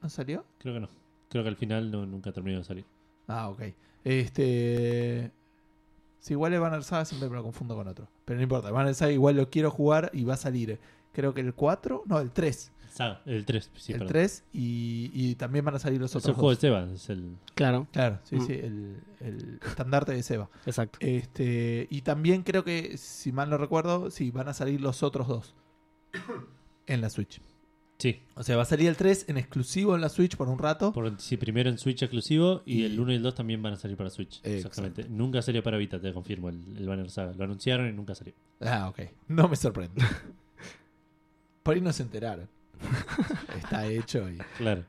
¿No salió? Creo que no. Creo que al final no, nunca terminó de salir. Ah, ok. Este. Sí, igual el Banner Saga siempre me lo confundo con otro. Pero no importa. El Banner Saga igual lo quiero jugar y va a salir. Creo que el 4. No, el 3. Saga, el 3, sí, el perdón. 3. Y, y también van a salir los Es el otros. juego de dos. Seba, es el... Claro, Claro, sí, Mm. sí. El, el estandarte de Seba. exacto. Este, y también creo que, si mal no recuerdo, sí, van a salir los otros dos en la Switch. Sí, O sea, va a salir el 3 en exclusivo en la Switch por un rato. por, sí, primero en Switch exclusivo y, Y- el 1 y el 2 también van a salir para Switch. Exacto. Exactamente. Nunca salió para Vita, te confirmo, el, el Banner Saga. Lo anunciaron y nunca salió. Ah, ok. No me sorprende. (laughs) Por ahí no se enteraron. (laughs) Está hecho y... Claro.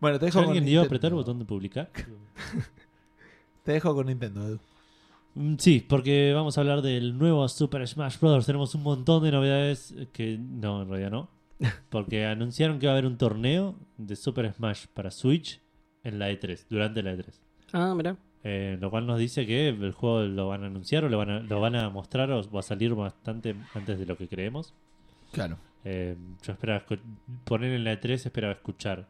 Bueno, te dejo con ¿Alguien iba a apretar el botón de publicar? (laughs) Te dejo con Nintendo, Edu. Mm, Sí, porque vamos a hablar del nuevo Super Smash Bros. Tenemos un montón de novedades que no, en realidad no. (laughs) Porque anunciaron que va a haber un torneo de Super Smash para Switch en la E3, durante la E3. Ah, mira. Eh, lo cual nos dice que el juego lo van a anunciar o lo van a, lo van a mostrar o va a salir bastante antes de lo que creemos. Claro. Eh, yo esperaba poner en la E3, esperaba escuchar.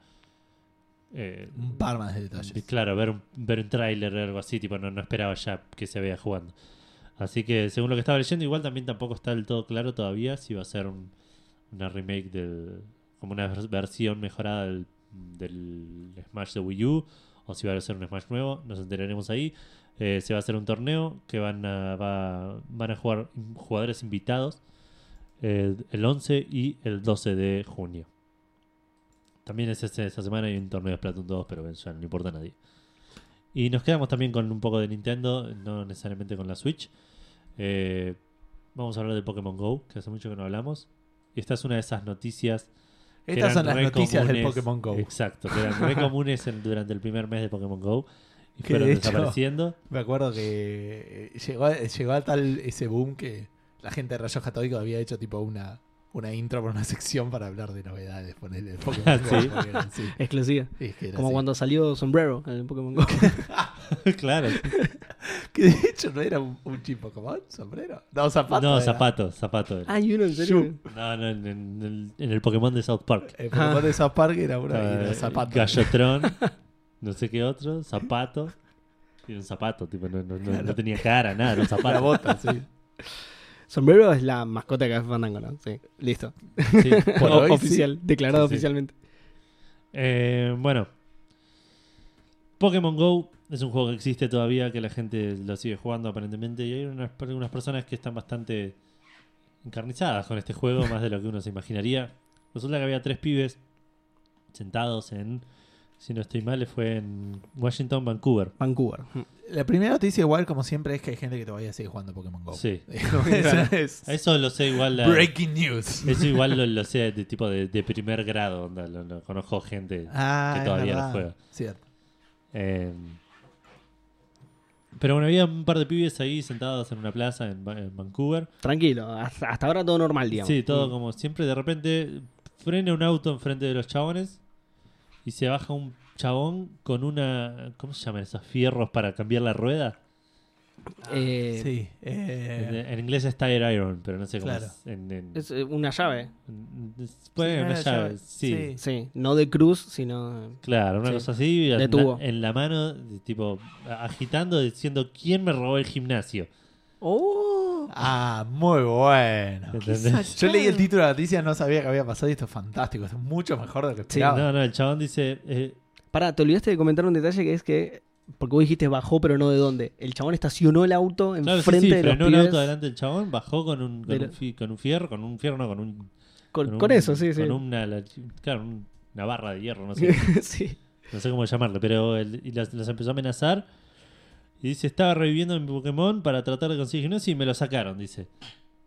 eh, Un par más de detalles. Claro, ver un, ver un tráiler o algo así, tipo, no, no esperaba ya que se vea jugando. Así que según lo que estaba leyendo, igual también tampoco está del todo claro todavía si va a ser un- una remake del. como una vers- versión mejorada del, del Smash de Wii U, o si va a ser un Smash nuevo, nos enteraremos ahí. Eh, se va a hacer un torneo que van a, va- van a jugar jugadores invitados eh, el 11 y el 12 de junio. También es este- esta semana hay un torneo de Splatoon 2, pero ya no importa a nadie. Y nos quedamos también con un poco de Nintendo, no necesariamente con la Switch. Eh, vamos a hablar de Pokémon Go, que hace mucho que no hablamos. Y esta es una de esas noticias. Estas son las noticias del comunes- Pokémon Go. Exacto, que eran re comunes en- durante el primer mes de Pokémon Go. Y (laughs) fueron de hecho- desapareciendo. Me acuerdo que eh, llegó, llegó a tal ese boom que la gente de Rayos Católicos había hecho tipo una, una intro para una (laughs) sección para hablar de novedades. Ponerle de Pokémon Go, Sí. eran- sí. Exclusiva. Es que era Como así. cuando salió Sombrero en el Pokémon Go. (laughs) claro. (laughs) Que de hecho no era un, un chip Pokémon, sombrero. No, zapato. no, era. zapato, zapato. era. ah, ¿y uno en serio? No, no, en, en el, en el Pokémon de South Park. El Pokémon de South Park era uno y Eh, era zapato. Gallotron, no sé qué otro, zapato. Y un zapato, tipo, no, no, no- no tenía cara, nada, era un La zapato. bota, sí. Sombrero es la mascota de Café Fandango, ¿no? Sí, listo. Sí. Por (laughs) oficial, declarado sí. oficialmente. Eh, bueno, Pokémon Go es un juego que existe todavía, que la gente lo sigue jugando aparentemente, y hay unas, unas personas que están bastante encarnizadas con este juego, más de lo que uno se imaginaría. Resulta que había tres pibes sentados en, si no estoy mal, fue en Washington, Vancouver. Vancouver. La primera noticia, igual, como siempre, es que hay gente que todavía sigue jugando Pokémon Go. Sí. (laughs) (laughs) Es- Eso lo sé igual. la- Breaking news. Eso igual lo, lo sé (laughs) de tipo de, de primer grado, onda, lo, lo conozco gente. Ah, que es todavía lo juega. Cierto. Eh, pero bueno, había un par de pibes ahí sentados en una plaza en, Va- en Vancouver. Tranquilo, hasta, hasta ahora todo normal, digamos. Sí, todo Mm. como siempre. De repente frena un auto enfrente de los chabones y se baja un chabón con una. ¿Cómo se llaman esos fierros para cambiar la rueda? Eh, Sí. En, eh, en inglés es tire iron, pero no sé cómo Claro. es. En, en- Es eh, una llave. puede Sí, una una llave, llave, sí. sí. Sí, no de cruz, sino. Claro, una Sí. cosa así, De en, tubo. la, en la mano, tipo, agitando, diciendo, ¿quién me robó el gimnasio? ¡Oh! Ah, muy bueno. Yo leí el título de la noticia, no sabía que había pasado y esto es fantástico. Es mucho mejor de lo que Sí, esperaba. No, no, el chabón dice, eh, Pará, te olvidaste de comentar un detalle que es que. Porque vos dijiste bajó, pero no de dónde. El chabón estacionó el auto claro, sí, enfrente sí, de los frenó el pibes. auto delante del chabón, bajó con un, con, un, con un fierro, con un fierro, no, con un... Con, un- con eso, sí, sí. Con una, la- claro, un- una barra de hierro, no sé, (laughs) sí. no sé cómo llamarlo, pero él- y las, las empezó a amenazar. Y dice, estaba reviviendo mi Pokémon para tratar de conseguir gimnasio y me lo sacaron, dice.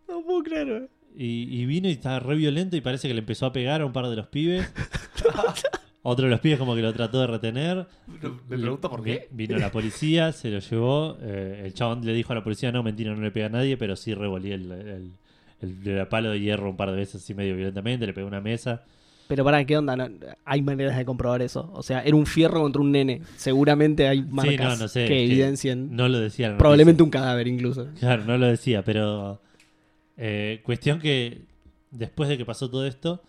No puedo creer. Y, y vino y estaba re violento y parece que le empezó a pegar a un par de los pibes. (laughs) Otro de los pibes como que lo trató de retener. Me pregunto por qué. Vino la policía, se lo llevó. eh, el chabón le dijo a la policía, no, mentira, no le pega a nadie, pero sí revolía el, el, el- el palo de hierro un par de veces así medio violentamente, le pegó una mesa. Pero pará, ¿qué onda? No, hay maneras de comprobar eso. O sea, era un fierro contra un nene. Seguramente hay marcas sí, no, no sé. que es evidencien. No lo decía. probablemente un cadáver incluso. Claro, no lo decía, pero... eh, cuestión que después de que pasó todo esto,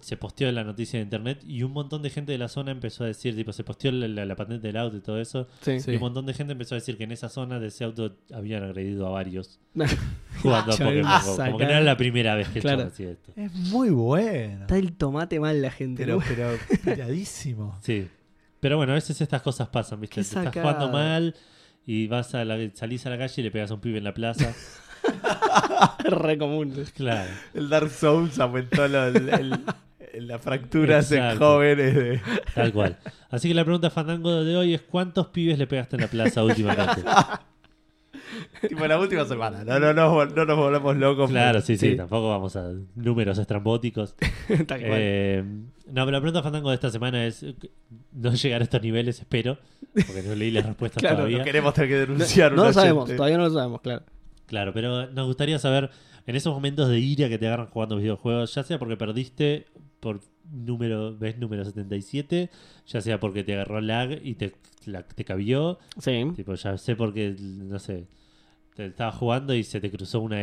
se posteó la noticia de internet y un montón de gente de la zona empezó a decir, tipo, se posteó la, la- la patente del auto y todo eso, Sí. Sí. y un montón de gente empezó a decir que en esa zona de ese auto habían agredido a varios (laughs) jugando a Pokémon Go. Como que no era la primera vez que Claro. hacía esto. Es muy bueno. Está el tomate mal la gente. Pero, ¿no? pero, (laughs) piradísimo. Sí. Pero bueno, a veces estas cosas pasan, ¿viste? Te estás jugando mal y vas a la, salís a la calle y le pegas a un pibe en la plaza. (laughs) Re común. claro. El Dark Souls aumentó lo- el- el- las fracturas en jóvenes. De... Tal cual. Así que la pregunta fandango de hoy es ¿cuántos pibes le pegaste en la plaza últimamente? (laughs) tipo la última semana. No, no, no, no nos volvemos locos. Claro, pero- sí, sí, sí. tampoco vamos a números estrambóticos. (laughs) Tal cual. Eh, no, pero la pregunta Fandango de esta semana es no llegar a estos niveles, espero, porque no leí las respuestas Claro, todavía. No queremos tener que denunciar no lo sabemos, todavía no lo sabemos, claro. Claro, pero nos gustaría saber, en esos momentos de ira que te agarran jugando videojuegos, ya sea porque perdiste por número, ves número 77, ya sea porque te agarró lag y te, la- te cabió, Sí. tipo, ya sé porque, no sé, te estabas jugando y se te cruzó una,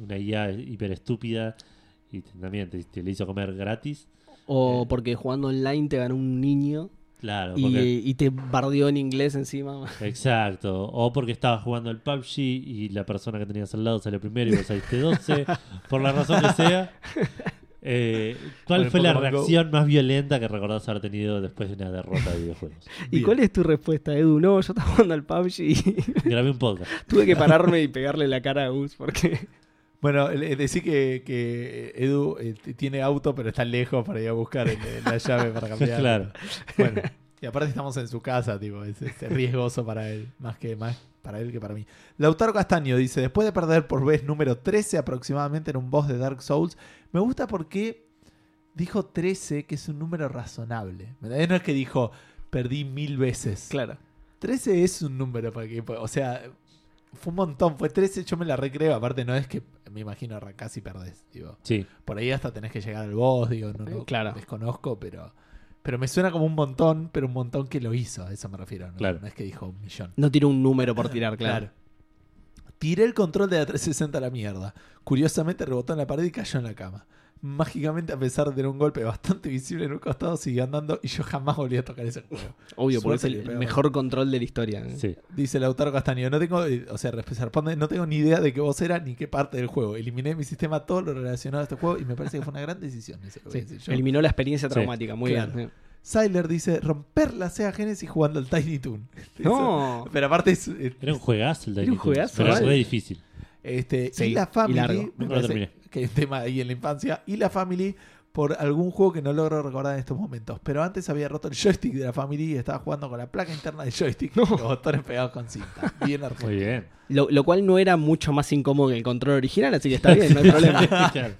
una IA hiper estúpida y te- también te, te le hizo comer gratis. O Eh. porque jugando online te ganó un niño Claro, y, porque... y te bardeó en inglés encima. Exacto, o porque estabas jugando el PUBG y la persona que tenías al lado salió primero y vos saliste 12, (laughs) por la razón que sea. Eh, ¿Cuál fue la Go. reacción más violenta que recordás haber tenido después de una derrota de videojuegos? (laughs) ¿Y Bien. cuál es tu respuesta, Edu? No, yo estaba jugando al PUBG y Grabé un podcast. (laughs) tuve que pararme y pegarle la cara a Gus porque... Bueno, eh, decir que, que Edu eh, t- tiene auto, pero está lejos para ir a buscar el- el- la llave para (laughs) cambiar. Claro. Bueno, y aparte estamos en su casa, tipo, es, es riesgoso para él, más que más para él que para mí. Lautaro Castaño dice, después de perder por vez número 13 aproximadamente en un boss de Dark Souls, me gusta porque dijo 13, que es un número razonable. No es que dijo, perdí mil veces. Claro. 13 es un número para que, o sea, fue un montón, fue 13, yo me la recreo, aparte no es que me imagino arrancás y perdés, digo. Sí, Por ahí hasta tenés que llegar al boss, digo, no, no claro. desconozco, pero pero me suena como un montón, pero un montón que lo hizo, a eso me refiero, ¿no? Claro. No es que dijo un millón. No tiró un número por (laughs) tirar, claro. Tiré el control de la 360 a la mierda. Curiosamente rebotó en la pared y cayó en la cama. Mágicamente, a pesar de tener un golpe bastante visible en un costado, siguió andando y yo jamás volví a tocar ese juego. Obvio, porque es el pegó. mejor control de la historia. ¿eh? sí. Dice Lautaro Castaño, no tengo, eh, o sea, resp- responde, no tengo ni idea de qué voz era ni qué parte del juego. Eliminé de mi sistema todo lo relacionado a este juego y me parece que fue una gran decisión. Eso Sí, yo. Eliminó la experiencia Sí, traumática, muy claro. bien. Syler dice, romper la Sega Genesis jugando al Tiny Toon. (laughs) No, Pero aparte es, eh, Era un juegazo el de Era un juegazo, pero es vale. difícil. este, Sí, y la y Family, largo. me Nunca lo parece terminé. (laughs) que hay un tema ahí en la infancia, y la Family por algún juego que no logro recordar en estos momentos. Pero antes había roto el joystick de la Family y estaba jugando con la placa interna del joystick, (laughs) los botones pegados con cinta. Bien argentino. Muy bien. lo, lo cual no era mucho más incómodo que el control original, así que está bien, no hay problema. (laughs) Claro.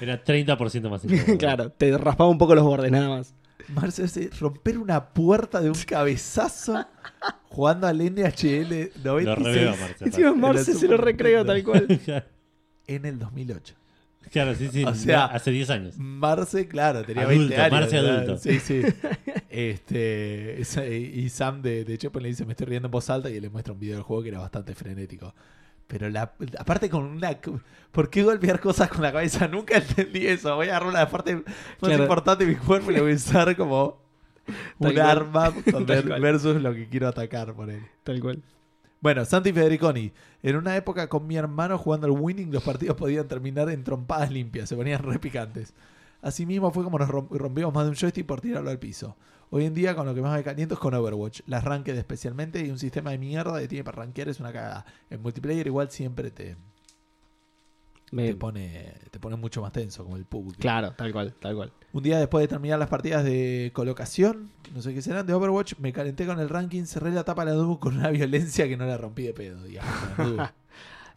Era 30% más incómodo. claro, te raspaba un poco los bordes nada más. Marce dice, romper una puerta de un cabezazo jugando al NHL Lo 96 reveo, Marce. Encima Marce se lo recreo Nintendo. tal cual. En el 2008. Claro, sí, sí. (laughs) O sea, hace 10 años. Marce, claro, tenía Adulto, 20 años. Marce ¿verdad? adulto. Sí, sí. (laughs) Este, y Sam de, de Chepo le dice, me estoy riendo en voz alta y le muestra un video del juego que era bastante frenético. Pero la, aparte con una... ¿Por qué golpear cosas con la cabeza? (laughs) Nunca entendí eso. Voy a agarrar la parte más Claro. importante de mi cuerpo y le voy a usar como un Tal arma con- versus lo que quiero atacar por él. Tal cual. Bueno, Santi Federiconi. En una época con mi hermano jugando al Winning, los partidos podían terminar en trompadas limpias, se ponían re picantes. Asimismo fue como nos rom- rompimos más de un joystick por tirarlo al piso. Hoy en día con lo que más me caliento es con Overwatch, las ranked especialmente y un sistema de mierda que tiene para rankear es una cagada. En multiplayer igual siempre te, Me- te pone te pone mucho más tenso como el PUBG. Claro, tal cual, tal cual. Un día después de terminar las partidas de colocación, no sé qué serán, de Overwatch, me calenté con el ranking, cerré la tapa de la Dubu con una (laughs) violencia que no la rompí de pedo, digamos. la. (laughs)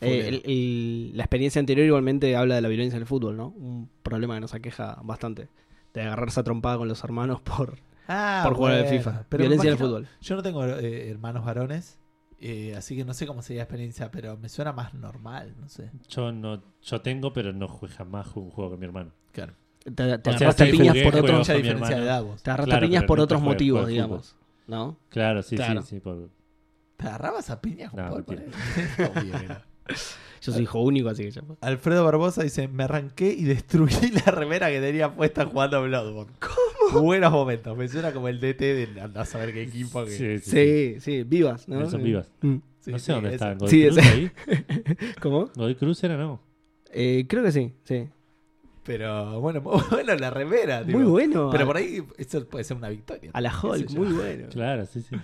Eh, Fulero. el- el- la experiencia anterior igualmente habla de la violencia en el fútbol, ¿no? Un problema que nos aqueja bastante. De agarrarse a trompada con los hermanos por, Ah, por jugar al bueno, FIFA. pero me violencia en el fútbol. Yo no tengo eh, hermanos varones, eh, así que no sé cómo sería la experiencia, pero me suena más normal, no sé. Yo no, yo tengo, pero no jugué jamás jugué un juego con mi hermano. Claro. Te, te O sea, agarraste sí, piñas por otros, te agarraste Claro, a piñas por otros motivos, juego digamos. ¿No? Claro, sí, Claro. sí, sí. por- ¿Te agarrabas a piñas, No, mentira. por ahí? (laughs) Obvio. (laughs) Yo soy hijo único, así que ya. Alfredo Barbosa dice, me arranqué y destruí la remera que tenía puesta jugando a Bloodborne. ¿Cómo? Buenos momentos. Me suena como el DT de andar a saber qué equipo. Que... Sí, sí, sí. Sí, sí, vivas, ¿no? Eh, Vivas. mm. Sí, No sé sí, dónde ese. está. ¿Godoy Sí, Cruz ese. ahí? (laughs) ¿Cómo? ¿Godoy Cruz era no? Eh, creo que sí, sí. Pero bueno, (laughs) bueno la remera. Muy bueno. Pero a, por ahí eso puede ser una victoria. a la Hulk, muy bueno. Claro, sí, sí.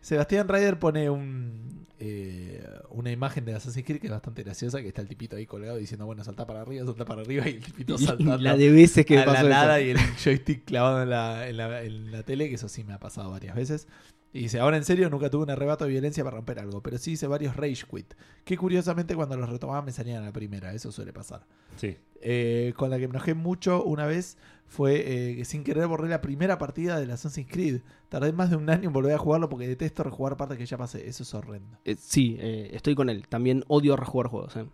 Sebastián Ryder pone un, eh, una imagen de Assassin's Creed que es bastante graciosa, que está el tipito ahí colgado diciendo, bueno, salta para arriba, salta para arriba, y el tipito (laughs) saltando la de veces que a pasó la nada eso. y el joystick clavado en la, en, la, en la tele, que eso sí me ha pasado varias veces. Y dice, ahora en serio nunca tuve un arrebato de violencia para romper algo, pero sí hice varios rage quit, que curiosamente cuando los retomaba me salían a la primera, eso suele pasar. Sí. Eh, con la que me enojé mucho una vez fue eh, que sin querer borré la primera partida del Assassin's Creed. Tardé más de un año en volver a jugarlo porque detesto rejugar partes que ya pasé, eso es horrendo. Eh, sí, eh, estoy con él. También odio rejugar juegos. eh.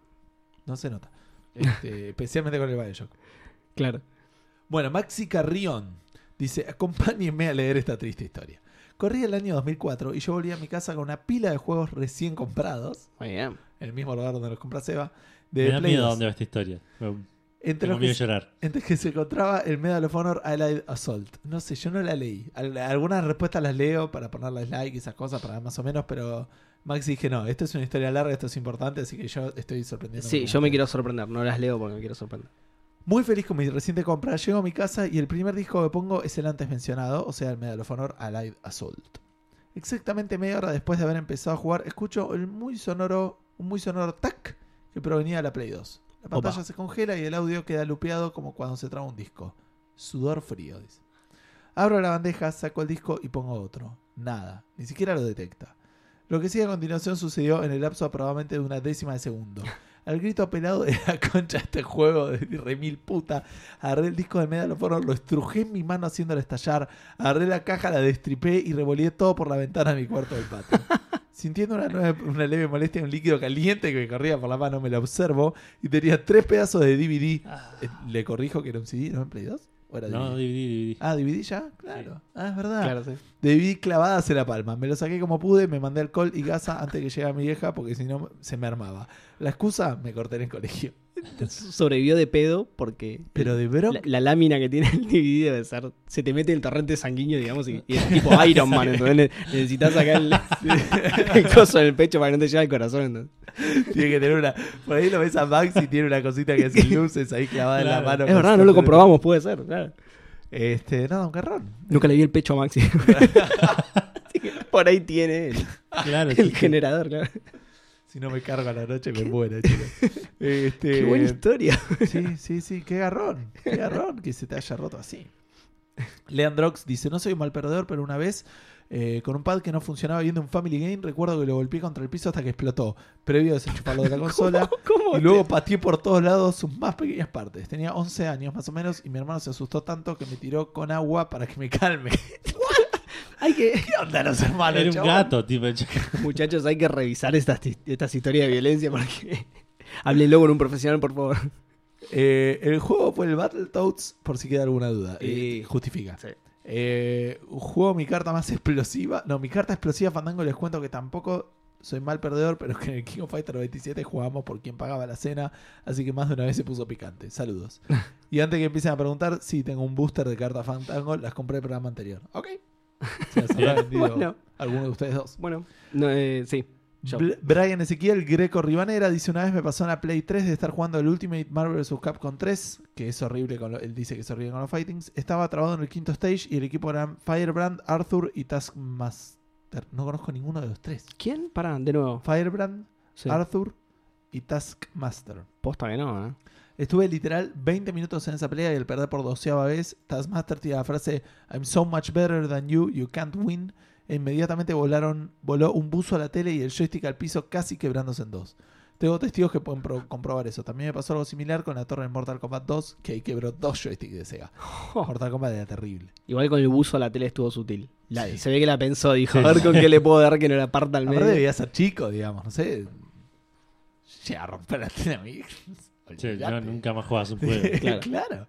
No se nota. Este, (laughs) especialmente con el Bioshock. Claro. Bueno, Maxi Carrión dice, acompáñenme a leer esta triste historia. Corría el año 2004 y yo volví a mi casa con una pila de juegos recién comprados, Muy bien. el mismo lugar donde los compra Seba, de Me da Play miedo a 2. dónde va esta historia. Me- entre, los que, llorar. entre que se encontraba el Medal of Honor Allied Assault. No sé, yo no la leí. Al- Algunas respuestas las leo para ponerles like y esas cosas, para ver más o menos, pero Maxi dije, no, esto es una historia larga, esto es importante, así que yo estoy sorprendiendo. Sí, yo me quiero sorprender. No las leo porque me quiero sorprender. Muy feliz con mi reciente compra. Llego a mi casa y el primer disco que pongo es el antes mencionado, o sea, el Medal of Honor Allied Assault. Exactamente media hora después de haber empezado a jugar, escucho el muy sonoro, un muy sonoro tac que provenía de la Play 2. La pantalla Opa. se congela y el audio queda lupeado como cuando se traba un disco. Sudor frío, dice. Abro la bandeja, saco el disco y pongo otro. Nada, ni siquiera lo detecta. Lo que sigue a continuación sucedió en el lapso aproximadamente de una décima de segundo. Al grito apelado de la (laughs) concha de este juego de remil puta, agarré el disco de Medal of Honor, lo estrujé en mi mano haciéndolo estallar, agarré la caja, la destripé y revoleé todo por la ventana de mi cuarto del patio. (laughs) Sintiendo una, nueve- una leve molestia un líquido caliente que me corría por la mano, me lo observo y tenía tres pedazos de DVD. Eh, Le corrijo que era un CD, ¿no en Play 2? ¿O era No, DVD? DVD. Ah, DVD ya, claro. Ah, es verdad. Claro, sí. DVD clavadas en la palma. Me lo saqué como pude, me mandé alcohol y gasa antes que llegara mi vieja porque si no se me armaba. La excusa, me corté en el colegio. (laughs) Sobrevivió de pedo porque. Pero de bro, La, la lámina que tiene el DVD debe ser. Se te mete el torrente sanguíneo, digamos, y, y es (laughs) tipo Iron Man. Entonces ne- necesitas sacar el, (laughs) el coso en el pecho para que no te llegue al corazón. entonces. tiene que tener una. Por ahí lo ves a Max y tiene una cosita que hace luces ahí clavada en la mano. Es verdad, no lo comprobamos, puede ser. claro. Este, nada, un carrón. Nunca le vi el pecho a Maxi. Así que Por ahí tiene el, Claro, el sí, sí. generador, claro. Si no me cargo a la noche, me muero, chicos. (laughs) Este, Qué buena historia. Sí, sí, sí, qué garrón. Qué garrón que se te haya roto así. Leandrox dice: No soy un mal perdedor, pero una vez eh, con un pad que no funcionaba viendo un Family Game, recuerdo que lo golpeé contra el piso hasta que explotó, previo a desenchufarlo de la (laughs) consola. (laughs) ¿Cómo Y luego pateé por todos lados sus más pequeñas partes. Tenía 11 años más o menos y mi hermano se asustó tanto que me tiró con agua para que me calme. Hay que, ¿Qué onda los hermanos? Era un chabón? gato, tipo. (laughs) muchachos, hay que revisar estas, estas historias de violencia porque. (laughs) Háblenlo con un profesional, por favor. Eh, el juego fue el Battletoads, por si queda alguna duda. Y- Eh, justifica. Sí. Eh, juego mi carta más explosiva. No, mi carta explosiva Fandango les cuento que tampoco soy mal perdedor, pero que en el King of Fighters 27 jugamos por quien pagaba la cena, así que más de una vez se puso picante. Saludos. (laughs) y antes que empiecen a preguntar, sí, tengo un booster de cartas Fandango, las compré el programa anterior. Ok. (laughs) Se vendido Bueno. alguno de ustedes dos. Bueno, no, eh, sí. Yo. Brian Ezequiel Greco Ribanera dice una vez me pasó en la Play 3 de estar jugando el Ultimate Marvel vs. Capcom 3, que es horrible, con lo- él dice que es horrible con los fightings. Estaba trabado en el quinto stage y el equipo eran Firebrand, Arthur y Taskmaster. No conozco ninguno de los tres. ¿Quién? Pará, de nuevo. Firebrand, Sí. Arthur y Taskmaster. Posta que no, ¿eh? Estuve literal 20 minutos en esa pelea y al perder por doceava vez, Taskmaster tira la frase I'm so much better than you, you can't win. E inmediatamente volaron, voló un buzo a la tele y el joystick al piso casi quebrándose en dos. Tengo testigos que pueden pro- comprobar eso. También me pasó algo similar con la torre en Mortal Kombat 2, que ahí quebró dos joysticks de Sega. (laughs) Mortal Kombat era terrible. Igual con el buzo la tele estuvo sutil. La- Sí. Se ve que la pensó, dijo, a ver con qué le puedo dar que no la parta al Aparte medio. debía ser chico, digamos, no sé. Llega a romper la tele a mí. Che, yo nunca más jugabas un juego. Claro. claro.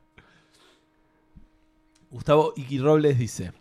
Gustavo Iki Robles dice.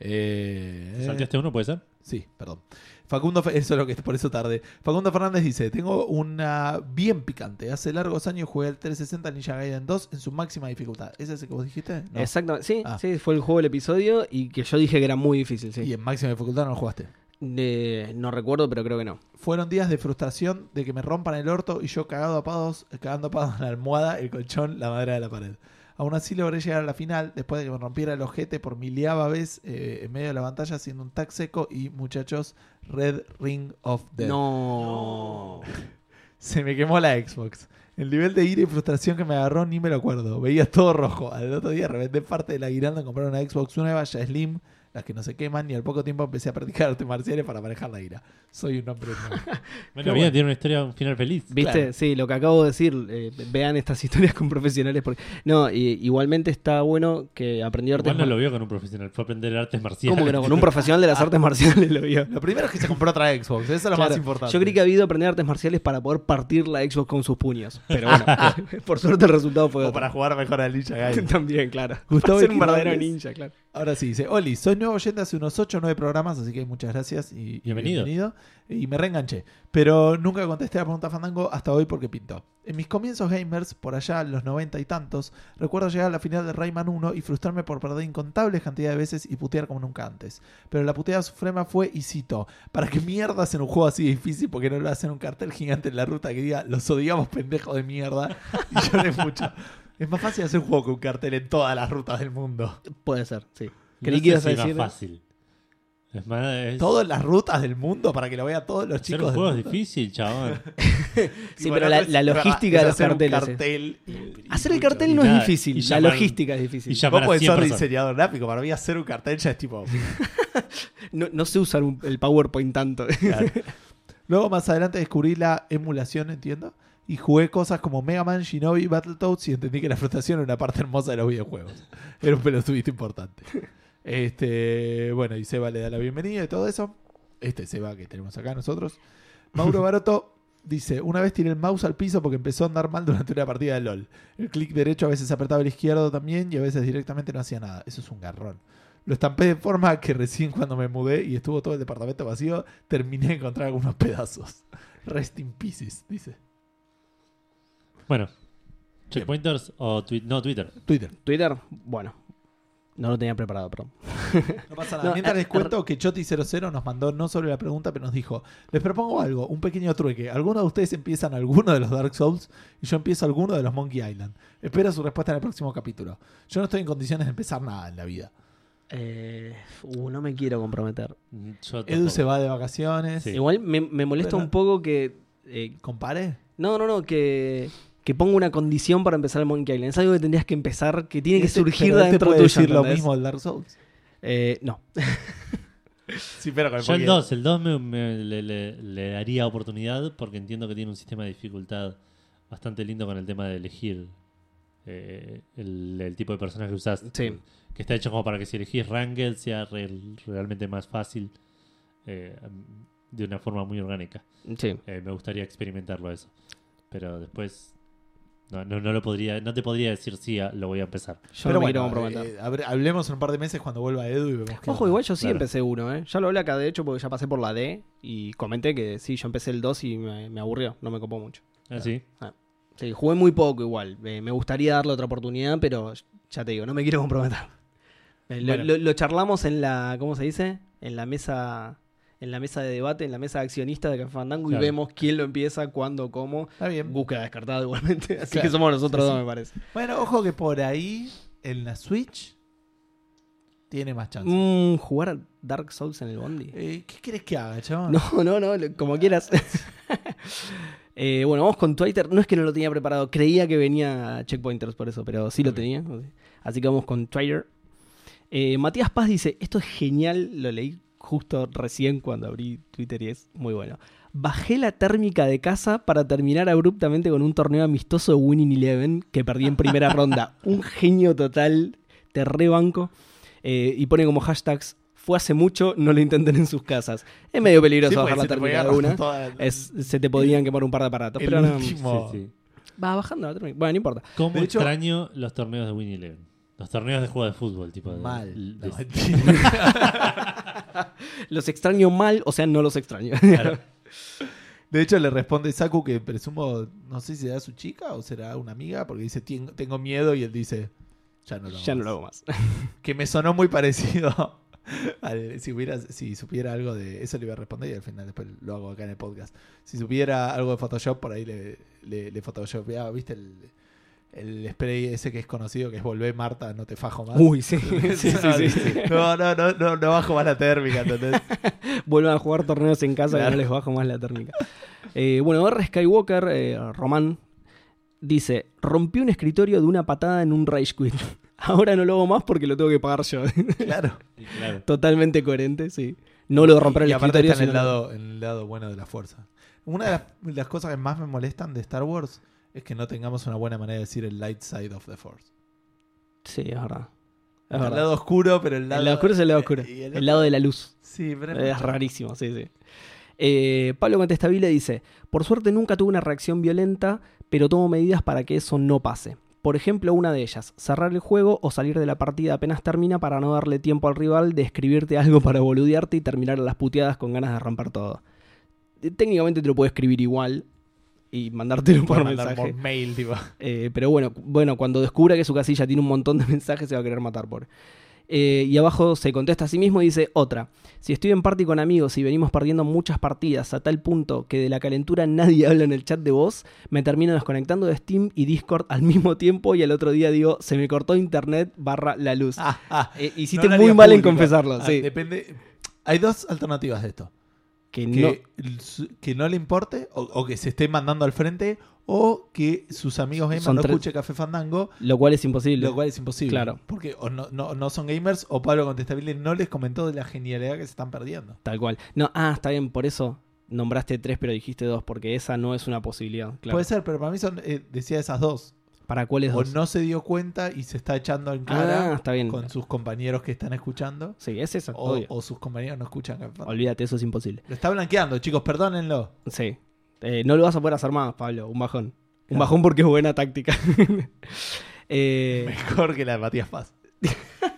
Eh, ¿Salteaste uno, puede ser? Sí, perdón. Facundo, eso es lo que por eso tarde. Facundo Fernández dice: Tengo una bien picante. Hace largos años jugué al 360 Ninja Gaiden 2 en su máxima dificultad. ¿Es ese que vos dijiste? No. Exactamente, sí, Ah. sí, fue el juego del episodio y que yo dije que era muy difícil, sí. Y en máxima dificultad no lo jugaste. De- no recuerdo, pero creo que no. Fueron días de frustración de que me rompan el orto y yo cagado a pados, cagando a pados en la almohada, el colchón, la madera de la pared. Aún así logré llegar a la final después de que me rompiera el ojete por miliava vez eh, en medio de la pantalla haciendo un tag seco y muchachos, Red Ring of Death. No. (laughs) Se me quemó la Xbox. El nivel de ira y frustración que me agarró ni me lo acuerdo. Veía todo rojo. Al otro día reventé parte de la guirnalda en comprar una Xbox nueva, ya Slim, las que no se queman, y al poco tiempo empecé a practicar artes marciales para manejar la ira. Soy un hombre nuevo. (laughs) Bueno, bien, tiene una historia, un final feliz. ¿Viste? Claro. Sí, lo que acabo de decir. eh, vean estas (laughs) historias con profesionales. Porque... No, y- igualmente está bueno que aprendió artes Igual no lo marciales. vio con un profesional, fue aprender artes marciales. ¿Cómo que no? Con un (laughs) profesional de las artes marciales lo vio. Lo primero es que se compró otra Xbox, eso es lo Claro, más importante. Yo creí que había ido a aprender artes marciales para poder partir la Xbox con sus puños. Pero bueno, por suerte el resultado fue O otro. para jugar mejor al Ninja Gaiden. También, claro. Gustavo ser un verdadero ninja, claro. Ahora sí, dice, Oli, soy nuevo oyente hace unos 8 o 9 programas, así que muchas gracias y Bienvenido. Y me reenganché. Pero nunca contesté la pregunta Fandango hasta hoy porque pintó. En mis comienzos gamers, por allá en los 90 y tantos, recuerdo llegar a la final de Rayman 1 y frustrarme por perder incontables cantidades de veces y putear como nunca antes. Pero la puteada suprema fue, y cito, ¿para qué mierda hacen un juego así difícil porque no lo hacen un cartel gigante en la ruta que diga, los odiamos pendejos de mierda? Y lloré mucho. Es más fácil hacer un juego con un cartel en todas las rutas del mundo. Puede ser, sí. No Creí que ibas a más fácil. Es más, es- Todas las rutas del mundo para que lo vean todos los hacer chicos. un del juego es difícil, chabón. (laughs) Sí, pero la, la logística de los hacer un carteles. cartel y- y Hacer el cartel no es difícil, la logística es difícil. y Vos podés 100 ser diseñador gráfico. Para mí hacer un cartel ya es tipo... (laughs) No, no sé usar un- el PowerPoint tanto. claro. (laughs) Luego más adelante descubrí la emulación, entiendo. Y jugué cosas como Mega Man, Shinobi, Battletoads y entendí que la frustración era una parte hermosa de los videojuegos. (laughs) Era un pelotudito importante. Este, bueno, y Seba le da la bienvenida y todo eso. Este Seba que tenemos acá nosotros. Mauro (laughs) Baroto dice, una vez tiré el mouse al piso porque empezó a andar mal durante una partida de LOL. El clic derecho a veces apretaba el izquierdo también y a veces directamente no hacía nada. Eso es un garrón. Lo estampé de forma que recién cuando me mudé y estuvo todo el departamento vacío, terminé de encontrar algunos pedazos. Rest in pieces, dice. Bueno, checkpointers o twi- no Twitter. Twitter. Twitter, bueno. No lo tenía preparado, perdón. (laughs) No pasa nada. No, Mientras eh, les cuento que Choti00 nos mandó no solo la pregunta, pero nos dijo: Les propongo algo, un pequeño trueque. Algunos de ustedes empiezan alguno de los Dark Souls y yo empiezo alguno de los Monkey Island. Espero su respuesta en el próximo capítulo. Yo no estoy en condiciones de empezar nada en la vida. Eh, uh, no me quiero comprometer. Yo Edu tampoco. se va de vacaciones. Sí. Igual me, me molesta Pero- un poco que. eh, ¿Compare? no, no, no, que. Que ponga una condición para empezar el Monkey Island. Es algo que tendrías que empezar, que tiene que Este- surgir pero de este dentro tuyo. decir lo ¿entendés? mismo del Dark Souls. Eh, no. (laughs) Sí, pero con Yo el Monkey- 2, el 2 me, me- le, le- le daría oportunidad porque entiendo que tiene un sistema de dificultad bastante lindo con el tema de elegir eh, el, el tipo de personaje que usás. Sí. Que está hecho como para que si elegís Ranked sea re- realmente más fácil eh, de una forma muy orgánica. Sí. Eh, me gustaría experimentarlo eso. Pero después no, no, no lo podría, no te podría decir si lo voy a empezar. Yo Pero no me quiero bueno, comprometer. eh, hablemos en un par de meses cuando vuelva Edu y vemos qué Ojo, igual yo sí Claro. empecé uno, ¿eh? Ya lo hablé acá, de hecho, porque ya pasé por la D y comenté que sí, yo empecé el 2 y me, me aburrió, no me copó mucho. ¿Ah, sí? Sí, jugué muy poco igual. Eh, me gustaría darle otra oportunidad, pero ya te digo, no me quiero comprometer. Eh, lo, Bueno. lo- lo charlamos en la, ¿cómo se dice? En la mesa en la mesa de debate, en la mesa de accionistas de Café Fandango Claro. y vemos quién lo empieza, cuándo, cómo. Está bien. Búsqueda descartada igualmente. (laughs) Así Claro. que somos nosotros Sí, dos, sí. me parece. Bueno, ojo que por ahí, en la Switch, tiene más chance. Mm, jugar a Dark Souls en el Bondi. Eh, ¿Qué querés que haga, chaval? No, no, no, como quieras. (laughs) Eh, bueno, vamos con Twitter. No es que no lo tenía preparado, creía que venía Checkpointers por eso, pero sí lo tenía. Así que vamos con Twitter. Eh, Matías Paz dice: Esto es genial, lo leí justo recién cuando abrí Twitter y es muy bueno. Bajé la térmica de casa para terminar abruptamente con un torneo amistoso de Winning Eleven que perdí en primera (laughs) ronda. Un genio total, te rebanco. Eh, y pone como hashtags: Fue hace mucho, no lo intenten en sus casas. Es medio peligroso Sí, bajar la térmica de una. romper toda- Es, se te podían quemar un par de aparatos. El pero no, último- Sí, sí. va bajando la térmica. Bueno, no importa. ¿Cómo De hecho- extraño los torneos de Winnie Eleven? Los torneos de juego de fútbol, tipo de- Mal. de- No. (laughs) Los extraño mal, o sea, no los extraño. (laughs) De hecho, le responde Saku que presumo, no sé si será su chica o será una amiga, porque dice, "Tien- tengo miedo, y él dice, ya no lo hago ya no más". lo hago más. (laughs) Que me sonó muy parecido. al- si, hubiera, si supiera algo de. Eso le iba a responder y al final después lo hago acá en el podcast. Si supiera algo de Photoshop, por ahí le, le, le photoshopeaba, ¿viste? El, el spray ese que es conocido, que es volver Marta, no te fajo más. Uy, (laughs) sí. sí, sí, sí. No, no, no, no, no bajo más la térmica, ¿entendés? (laughs) Vuelvan a jugar torneos en casa Claro. que no les bajo más la térmica. Eh, bueno, R. Skywalker, eh, Román, dice: Rompí un escritorio de una patada en un Rage Quit. (laughs) Ahora no lo hago más porque lo tengo que pagar yo. Claro. Y claro. Totalmente coherente, sí. No lo romper y, el y aparte escritorio. está en el, lado, en el lado bueno de la fuerza. Una de las, las cosas que más me molestan de Star Wars es que no tengamos una buena manera de decir el light side of the force. Sí, es verdad. Es el verdad. lado oscuro, pero el lado... el lado oscuro es el lado oscuro. y El, otro- lado de la luz. Sí, pero Es rarísimo, sí, sí. Eh, Pablo Contestabile dice: Por suerte nunca tuve una reacción violenta, pero tomo medidas para que eso no pase. Por ejemplo, una de ellas, cerrar el juego o salir de la partida apenas termina para no darle tiempo al rival de escribirte algo para boludearte y terminar a las puteadas con ganas de romper todo. Eh, Técnicamente te lo puede escribir igual y mandártelo por mensaje. por mail, tipo. Eh, pero bueno, bueno, cuando descubra que su casilla tiene un montón de (laughs) mensajes se va a querer matar por. Eh, y abajo se contesta a sí mismo y dice otra. Si estoy en party con amigos y venimos perdiendo muchas partidas a tal punto que de la calentura nadie (laughs) habla en el chat de voz, me termino desconectando de Steam y Discord al mismo tiempo y al otro día digo, se me cortó internet barra la luz. Ah, ah. Eh, hiciste No muy mal en confesarlo, Ah, sí. Depende. Hay dos alternativas de esto. Que no, Que, su- que no le importe o, o que se esté mandando al frente o que sus amigos gamers no escuchen Café Fandango, lo cual es imposible. lo cual es imposible. Claro. Porque o no, no, no son gamers o Pablo Contestable no les comentó de la genialidad que se están perdiendo. Tal cual. No, ah, está bien, por eso nombraste tres pero dijiste dos, porque esa no es una posibilidad. Claro. Puede ser, pero para mí son, eh, decía esas dos. ¿Para cuáles O dos? no se dio cuenta y se está echando en ah, cara está bien. con sus compañeros que están escuchando. Sí, es eso, O, obvio. o sus compañeros no escuchan. Olvídate, eso es imposible. Lo está blanqueando, chicos, perdónenlo. Sí. Eh, no lo vas a poder hacer más, Pablo. Un bajón. Un bajón porque es buena táctica. (laughs) Eh, Mejor que la de Matías Paz. (laughs)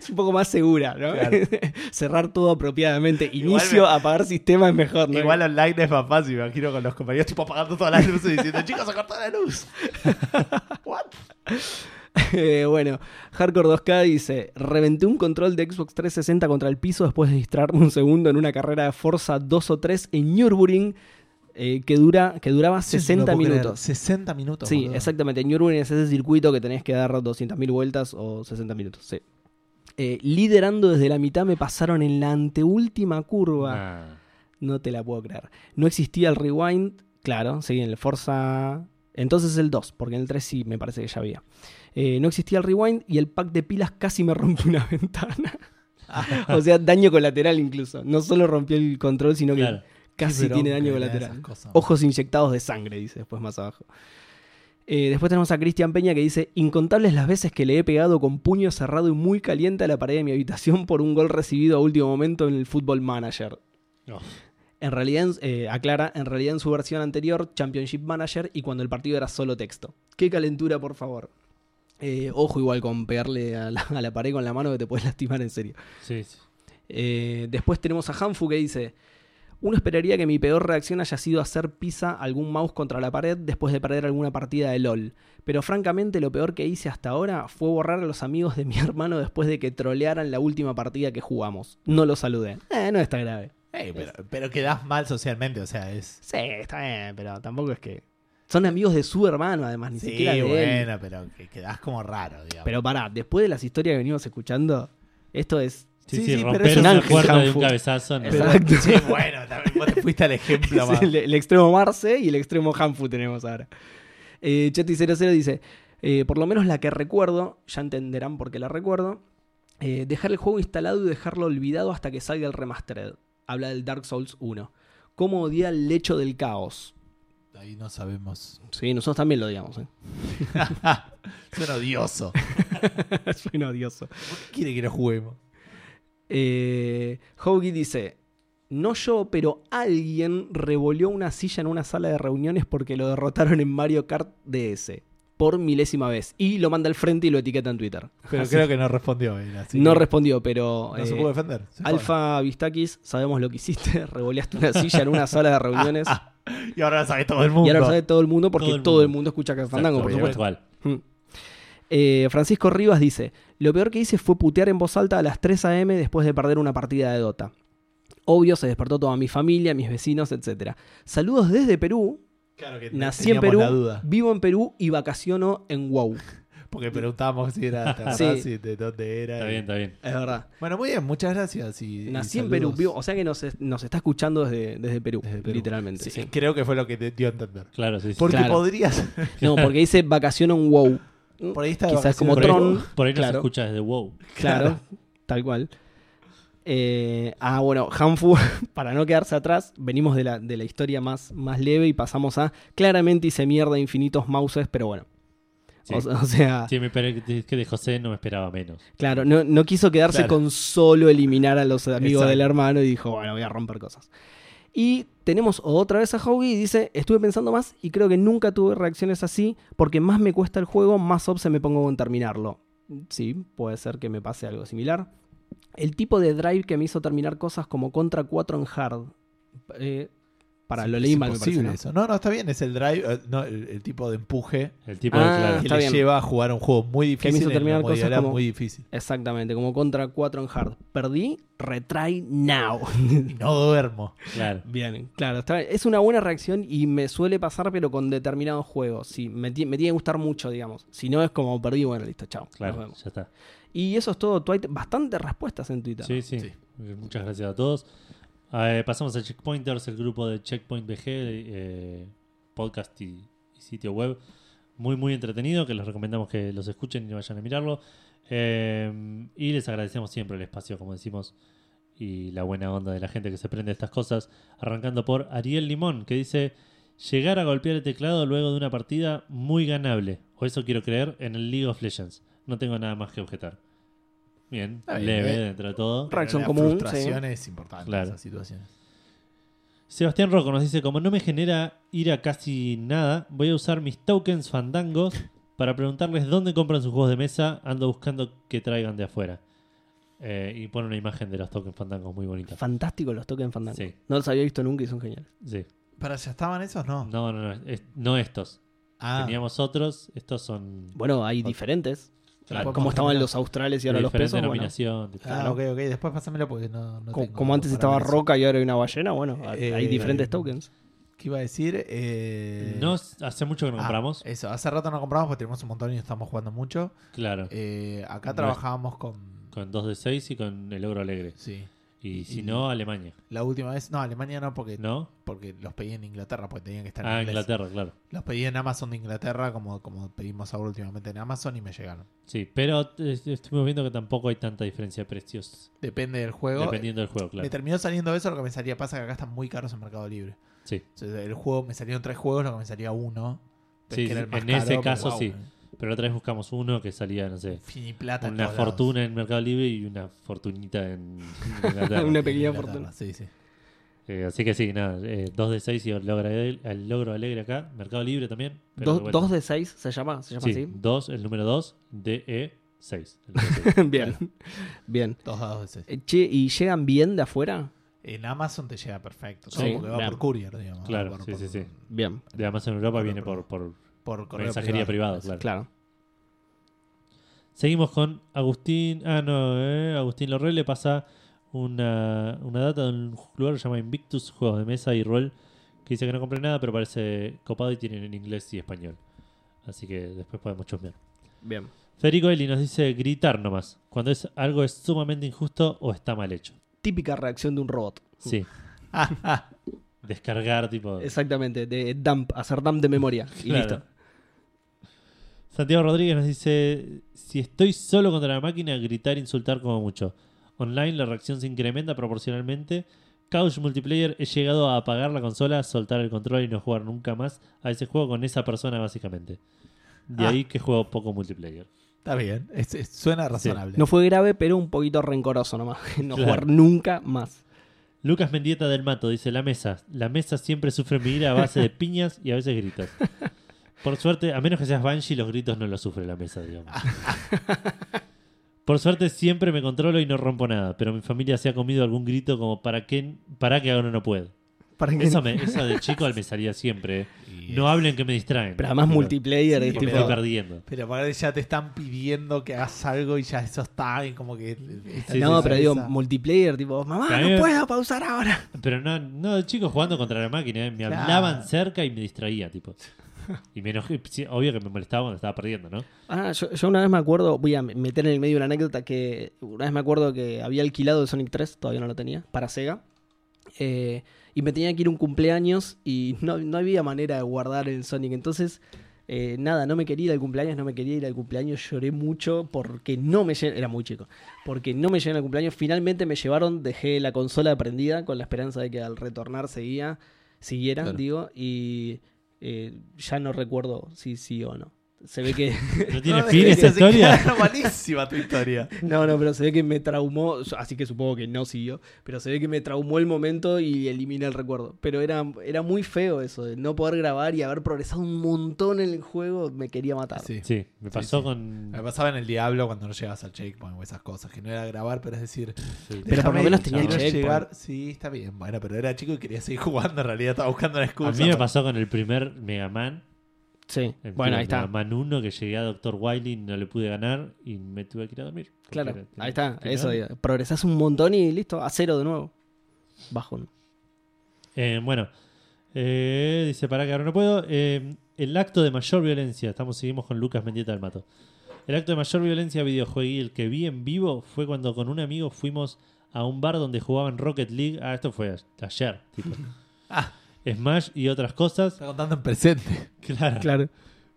es un poco más segura, ¿no? Claro. (laughs) Cerrar todo apropiadamente. Inicio, me- apagar sistema es mejor, ¿no? Igual online es más fácil, me imagino con los compañeros tipo apagando todas las luces y diciendo, chicos, se cortó la luz. (laughs) What? Eh, bueno, Hardcore 2K dice: Reventé un control de Xbox 360 contra el piso después de distraerme un segundo en una carrera de Forza 2 o 3 en Nürburgring eh, que, dura, que duraba 60 minutos. 60 minutos. Sí, boludo. exactamente. Nürburgring es ese circuito que tenés que dar 200.000 vueltas o 60 minutos. Sí. Eh, liderando desde la mitad me pasaron en la anteúltima curva. Ah. No te la puedo creer. No existía el rewind. Claro, sí, en el Forza. Entonces el 2, porque en el 3 sí me parece que ya había. Eh, no existía el rewind y el pack de pilas casi me rompió una (laughs) ventana. o sea, daño colateral incluso. No solo rompió el control, sino que Claro. casi tiene daño colateral. Ojos inyectados de sangre, dice después más abajo. Eh, después tenemos a Cristian Peña que dice: Incontables las veces que le he pegado con puño cerrado y muy caliente a la pared de mi habitación por un gol recibido a último momento en el Football Manager. No. En realidad, eh, aclara, en realidad en su versión anterior, Championship Manager, y cuando el partido era solo texto. Qué calentura, por favor. Eh, ojo igual con pegarle a la, a la pared con la mano que te puedes lastimar en serio. Sí, sí. Después tenemos a Hanfu que dice: Uno esperaría que mi peor reacción haya sido hacer pisa algún mouse contra la pared después de perder alguna partida de LOL. Pero francamente, lo peor que hice hasta ahora fue borrar a los amigos de (laughs) mi hermano después de que trolearan la última partida que jugamos. No los saludé. Eh, no está grave. Pero, pero quedás mal socialmente, o sea, es. Sí, está bien, pero tampoco es que. Son amigos de su hermano, además, ni Sí, siquiera de él. bueno, pero que quedás como raro, digamos. Pero pará, después de las historias que venimos escuchando, esto es. Sí, Sí, sí, pero romper es un una de un cabezazo. no. Pero- Exacto. Sí, bueno, también vos te fuiste al ejemplo (laughs) más. el, el extremo Marce y el extremo Hanfu tenemos ahora. Eh, Cheti00 dice: eh, Por lo menos la que recuerdo, ya entenderán por qué la recuerdo. eh, dejar el juego instalado y dejarlo olvidado hasta que salga el remastered. Habla del Dark Souls 1. ¿Cómo odia el lecho del caos? Ahí no sabemos. Sí, nosotros también lo odiamos. ¿eh? (laughs) Suena odioso. (laughs) Suena odioso. ¿Por qué quiere que no juguemos? Eh, Hoagie dice: No yo, pero alguien revolvió una silla en una sala de reuniones porque lo derrotaron en Mario Kart DS. Por milésima vez. Y lo manda al frente y lo etiqueta en Twitter. (laughs) Pero creo que no respondió él. Así no que respondió, pero. no se eh, pudo defender. se. Alfa Vistakis, sabemos lo que hiciste. (laughs) Revoleaste una silla en una sala de reuniones. (laughs) Y ahora lo sabe todo el mundo. y ahora lo sabe todo el mundo porque Todo el todo el mundo. escucha Café Fandango, por supuesto. igual. Mm. Eh, Francisco Rivas dice: Lo peor que hice fue putear en voz alta a las 3 a.m. después de perder una partida de Dota. Obvio, se despertó toda mi familia, mis vecinos, etc. Saludos desde Perú. Claro que Nací en Perú, la duda. vivo en Perú y vacaciono en WoW. (laughs) Porque preguntábamos si era. Sí. Si de dónde era. Está y- bien, está bien. Es verdad. Bueno, muy bien, muchas gracias. Y, y Nací en. Perú, vivo- o sea que nos, nos está escuchando desde, desde Perú, Desde Perú. literalmente. Sí, sí. Creo que fue lo que te dio a entender. Claro, sí, sí. Porque Claro. podrías. No, porque dice vacaciono en WoW. Por ahí está Quizás como Por ahí, Tron. por ahí no se claro. escucha desde WoW. Claro, (laughs) tal cual. Eh, ah, bueno, Hanfu, (laughs) para no quedarse atrás, venimos de la, de la historia más, más leve y pasamos a. Claramente hice mierda infinitos mouses, pero bueno. Sí. O, o sea, Sí, me que que de José no me esperaba menos. claro, no, no quiso quedarse Claro. con solo eliminar a los amigos Exacto. del hermano y dijo, bueno, voy a romper cosas. Y tenemos otra vez a Howie y dice, estuve pensando más y creo que nunca tuve reacciones así porque más me cuesta el juego, más obse me pongo en terminarlo. Sí, puede ser que me pase algo similar. El tipo de drive que me hizo terminar cosas como Contra 4 en hard. Eh, para, Sí, lo es leí mal, me parece. ¿no? eso. No, no, está bien, es el drive, eh, no, el, el tipo de empuje El tipo Ah, de claro. que le bien. lleva a jugar un juego muy Que me difícil hizo en terminar una cosas como- muy difícil. Exactamente, como Contra 4 en hard. Perdí, retry now. Y no duermo. claro. Bien, claro, está- es una buena reacción y me suele pasar, pero con determinados juegos. Sí, me, me tiene que gustar mucho, digamos. Si no es como perdí, bueno, listo, chao. nos Claro, vemos. ya está. Y eso es todo, Twite. Bastantes respuestas en Twitter. Sí, sí, Sí. Muchas gracias a todos. Eh, pasamos a Checkpointers, el grupo de Checkpoint BG, eh, podcast y, y sitio web. Muy, muy entretenido, que les recomendamos que los escuchen y vayan a mirarlo. Eh, y les agradecemos siempre el espacio, como decimos, y la buena onda de la gente que se prende estas cosas. Arrancando por Ariel Limón, que dice: Llegar a golpear el teclado luego de una partida muy ganable, o eso quiero creer, en el League of Legends. No tengo nada más que objetar. Bien, Está bien, leve eh. dentro de todo. Reacción la común, frustración es importante Claro. en esas situaciones. Sebastián Rocco nos dice, como no me genera ir a casi nada, voy a usar mis tokens fandangos para preguntarles dónde compran sus juegos de mesa. Ando buscando que traigan de afuera. Eh, y pone una imagen de los tokens fandangos muy bonita. Fantástico los tokens Fandango. Sí. No los había visto nunca y son geniales. Sí. ¿Para ya estaban esos? No. No, no, no. es- no estos. Ah, Teníamos otros. Estos son Bueno, hay diferentes. Claro. como estaban los australes y ahora los pesos. bueno. ah, ok, ok. Después pásamelo porque no, no Co- tengo como antes estaba eso. Roca y ahora hay una ballena, bueno, hay Eh, diferentes eh, tokens. ¿Qué iba a decir? Eh, No, hace mucho que no ah, compramos. Eso, hace rato no compramos porque tenemos un montón y estamos jugando mucho. Claro. Eh, acá No es- trabajábamos con. Con 2 de 6 y con el logro alegre. Sí. Y si Y- no, Alemania. La última vez. No, Alemania no, porque, ¿No? porque los pedí en Inglaterra, porque tenían que estar en Ah, inglés. Inglaterra, claro. Los pedí en Amazon de Inglaterra, como, como pedimos ahora últimamente en Amazon, y me llegaron. Sí, pero estuvimos viendo que tampoco hay tanta diferencia de precios. Depende del juego. Dependiendo del juego, Me claro. terminó saliendo eso, lo que me salía pasa que acá están muy caros en Mercado Libre. Sí. El juego me salieron tres juegos, lo que me salía uno. Sí, que era el sí, más en caro, ese pero caso wow, sí. Pero otra vez buscamos uno que salía, no sé, Finiplata en una todos fortuna en Mercado Libre y una fortunita en Inglaterra. (laughs) Una pequeña Inglaterra, fortuna. Sí, sí. Eh, así que sí, nada, 2 de 6 y el logro, alegre, el logro alegre acá. Mercado Libre también. pero Dos, de vuelta. dos de seis se llama, se llama Sí, así. 2, el número 2, DE 6. bien, bien. Dos dados de seis. Eh, Che, ¿y llegan bien de afuera? En Amazon te llega perfecto. Sí, porque va claro. por courier, digamos. Claro, por- sí, por- sí, sí. Bien, De Amazon Europa Por- viene por- por, por correo mensajería privada, privado. claro. claro. Seguimos con Agustín. Ah, no, eh, Agustín Lorrel le pasa una, una data de un lugar que se llama Invictus, juegos de mesa y rol, que dice que no compré nada, pero parece copado y tienen en inglés y español. Así que después podemos chusmear. Bien. Federico Eli nos dice gritar nomás, cuando es algo es sumamente injusto o está mal hecho. Típica reacción de un robot. Sí. (laughs) Descargar, tipo. Exactamente, de dump, hacer dump de memoria. Y Claro. listo. Santiago Rodríguez nos dice: Si estoy solo contra la máquina, gritar e insultar como mucho. Online la reacción se incrementa proporcionalmente. Couch multiplayer he llegado a apagar la consola, soltar el control y no jugar nunca más a ese juego con esa persona básicamente. De Ah. ahí que juego poco multiplayer. Está bien. es- es- suena razonable. No fue grave, pero un poquito rencoroso nomás. (laughs) No Claro. jugar nunca más. Lucas Mendieta del Mato dice: La mesa. La mesa siempre sufre mi ira a base de piñas y a veces gritos. (laughs) Por suerte, a menos que seas Banshee, los gritos no los sufre la mesa, digamos. Por suerte siempre me controlo y no rompo nada, pero mi familia se ha comido algún grito como para que, para que ahora no puedo. Para que- Eso, me, eso de chico me salía siempre. eh. No hablen que me distraen. Pero además multiplayer Sí, es perdiendo. Pero aparte ya te están pidiendo que hagas algo y ya eso está y como que... Sí, no, pero digo, multiplayer, tipo, mamá, no me- puedo pausar ahora. Pero no, no, de chico jugando contra la máquina, eh, me Claro. hablaban cerca y me distraía, tipo. Y me enojé. (laughs) Obvio que me molestaba cuando estaba perdiendo, ¿no? Ah, yo, yo una vez me acuerdo, voy a meter en el medio una anécdota que una vez me acuerdo que había alquilado el Sonic 3, todavía no lo tenía, para Sega. Eh, y me tenía que ir a un cumpleaños y no, no había manera de guardar el Sonic. Entonces Eh, nada, no me quería ir al cumpleaños, no me quería ir al cumpleaños, lloré mucho porque no me lle- era muy chico, porque no me llegaron al cumpleaños, finalmente me llevaron, dejé la consola prendida con la esperanza de que al retornar seguía, siguiera, Claro. digo, y eh, ya no recuerdo si sí o no. Se ve que (laughs) ¿No (laughs) tiene No, fin es se historia? malísima tu historia. No, no, pero se ve que me traumó, así que supongo que no siguió, pero se ve que me traumó el momento y eliminé el recuerdo. Pero era, era muy feo eso, de no poder grabar y haber progresado un montón en el juego, me quería matar. Sí. Sí, me pasó sí. con. Me pasaba en el Diablo cuando no llegabas al checkpoint o esas cosas, que no era grabar, pero es decir, Sí. Pero por lo menos tenía quiero checkpoint. llegar. Sí, está bien, bueno, pero era chico y quería seguir (laughs) jugando, en realidad estaba buscando una excusa. A mí me pasó con el primer Mega Man. Sí, el bueno, ahí está. Man 1 que llegué a Dr. Wily no le pude ganar y me tuve que ir a dormir. Claro, era- ahí está, eso, digo, progresás un montón y listo, a cero de nuevo. Bajón. Eh, bueno, eh, dice para que ahora no puedo. eh, el acto de mayor violencia, estamos seguimos con Lucas Mendieta del Mato. El acto de mayor violencia videojueguil que vi en vivo fue cuando con un amigo fuimos a un bar donde jugaban Rocket League. Ah, esto fue ayer, tipo. (laughs) Ah. Smash y otras cosas. Está contando en presente. (laughs) Claro. Claro.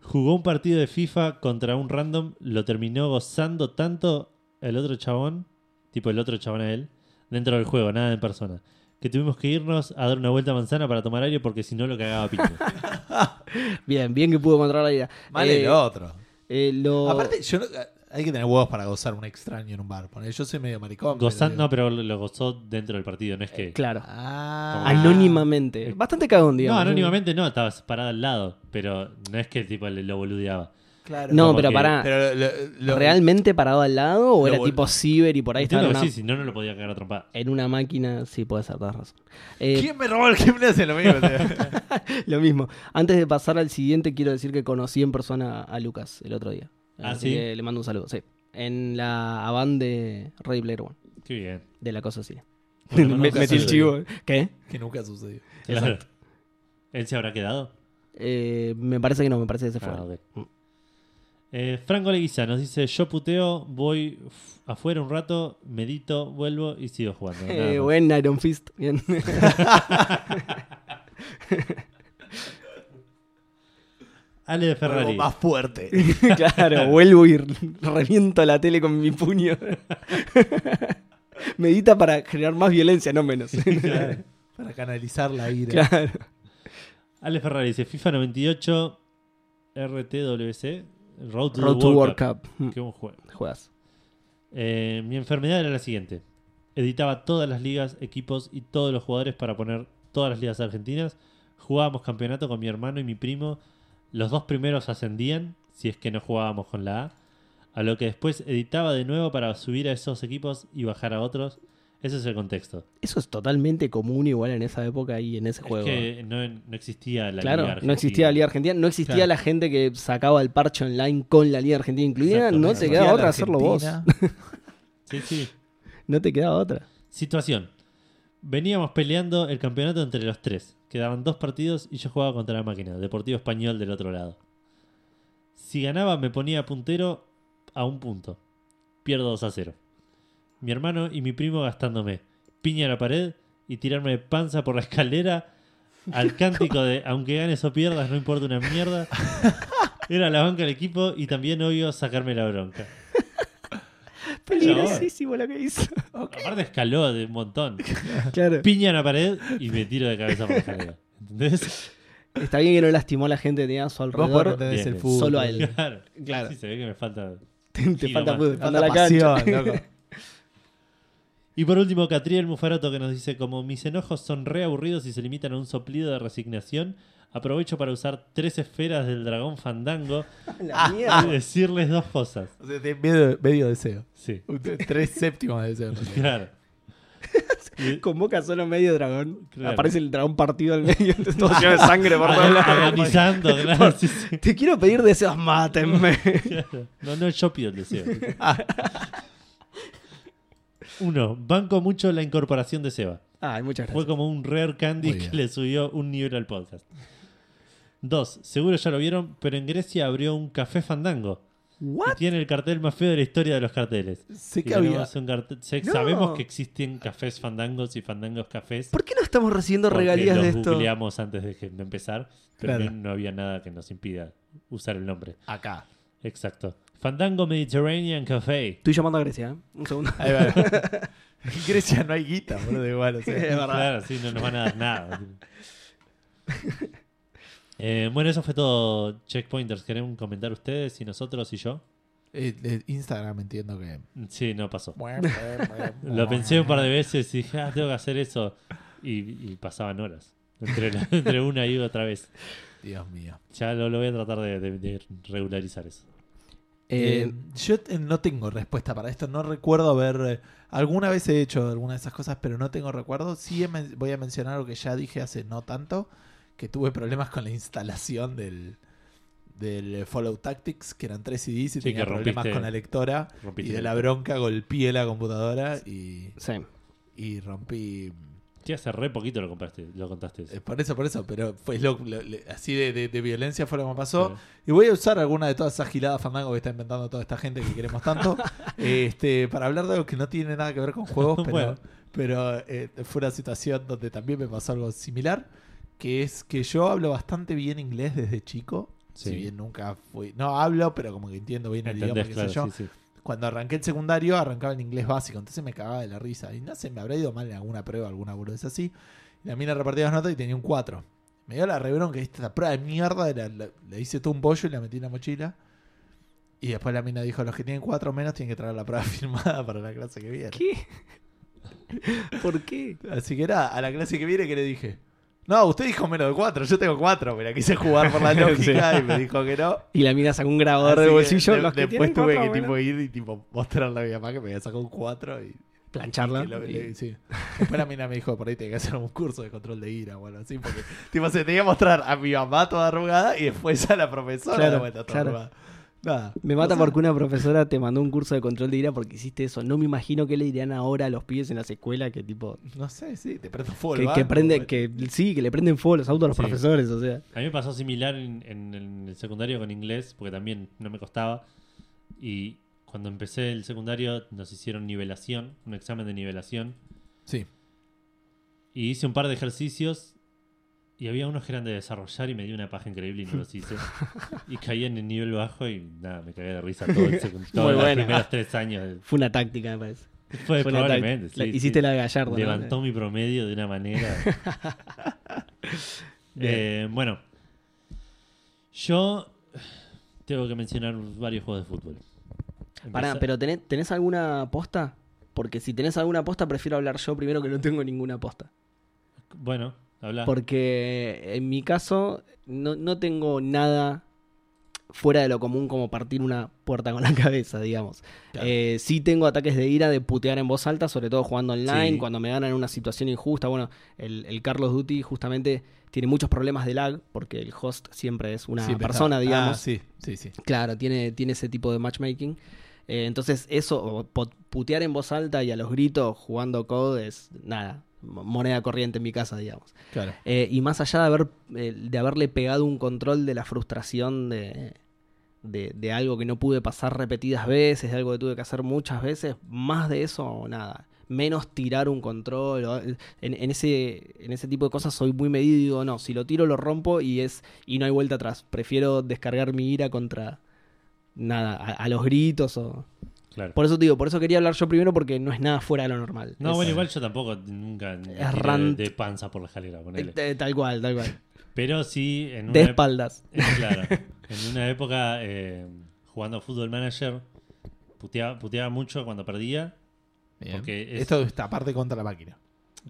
Jugó un partido de FIFA contra un random, lo terminó gozando tanto el otro chabón, tipo el otro chabón a él, dentro del juego, nada en persona, que tuvimos que irnos a dar una vuelta a manzana para tomar aire porque si no lo cagaba piña. (laughs) Bien, bien que pudo encontrar la idea. Mal Eh, el otro. eh, lo... Aparte, yo no- hay que tener huevos para gozar un extraño en un bar. Ponele, Yo soy medio maricón. pero Gozando, no, pero lo lo gozó dentro del partido, no es que... Claro. Ah. Anónimamente. Bastante cagón, no, digamos. anónimamente no, estabas parado al lado, pero no es que tipo le- lo boludeaba. Claro. No, Como pero que- pará. Pero lo- lo- ¿realmente parado al lado o Lo era vol- tipo ciber y por ahí estaba Entiendo en que una, sí, si no, no lo podía cagar a trompada. en una máquina? Sí, puede ser, tenés razón. Eh, ¿Quién me robó el gimnasio? Lo mismo. (laughs) Lo mismo. Antes de pasar al siguiente, quiero decir que conocí en persona a Lucas el otro día. Ah, Así ¿sí? que le mando un saludo, sí. En la Avan de Ready Player One, Qué bien. de la cosa así. Bueno, (laughs) Me- Metí el chivo. ¿Qué? que nunca sucedió. Claro. ¿Él se habrá quedado? Eh, me parece que no, me parece que se fue. Ah, ok. Mm. Eh, Franco Leguiza nos dice: Yo puteo, voy afuera un rato, medito, vuelvo y sigo jugando. (laughs) Eh, buen Iron Fist. Bien. (laughs) Ale de Ferrari. Más fuerte. (laughs) claro, (laughs) vuelvo y reviento la tele con mi puño. (laughs) Medita para generar más violencia, no menos. Claro. Para canalizar la ira. claro. Ale Ferrari dice: FIFA 98 RTWC Road to, Road the to World World Cup. Cup. Qué buen juego. Juegas. Eh, mi enfermedad era la siguiente: editaba todas las ligas, equipos y todos los jugadores para poner todas las ligas argentinas. Jugábamos campeonato con mi hermano y mi primo. Los dos primeros ascendían, si es que no jugábamos con la A. A lo que después editaba de nuevo para subir a esos equipos y bajar a otros. Ese es el contexto. Eso es totalmente común igual en esa época y en ese juego. Es que no, no existía la claro, Liga no existía la Liga Argentina, no existía Claro. la gente que sacaba el parche online con la Liga Argentina incluida, no te quedaba Argentina, otra hacerlo vos. Argentina. (laughs) Sí, sí. No te quedaba otra. Situación. Veníamos peleando el campeonato entre los tres. Quedaban dos partidos y yo jugaba contra la máquina. Deportivo Español del otro lado. Si ganaba me ponía puntero a un punto. Pierdo 2 a 0. Mi hermano y mi primo gastándome piña a la pared y tirarme de panza por la escalera al (laughs) cántico de aunque ganes o pierdas no importa una mierda. Era la banca del equipo y también obvio sacarme la bronca. Peligrosísimo lo que hizo. Aparte escaló de un montón. (laughs) claro. piña en la pared y me tiro de cabeza por la escalera. ¿Entendés? Está bien que no lastimó a la gente que tenía a su alrededor. Bien, el bien. fútbol. Solo a él. Claro. Claro. Sí, se ve que me falta. Te, falta fútbol, Falta falta la cancha. pasión, loco. (laughs) Y por último, Catriel Mufaroto que nos dice: Como mis enojos son re aburridos y se limitan a un soplido de resignación, aprovecho para usar tres esferas del dragón fandango (laughs) La y decirles dos cosas. O sea, tiene medio, medio deseo. Sí, Un- Tres séptimos de deseo. (laughs) claro. (laughs) Y- Convoca solo medio dragón. Claro. Aparece el dragón partido al medio. entonces todo lleno de sangre por todos lados. Agonizando, claro. sí, sí, Te quiero pedir deseos, mátenme. claro. No, no, yo pido el deseo. Uno, banco mucho la incorporación de Seba. Ay, muchas Fue gracias. como un rare candy Muy que bien. le subió un nivel al podcast. Dos, seguro ya lo vieron, pero en Grecia abrió un café fandango. Y ¿What? tiene el cartel más feo de la historia de los carteles. Sé que había. tenemos un cartel- sé- No. Sabemos que existen cafés fandangos y fandangos cafés. ¿Por qué no estamos recibiendo regalías los de esto? googleamos antes de, que- de empezar, pero Claro. no, no había nada que nos impida usar el nombre. Acá. Exacto. Fandango Mediterranean Café. Estoy llamando a Grecia, ¿eh? Un segundo. Ahí va. (laughs) en Grecia no hay guita, boludo, igual. o sea. Es verdad. Claro, sí, no nos van a dar nada. (laughs) Eh, bueno, eso fue todo, Checkpointers. ¿Queremos comentar ustedes y nosotros y yo? Eh, eh, Instagram entiendo que. Sí, no pasó. (laughs) Lo pensé un par de veces y dije, ah, tengo que hacer eso. Y, y pasaban horas. Entre, la- (laughs) entre una y otra vez. Dios mío. Ya lo, lo voy a tratar de, de- de regularizar eso. Eh, Eh, yo eh, no tengo respuesta para esto. No recuerdo haber. eh, alguna vez he hecho alguna de esas cosas, pero no tengo recuerdo. Sí he men- voy a mencionar algo que ya dije hace no tanto: que tuve problemas con la instalación del, del Fallout Tactics, que eran tres CDs y Sí, tenía que problemas con la lectora. Y de la bronca golpeé la computadora y, sí. y rompí. Sí, hace re poquito lo compraste, lo contaste. eso. eh, Por eso, por eso, pero fue lo, así de, de- de violencia fue lo que me pasó. Sí. Y voy a usar alguna de todas esas giladas fandango que está inventando toda esta gente que queremos tanto (laughs) este, para hablar de algo que no tiene nada que ver con juegos, (laughs) pero, Bueno. pero eh, fue una situación donde también me pasó algo similar, que es que yo hablo bastante bien inglés desde chico. Sí. Si bien nunca fui. No hablo, pero como que entiendo bien el idioma, qué Claro, sé yo. sí, sí. Cuando arranqué el secundario, arrancaba en inglés básico, entonces me cagaba de la risa. Y no sé, me habrá ido mal en alguna prueba, alguna boludez así. Y la mina repartía las notas y tenía un 4. Me dio la rebrón que esta prueba de mierda, la- la- le hice todo un bollo y la metí en la mochila. Y después la mina dijo, los que tienen 4 menos tienen que traer la prueba (laughs) firmada para la clase que viene. ¿Qué? (laughs) ¿Por qué? Así que nada, a la clase que viene que le dije, no, usted dijo menos de 4, yo tengo 4. Me la quise jugar por la (laughs) lógica y me dijo que no. Y la mina sacó un grabador Así de bolsillo. de- los que después tuve cuatro, que bueno, tipo, ir y tipo, mostrarle a mi mamá que me había sacado un 4 y plancharla. Y lo- y- le- sí. Después la mina me dijo, por ahí tenía que hacer un curso de control de ira o algo así, porque tipo, se tenía que mostrar a mi mamá toda arrugada y después a la profesora Claro, toda claro. arrugada. Nada. Me mata O sea, porque una profesora te mandó un curso de control de ira porque hiciste eso. No me imagino qué le dirían ahora a los pibes en las escuelas que tipo No sé, sí, te prendo fuego. que, banco, que prenden, sí, que le prenden fuego los autos a los Sí. profesores, o sea. A mí me pasó similar en, en- en el secundario con inglés, porque también no me costaba. Y cuando empecé el secundario nos hicieron nivelación, un examen de nivelación. Sí. Y hice un par de ejercicios y había unos que eran de desarrollar y me dio una paja increíble y no los hice. y caí en el nivel bajo y nada, me cagué de risa todo el secundario. (laughs) Todos los bueno. primeros tres años. Fue una táctica, me parece. Fue, Fue probablemente. sí, hiciste sí. la de Gallardo. ¿no? Levantó mi promedio de una manera. (laughs) Eh, bueno, yo tengo que mencionar varios juegos de fútbol. Pará, pero ¿tenés, ¿tenés alguna aposta? Porque si tenés alguna aposta, prefiero hablar yo primero que no tengo ninguna aposta. Bueno, habla. Porque en mi caso no, no tengo nada fuera de lo común como partir una puerta con la (laughs) cabeza, digamos. Claro. Eh, sí tengo ataques de ira de putear en voz alta, sobre todo jugando online, Sí. cuando me ganan en una situación injusta. Bueno, el, el Carlos Duty justamente tiene muchos problemas de lag, porque el host siempre es una persona, está- digamos. Ah, sí, sí, sí. Claro, tiene, tiene ese tipo de matchmaking. Eh, entonces, eso, putear en voz alta y a los gritos jugando code es nada, moneda corriente en mi casa, digamos. Claro. Eh, y más allá de, haber, eh, de haberle pegado un control de la frustración de, de, de algo que no pude pasar repetidas veces, de algo que tuve que hacer muchas veces, más de eso, nada. Menos tirar un control. o- en, en ese, en ese tipo de cosas soy muy medido y digo, no, si lo tiro lo rompo y, es, y no hay vuelta atrás. Prefiero descargar mi ira contra nada, a, a los gritos o... Claro. Por eso te digo, por eso quería hablar yo primero porque no es nada fuera de lo normal. No, Es- bueno, igual yo tampoco nunca tiré rant. de, panza por la escalera, ponele. Eh, Tal cual, tal cual. (laughs) Pero sí, en una, De espaldas. (laughs) eh, claro, (laughs) en una época eh, jugando a Fútbol Manager, puteaba, puteaba mucho cuando perdía Bien. Porque es- Esto está aparte contra la máquina.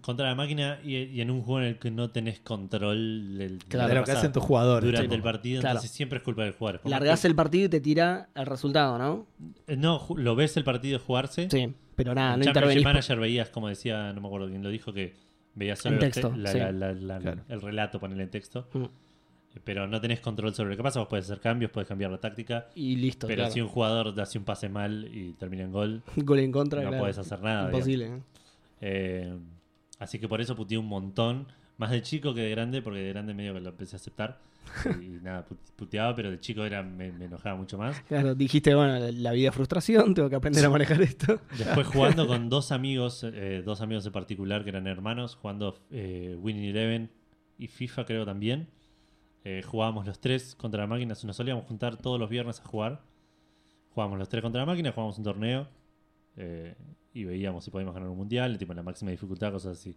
Contra la máquina y, y en un juego en el que no tenés control del, Claro, de lo que hacen tus jugadores. durante tipo. el partido, Claro. entonces siempre es culpa del jugador. Largás que- el partido y te tira el resultado, ¿no? Eh, No, lo ves el partido jugarse. Sí, pero nada, en no intervenís. por- Manager veías, como decía, no me acuerdo quién lo dijo, que veías solo En los texto, te- la- sí. la- la- la- Claro. el relato, ponerle en texto. Mm. Pero no tenés control sobre lo que pasa. Vos puedes hacer cambios, puedes cambiar la táctica. Y listo, pero claro. si un jugador hace un pase mal y termina en gol, (laughs) Gol en contra, no claro. puedes hacer nada. Imposible. ¿eh? Eh, así que por eso puteé un montón. Más de chico que de grande, porque de grande medio que lo empecé a aceptar. (laughs) Y, nada, put- puteaba, pero de chico era, me, me enojaba mucho más. Claro, dijiste, bueno, la vida es frustración, tengo que aprender a manejar esto. Después (laughs) jugando con dos amigos, eh, dos amigos en particular que eran hermanos, jugando eh, Winning Eleven y FIFA creo también. Eh, jugábamos los tres contra la máquina. Nos solíamos juntar todos los viernes a jugar. Jugábamos los tres contra la máquina, jugábamos un torneo. Y veíamos si podíamos ganar un mundial, tipo en la máxima dificultad, cosas así.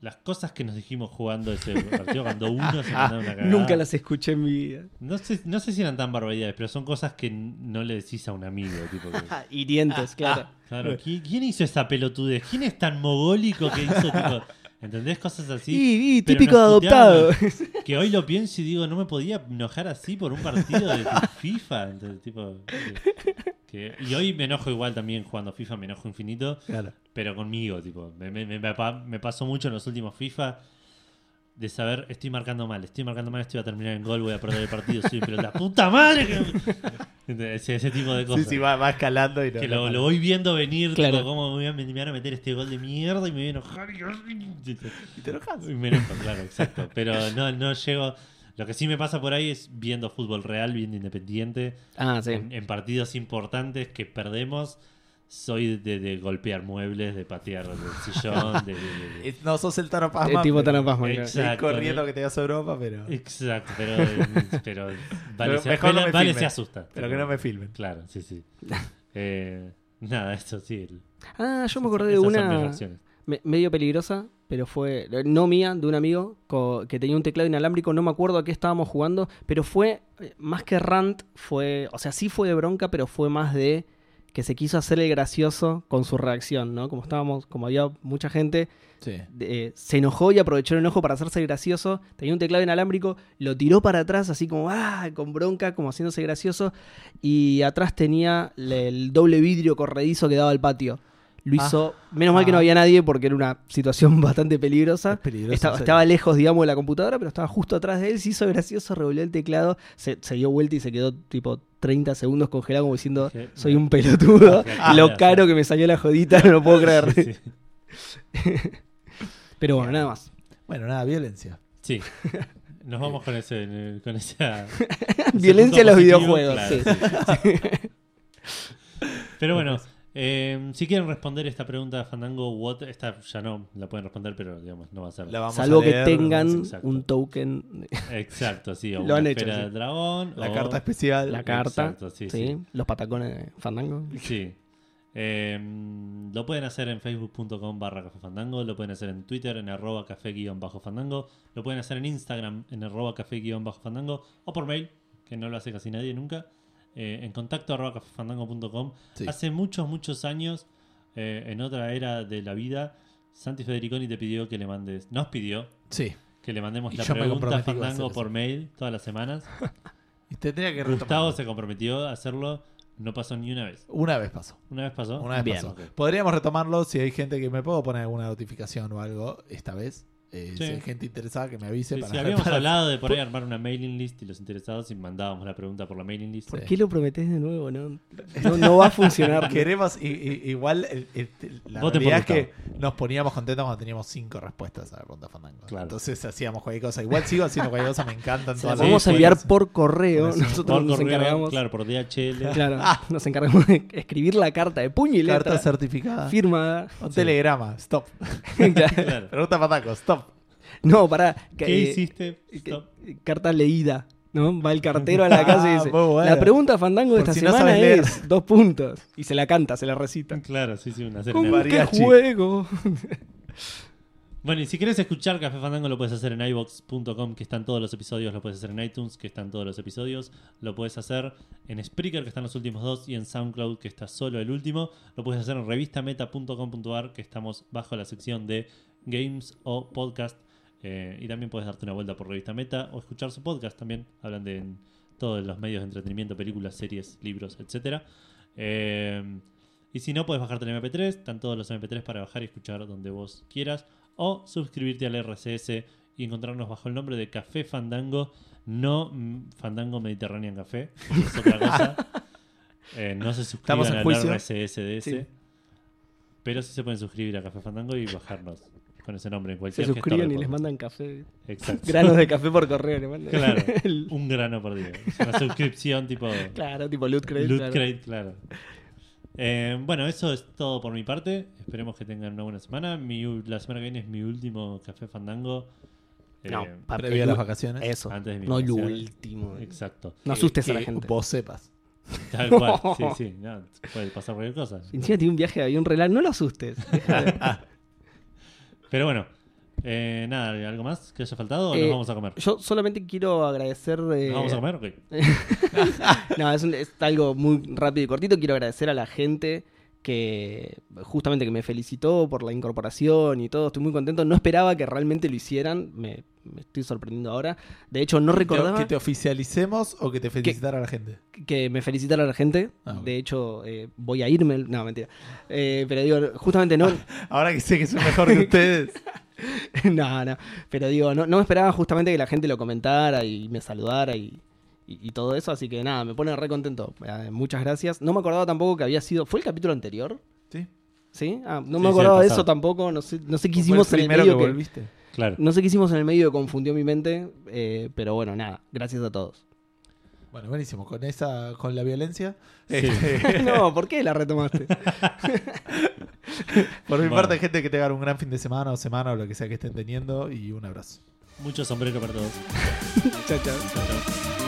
Las cosas que nos dijimos jugando ese partido, cuando uno se mandaba una cagada. Nunca las escuché en mi vida. No sé, no sé si eran tan barbaridades, pero son cosas que no le decís a un amigo. Tipo que- (laughs) Hirientes, claro. Claro, ¿qui- ¿quién hizo esa pelotudez? ¿Quién es tan mogólico que hizo tipo, ¿Entendés? Cosas así. y, y típico de adoptado. Que hoy lo pienso y digo, no me podía enojar así por un partido de (laughs) FIFA. Entonces, tipo, que- que- y hoy me enojo igual también jugando FIFA, me enojo infinito, Claro. pero conmigo, tipo. Me, me- me me pasó mucho en los últimos FIFA de saber, estoy marcando mal, estoy marcando mal, estoy a terminar en gol, voy a perder el partido, sí, pero la puta madre que... Ese, ese tipo de Sí, cosas. sí, va, va escalando y no- que lo, lo voy viendo venir, Claro. tipo, cómo me, voy a, me van a meter este gol de mierda y me voy a enojar. Y, Y te enojas. y me enojo, claro, exacto. Pero no, no llego. Lo que sí me pasa por ahí es viendo fútbol real, viendo independiente, Ah, sí. en, en partidos importantes que perdemos. Soy de, de golpear muebles, de patear el sillón, de, de- de- de- (laughs) No sos el Eh, Pazman. tipo claro. Exacto. Corriendo que te vas a Europa, pero. Exacto, pero, (laughs) pero vale, Pero se, mejor no vale- me vale filmen. se asusta. Pero que no me filmen. Claro, sí, sí. (laughs) Eh, nada, eso sí. el- Ah, yo me acordé de una me- medio peligrosa, pero fue no mía, de un amigo que tenía un teclado inalámbrico, no me acuerdo a qué estábamos jugando, pero fue eh, más que rant, fue, o sea, sí fue de bronca, pero fue más de que se quiso hacer el gracioso con su reacción, ¿no? Como estábamos, como había mucha gente, Sí. eh, se enojó y aprovechó el enojo para hacerse el gracioso. Tenía un teclado inalámbrico, lo tiró para atrás, así como, ah, con bronca, como haciéndose gracioso. Y atrás tenía el doble vidrio corredizo que daba al patio. Lo hizo, menos mal que no Ah. había nadie porque era una situación (laughs) bastante peligrosa. Es peligroso, Estaba, estaba lejos, digamos, de la computadora, pero estaba justo atrás de él. Se hizo gracioso, revolvió el teclado, se, se dio vuelta y se quedó tipo 30 segundos congelado, como diciendo: Soy un pelotudo. (laughs) Ah, lo caro que me salió la jodita, no lo puedo creer. Sí, sí. (laughs) Pero bueno, nada más. Bueno, nada, violencia. Sí. Nos vamos con ese, con esa Violencia en los positivo, videojuegos, claro, sí. sí. Pero bueno, eh, si quieren responder esta pregunta de Fandango, what, esta ya no la pueden responder, pero digamos, no va a ser. La vamos Salvo a que tengan exacto. un token, Exacto, sí. (laughs) O Lo una han hecho, esfera sí. del dragón. La o- carta especial. la carta, Exacto, sí, sí, sí. los patacones de Fandango. Sí. Eh, lo pueden hacer en facebook.com barra café fandango, lo pueden hacer en Twitter en arroba café guion bajo fandango, lo pueden hacer en Instagram en arroba café guion bajo fandango o por mail, que no lo hace casi nadie nunca, eh, en contacto arroba cafefandango.com. Sí. Hace muchos, muchos años, eh, en otra era de la vida, Santi Federiconi te pidió que le mandes, nos pidió Sí. que le mandemos Y la pregunta a fandango por mail todas las semanas. (laughs) Y tendría que Gustavo retomarlo. se comprometió a hacerlo, no pasó ni una vez. Una vez pasó. ¿Una vez pasó? Una vez Bien. pasó. Podríamos retomarlo si hay gente que me puedo poner alguna notificación o algo esta vez. Eh, Sí. Si hay gente interesada que me avise Sí, para sí, (laughs) habíamos para- hablado de por ahí armar una mailing list y los interesados y mandábamos la pregunta por la mailing list. ¿Por Sí. qué lo prometés de nuevo? No, no, (laughs) no va a funcionar. Queremos, igual, el- el- la Voten realidad es que nos poníamos contentos cuando teníamos cinco respuestas a la pregunta Fandango. Claro. Entonces hacíamos cualquier cosa. Igual sigo haciendo cualquier cosa, me encantan todas la las vamos a enviar por correo. Nosotros Por nos correo, encargamos. Claro, por DHL. (laughs) Claro, nos encargamos de escribir la carta de puño y letra. Carta certificada. firmada. Un telegrama. Stop. Claro. Pregunta Fandango. Stop. (laughs) No, pará. ¿Qué que- hiciste? Stop. carta leída. ¿no? Va el cartero a la (laughs) casa y Ah, dice: bueno. La pregunta fandango de Por esta si semana es dos puntos. Y se la canta, se la recita. Claro, sí, sí, una ¿Con serie. Qué juego? (laughs) Bueno, y si quieres escuchar Café Fandango lo puedes hacer en ibox.com, que están todos los episodios, lo puedes hacer en iTunes, que están todos los episodios, lo puedes hacer en Spreaker, que están los últimos dos, y en SoundCloud, que está solo el último, lo puedes hacer en revistameta.com.ar, que estamos bajo la sección de Games o Podcast, eh, y también puedes darte una vuelta por Revista Meta o escuchar su podcast también, hablan de en todos los medios de entretenimiento, películas, series, libros, etcétera. Eh, y si no, puedes bajarte el MP3, están todos los MP3 para bajar y escuchar donde vos quieras. O suscribirte al RCS y encontrarnos bajo el nombre de Café Fandango, no Fandango Mediterranean Café, (laughs) es otra cosa. (laughs) Eh, no se suscriban al. RCS de ese. Sí. Pero sí se pueden suscribir a Café Fandango y bajarnos con ese nombre en Se cualquier gestor suscriben y les mandan café. Exacto. (laughs) Granos de café por correo. le mandan. Claro, (laughs) El- un grano por día. Es una suscripción tipo claro, tipo loot crate. Loot claro. Crate, claro. Eh, bueno, eso es todo por mi parte. Esperemos que tengan una buena semana. Mi la semana que viene es mi último Café Fandango. Eh, No, pa- Previo a las vacaciones. Eso. Antes de mis No el último. Exacto. No Que- asustes a la que gente. Vos sepas. (laughs) Tal cual. Sí, sí. no, puede pasar cualquier cosa. Encima tiene un viaje de avión real. No lo asustes. Pero bueno, eh, nada, ¿algo más que haya faltado o Eh, nos vamos a comer? Yo solamente quiero agradecer. eh, ¿Nos vamos a comer? Ok. (laughs) no, es, un- es algo muy rápido y cortito. Quiero agradecer a la gente que justamente que me felicitó por la incorporación y todo. Estoy muy contento. No esperaba que realmente lo hicieran. Me, me estoy sorprendiendo ahora. De hecho, no recordaba ¿Que te oficialicemos o que te felicitara la gente? que me felicitara la gente. Ah. De hecho, eh, voy a irme. No, mentira. Eh, pero digo, justamente no. (laughs) Ahora que sé que soy mejor que ustedes. (laughs) no, no. Pero digo, no, no me esperaba justamente que la gente lo comentara y me saludara y, y- y todo eso. Así que nada, me pone re contento. Eh, muchas gracias. No me acordaba tampoco que había sido. ¿Fue el capítulo anterior? ¿Sí? ¿Sí? Ah, no Sí, me acordaba de eso tampoco. No sé, no sé qué ¿Fue hicimos en el medio que que. Claro. No sé qué hicimos en el medio que confundió mi mente. eh, pero bueno, nada. Gracias a todos. Bueno, buenísimo. Con esa, con la violencia. Sí. este, (laughs) no, (laughs) ¿por qué la retomaste? (laughs) por mi Bueno. parte, gente que tengan un gran fin de semana o semana o lo que sea que estén teniendo. Y un abrazo. Mucho sombrero para todos. chao, chao. Chao, chao.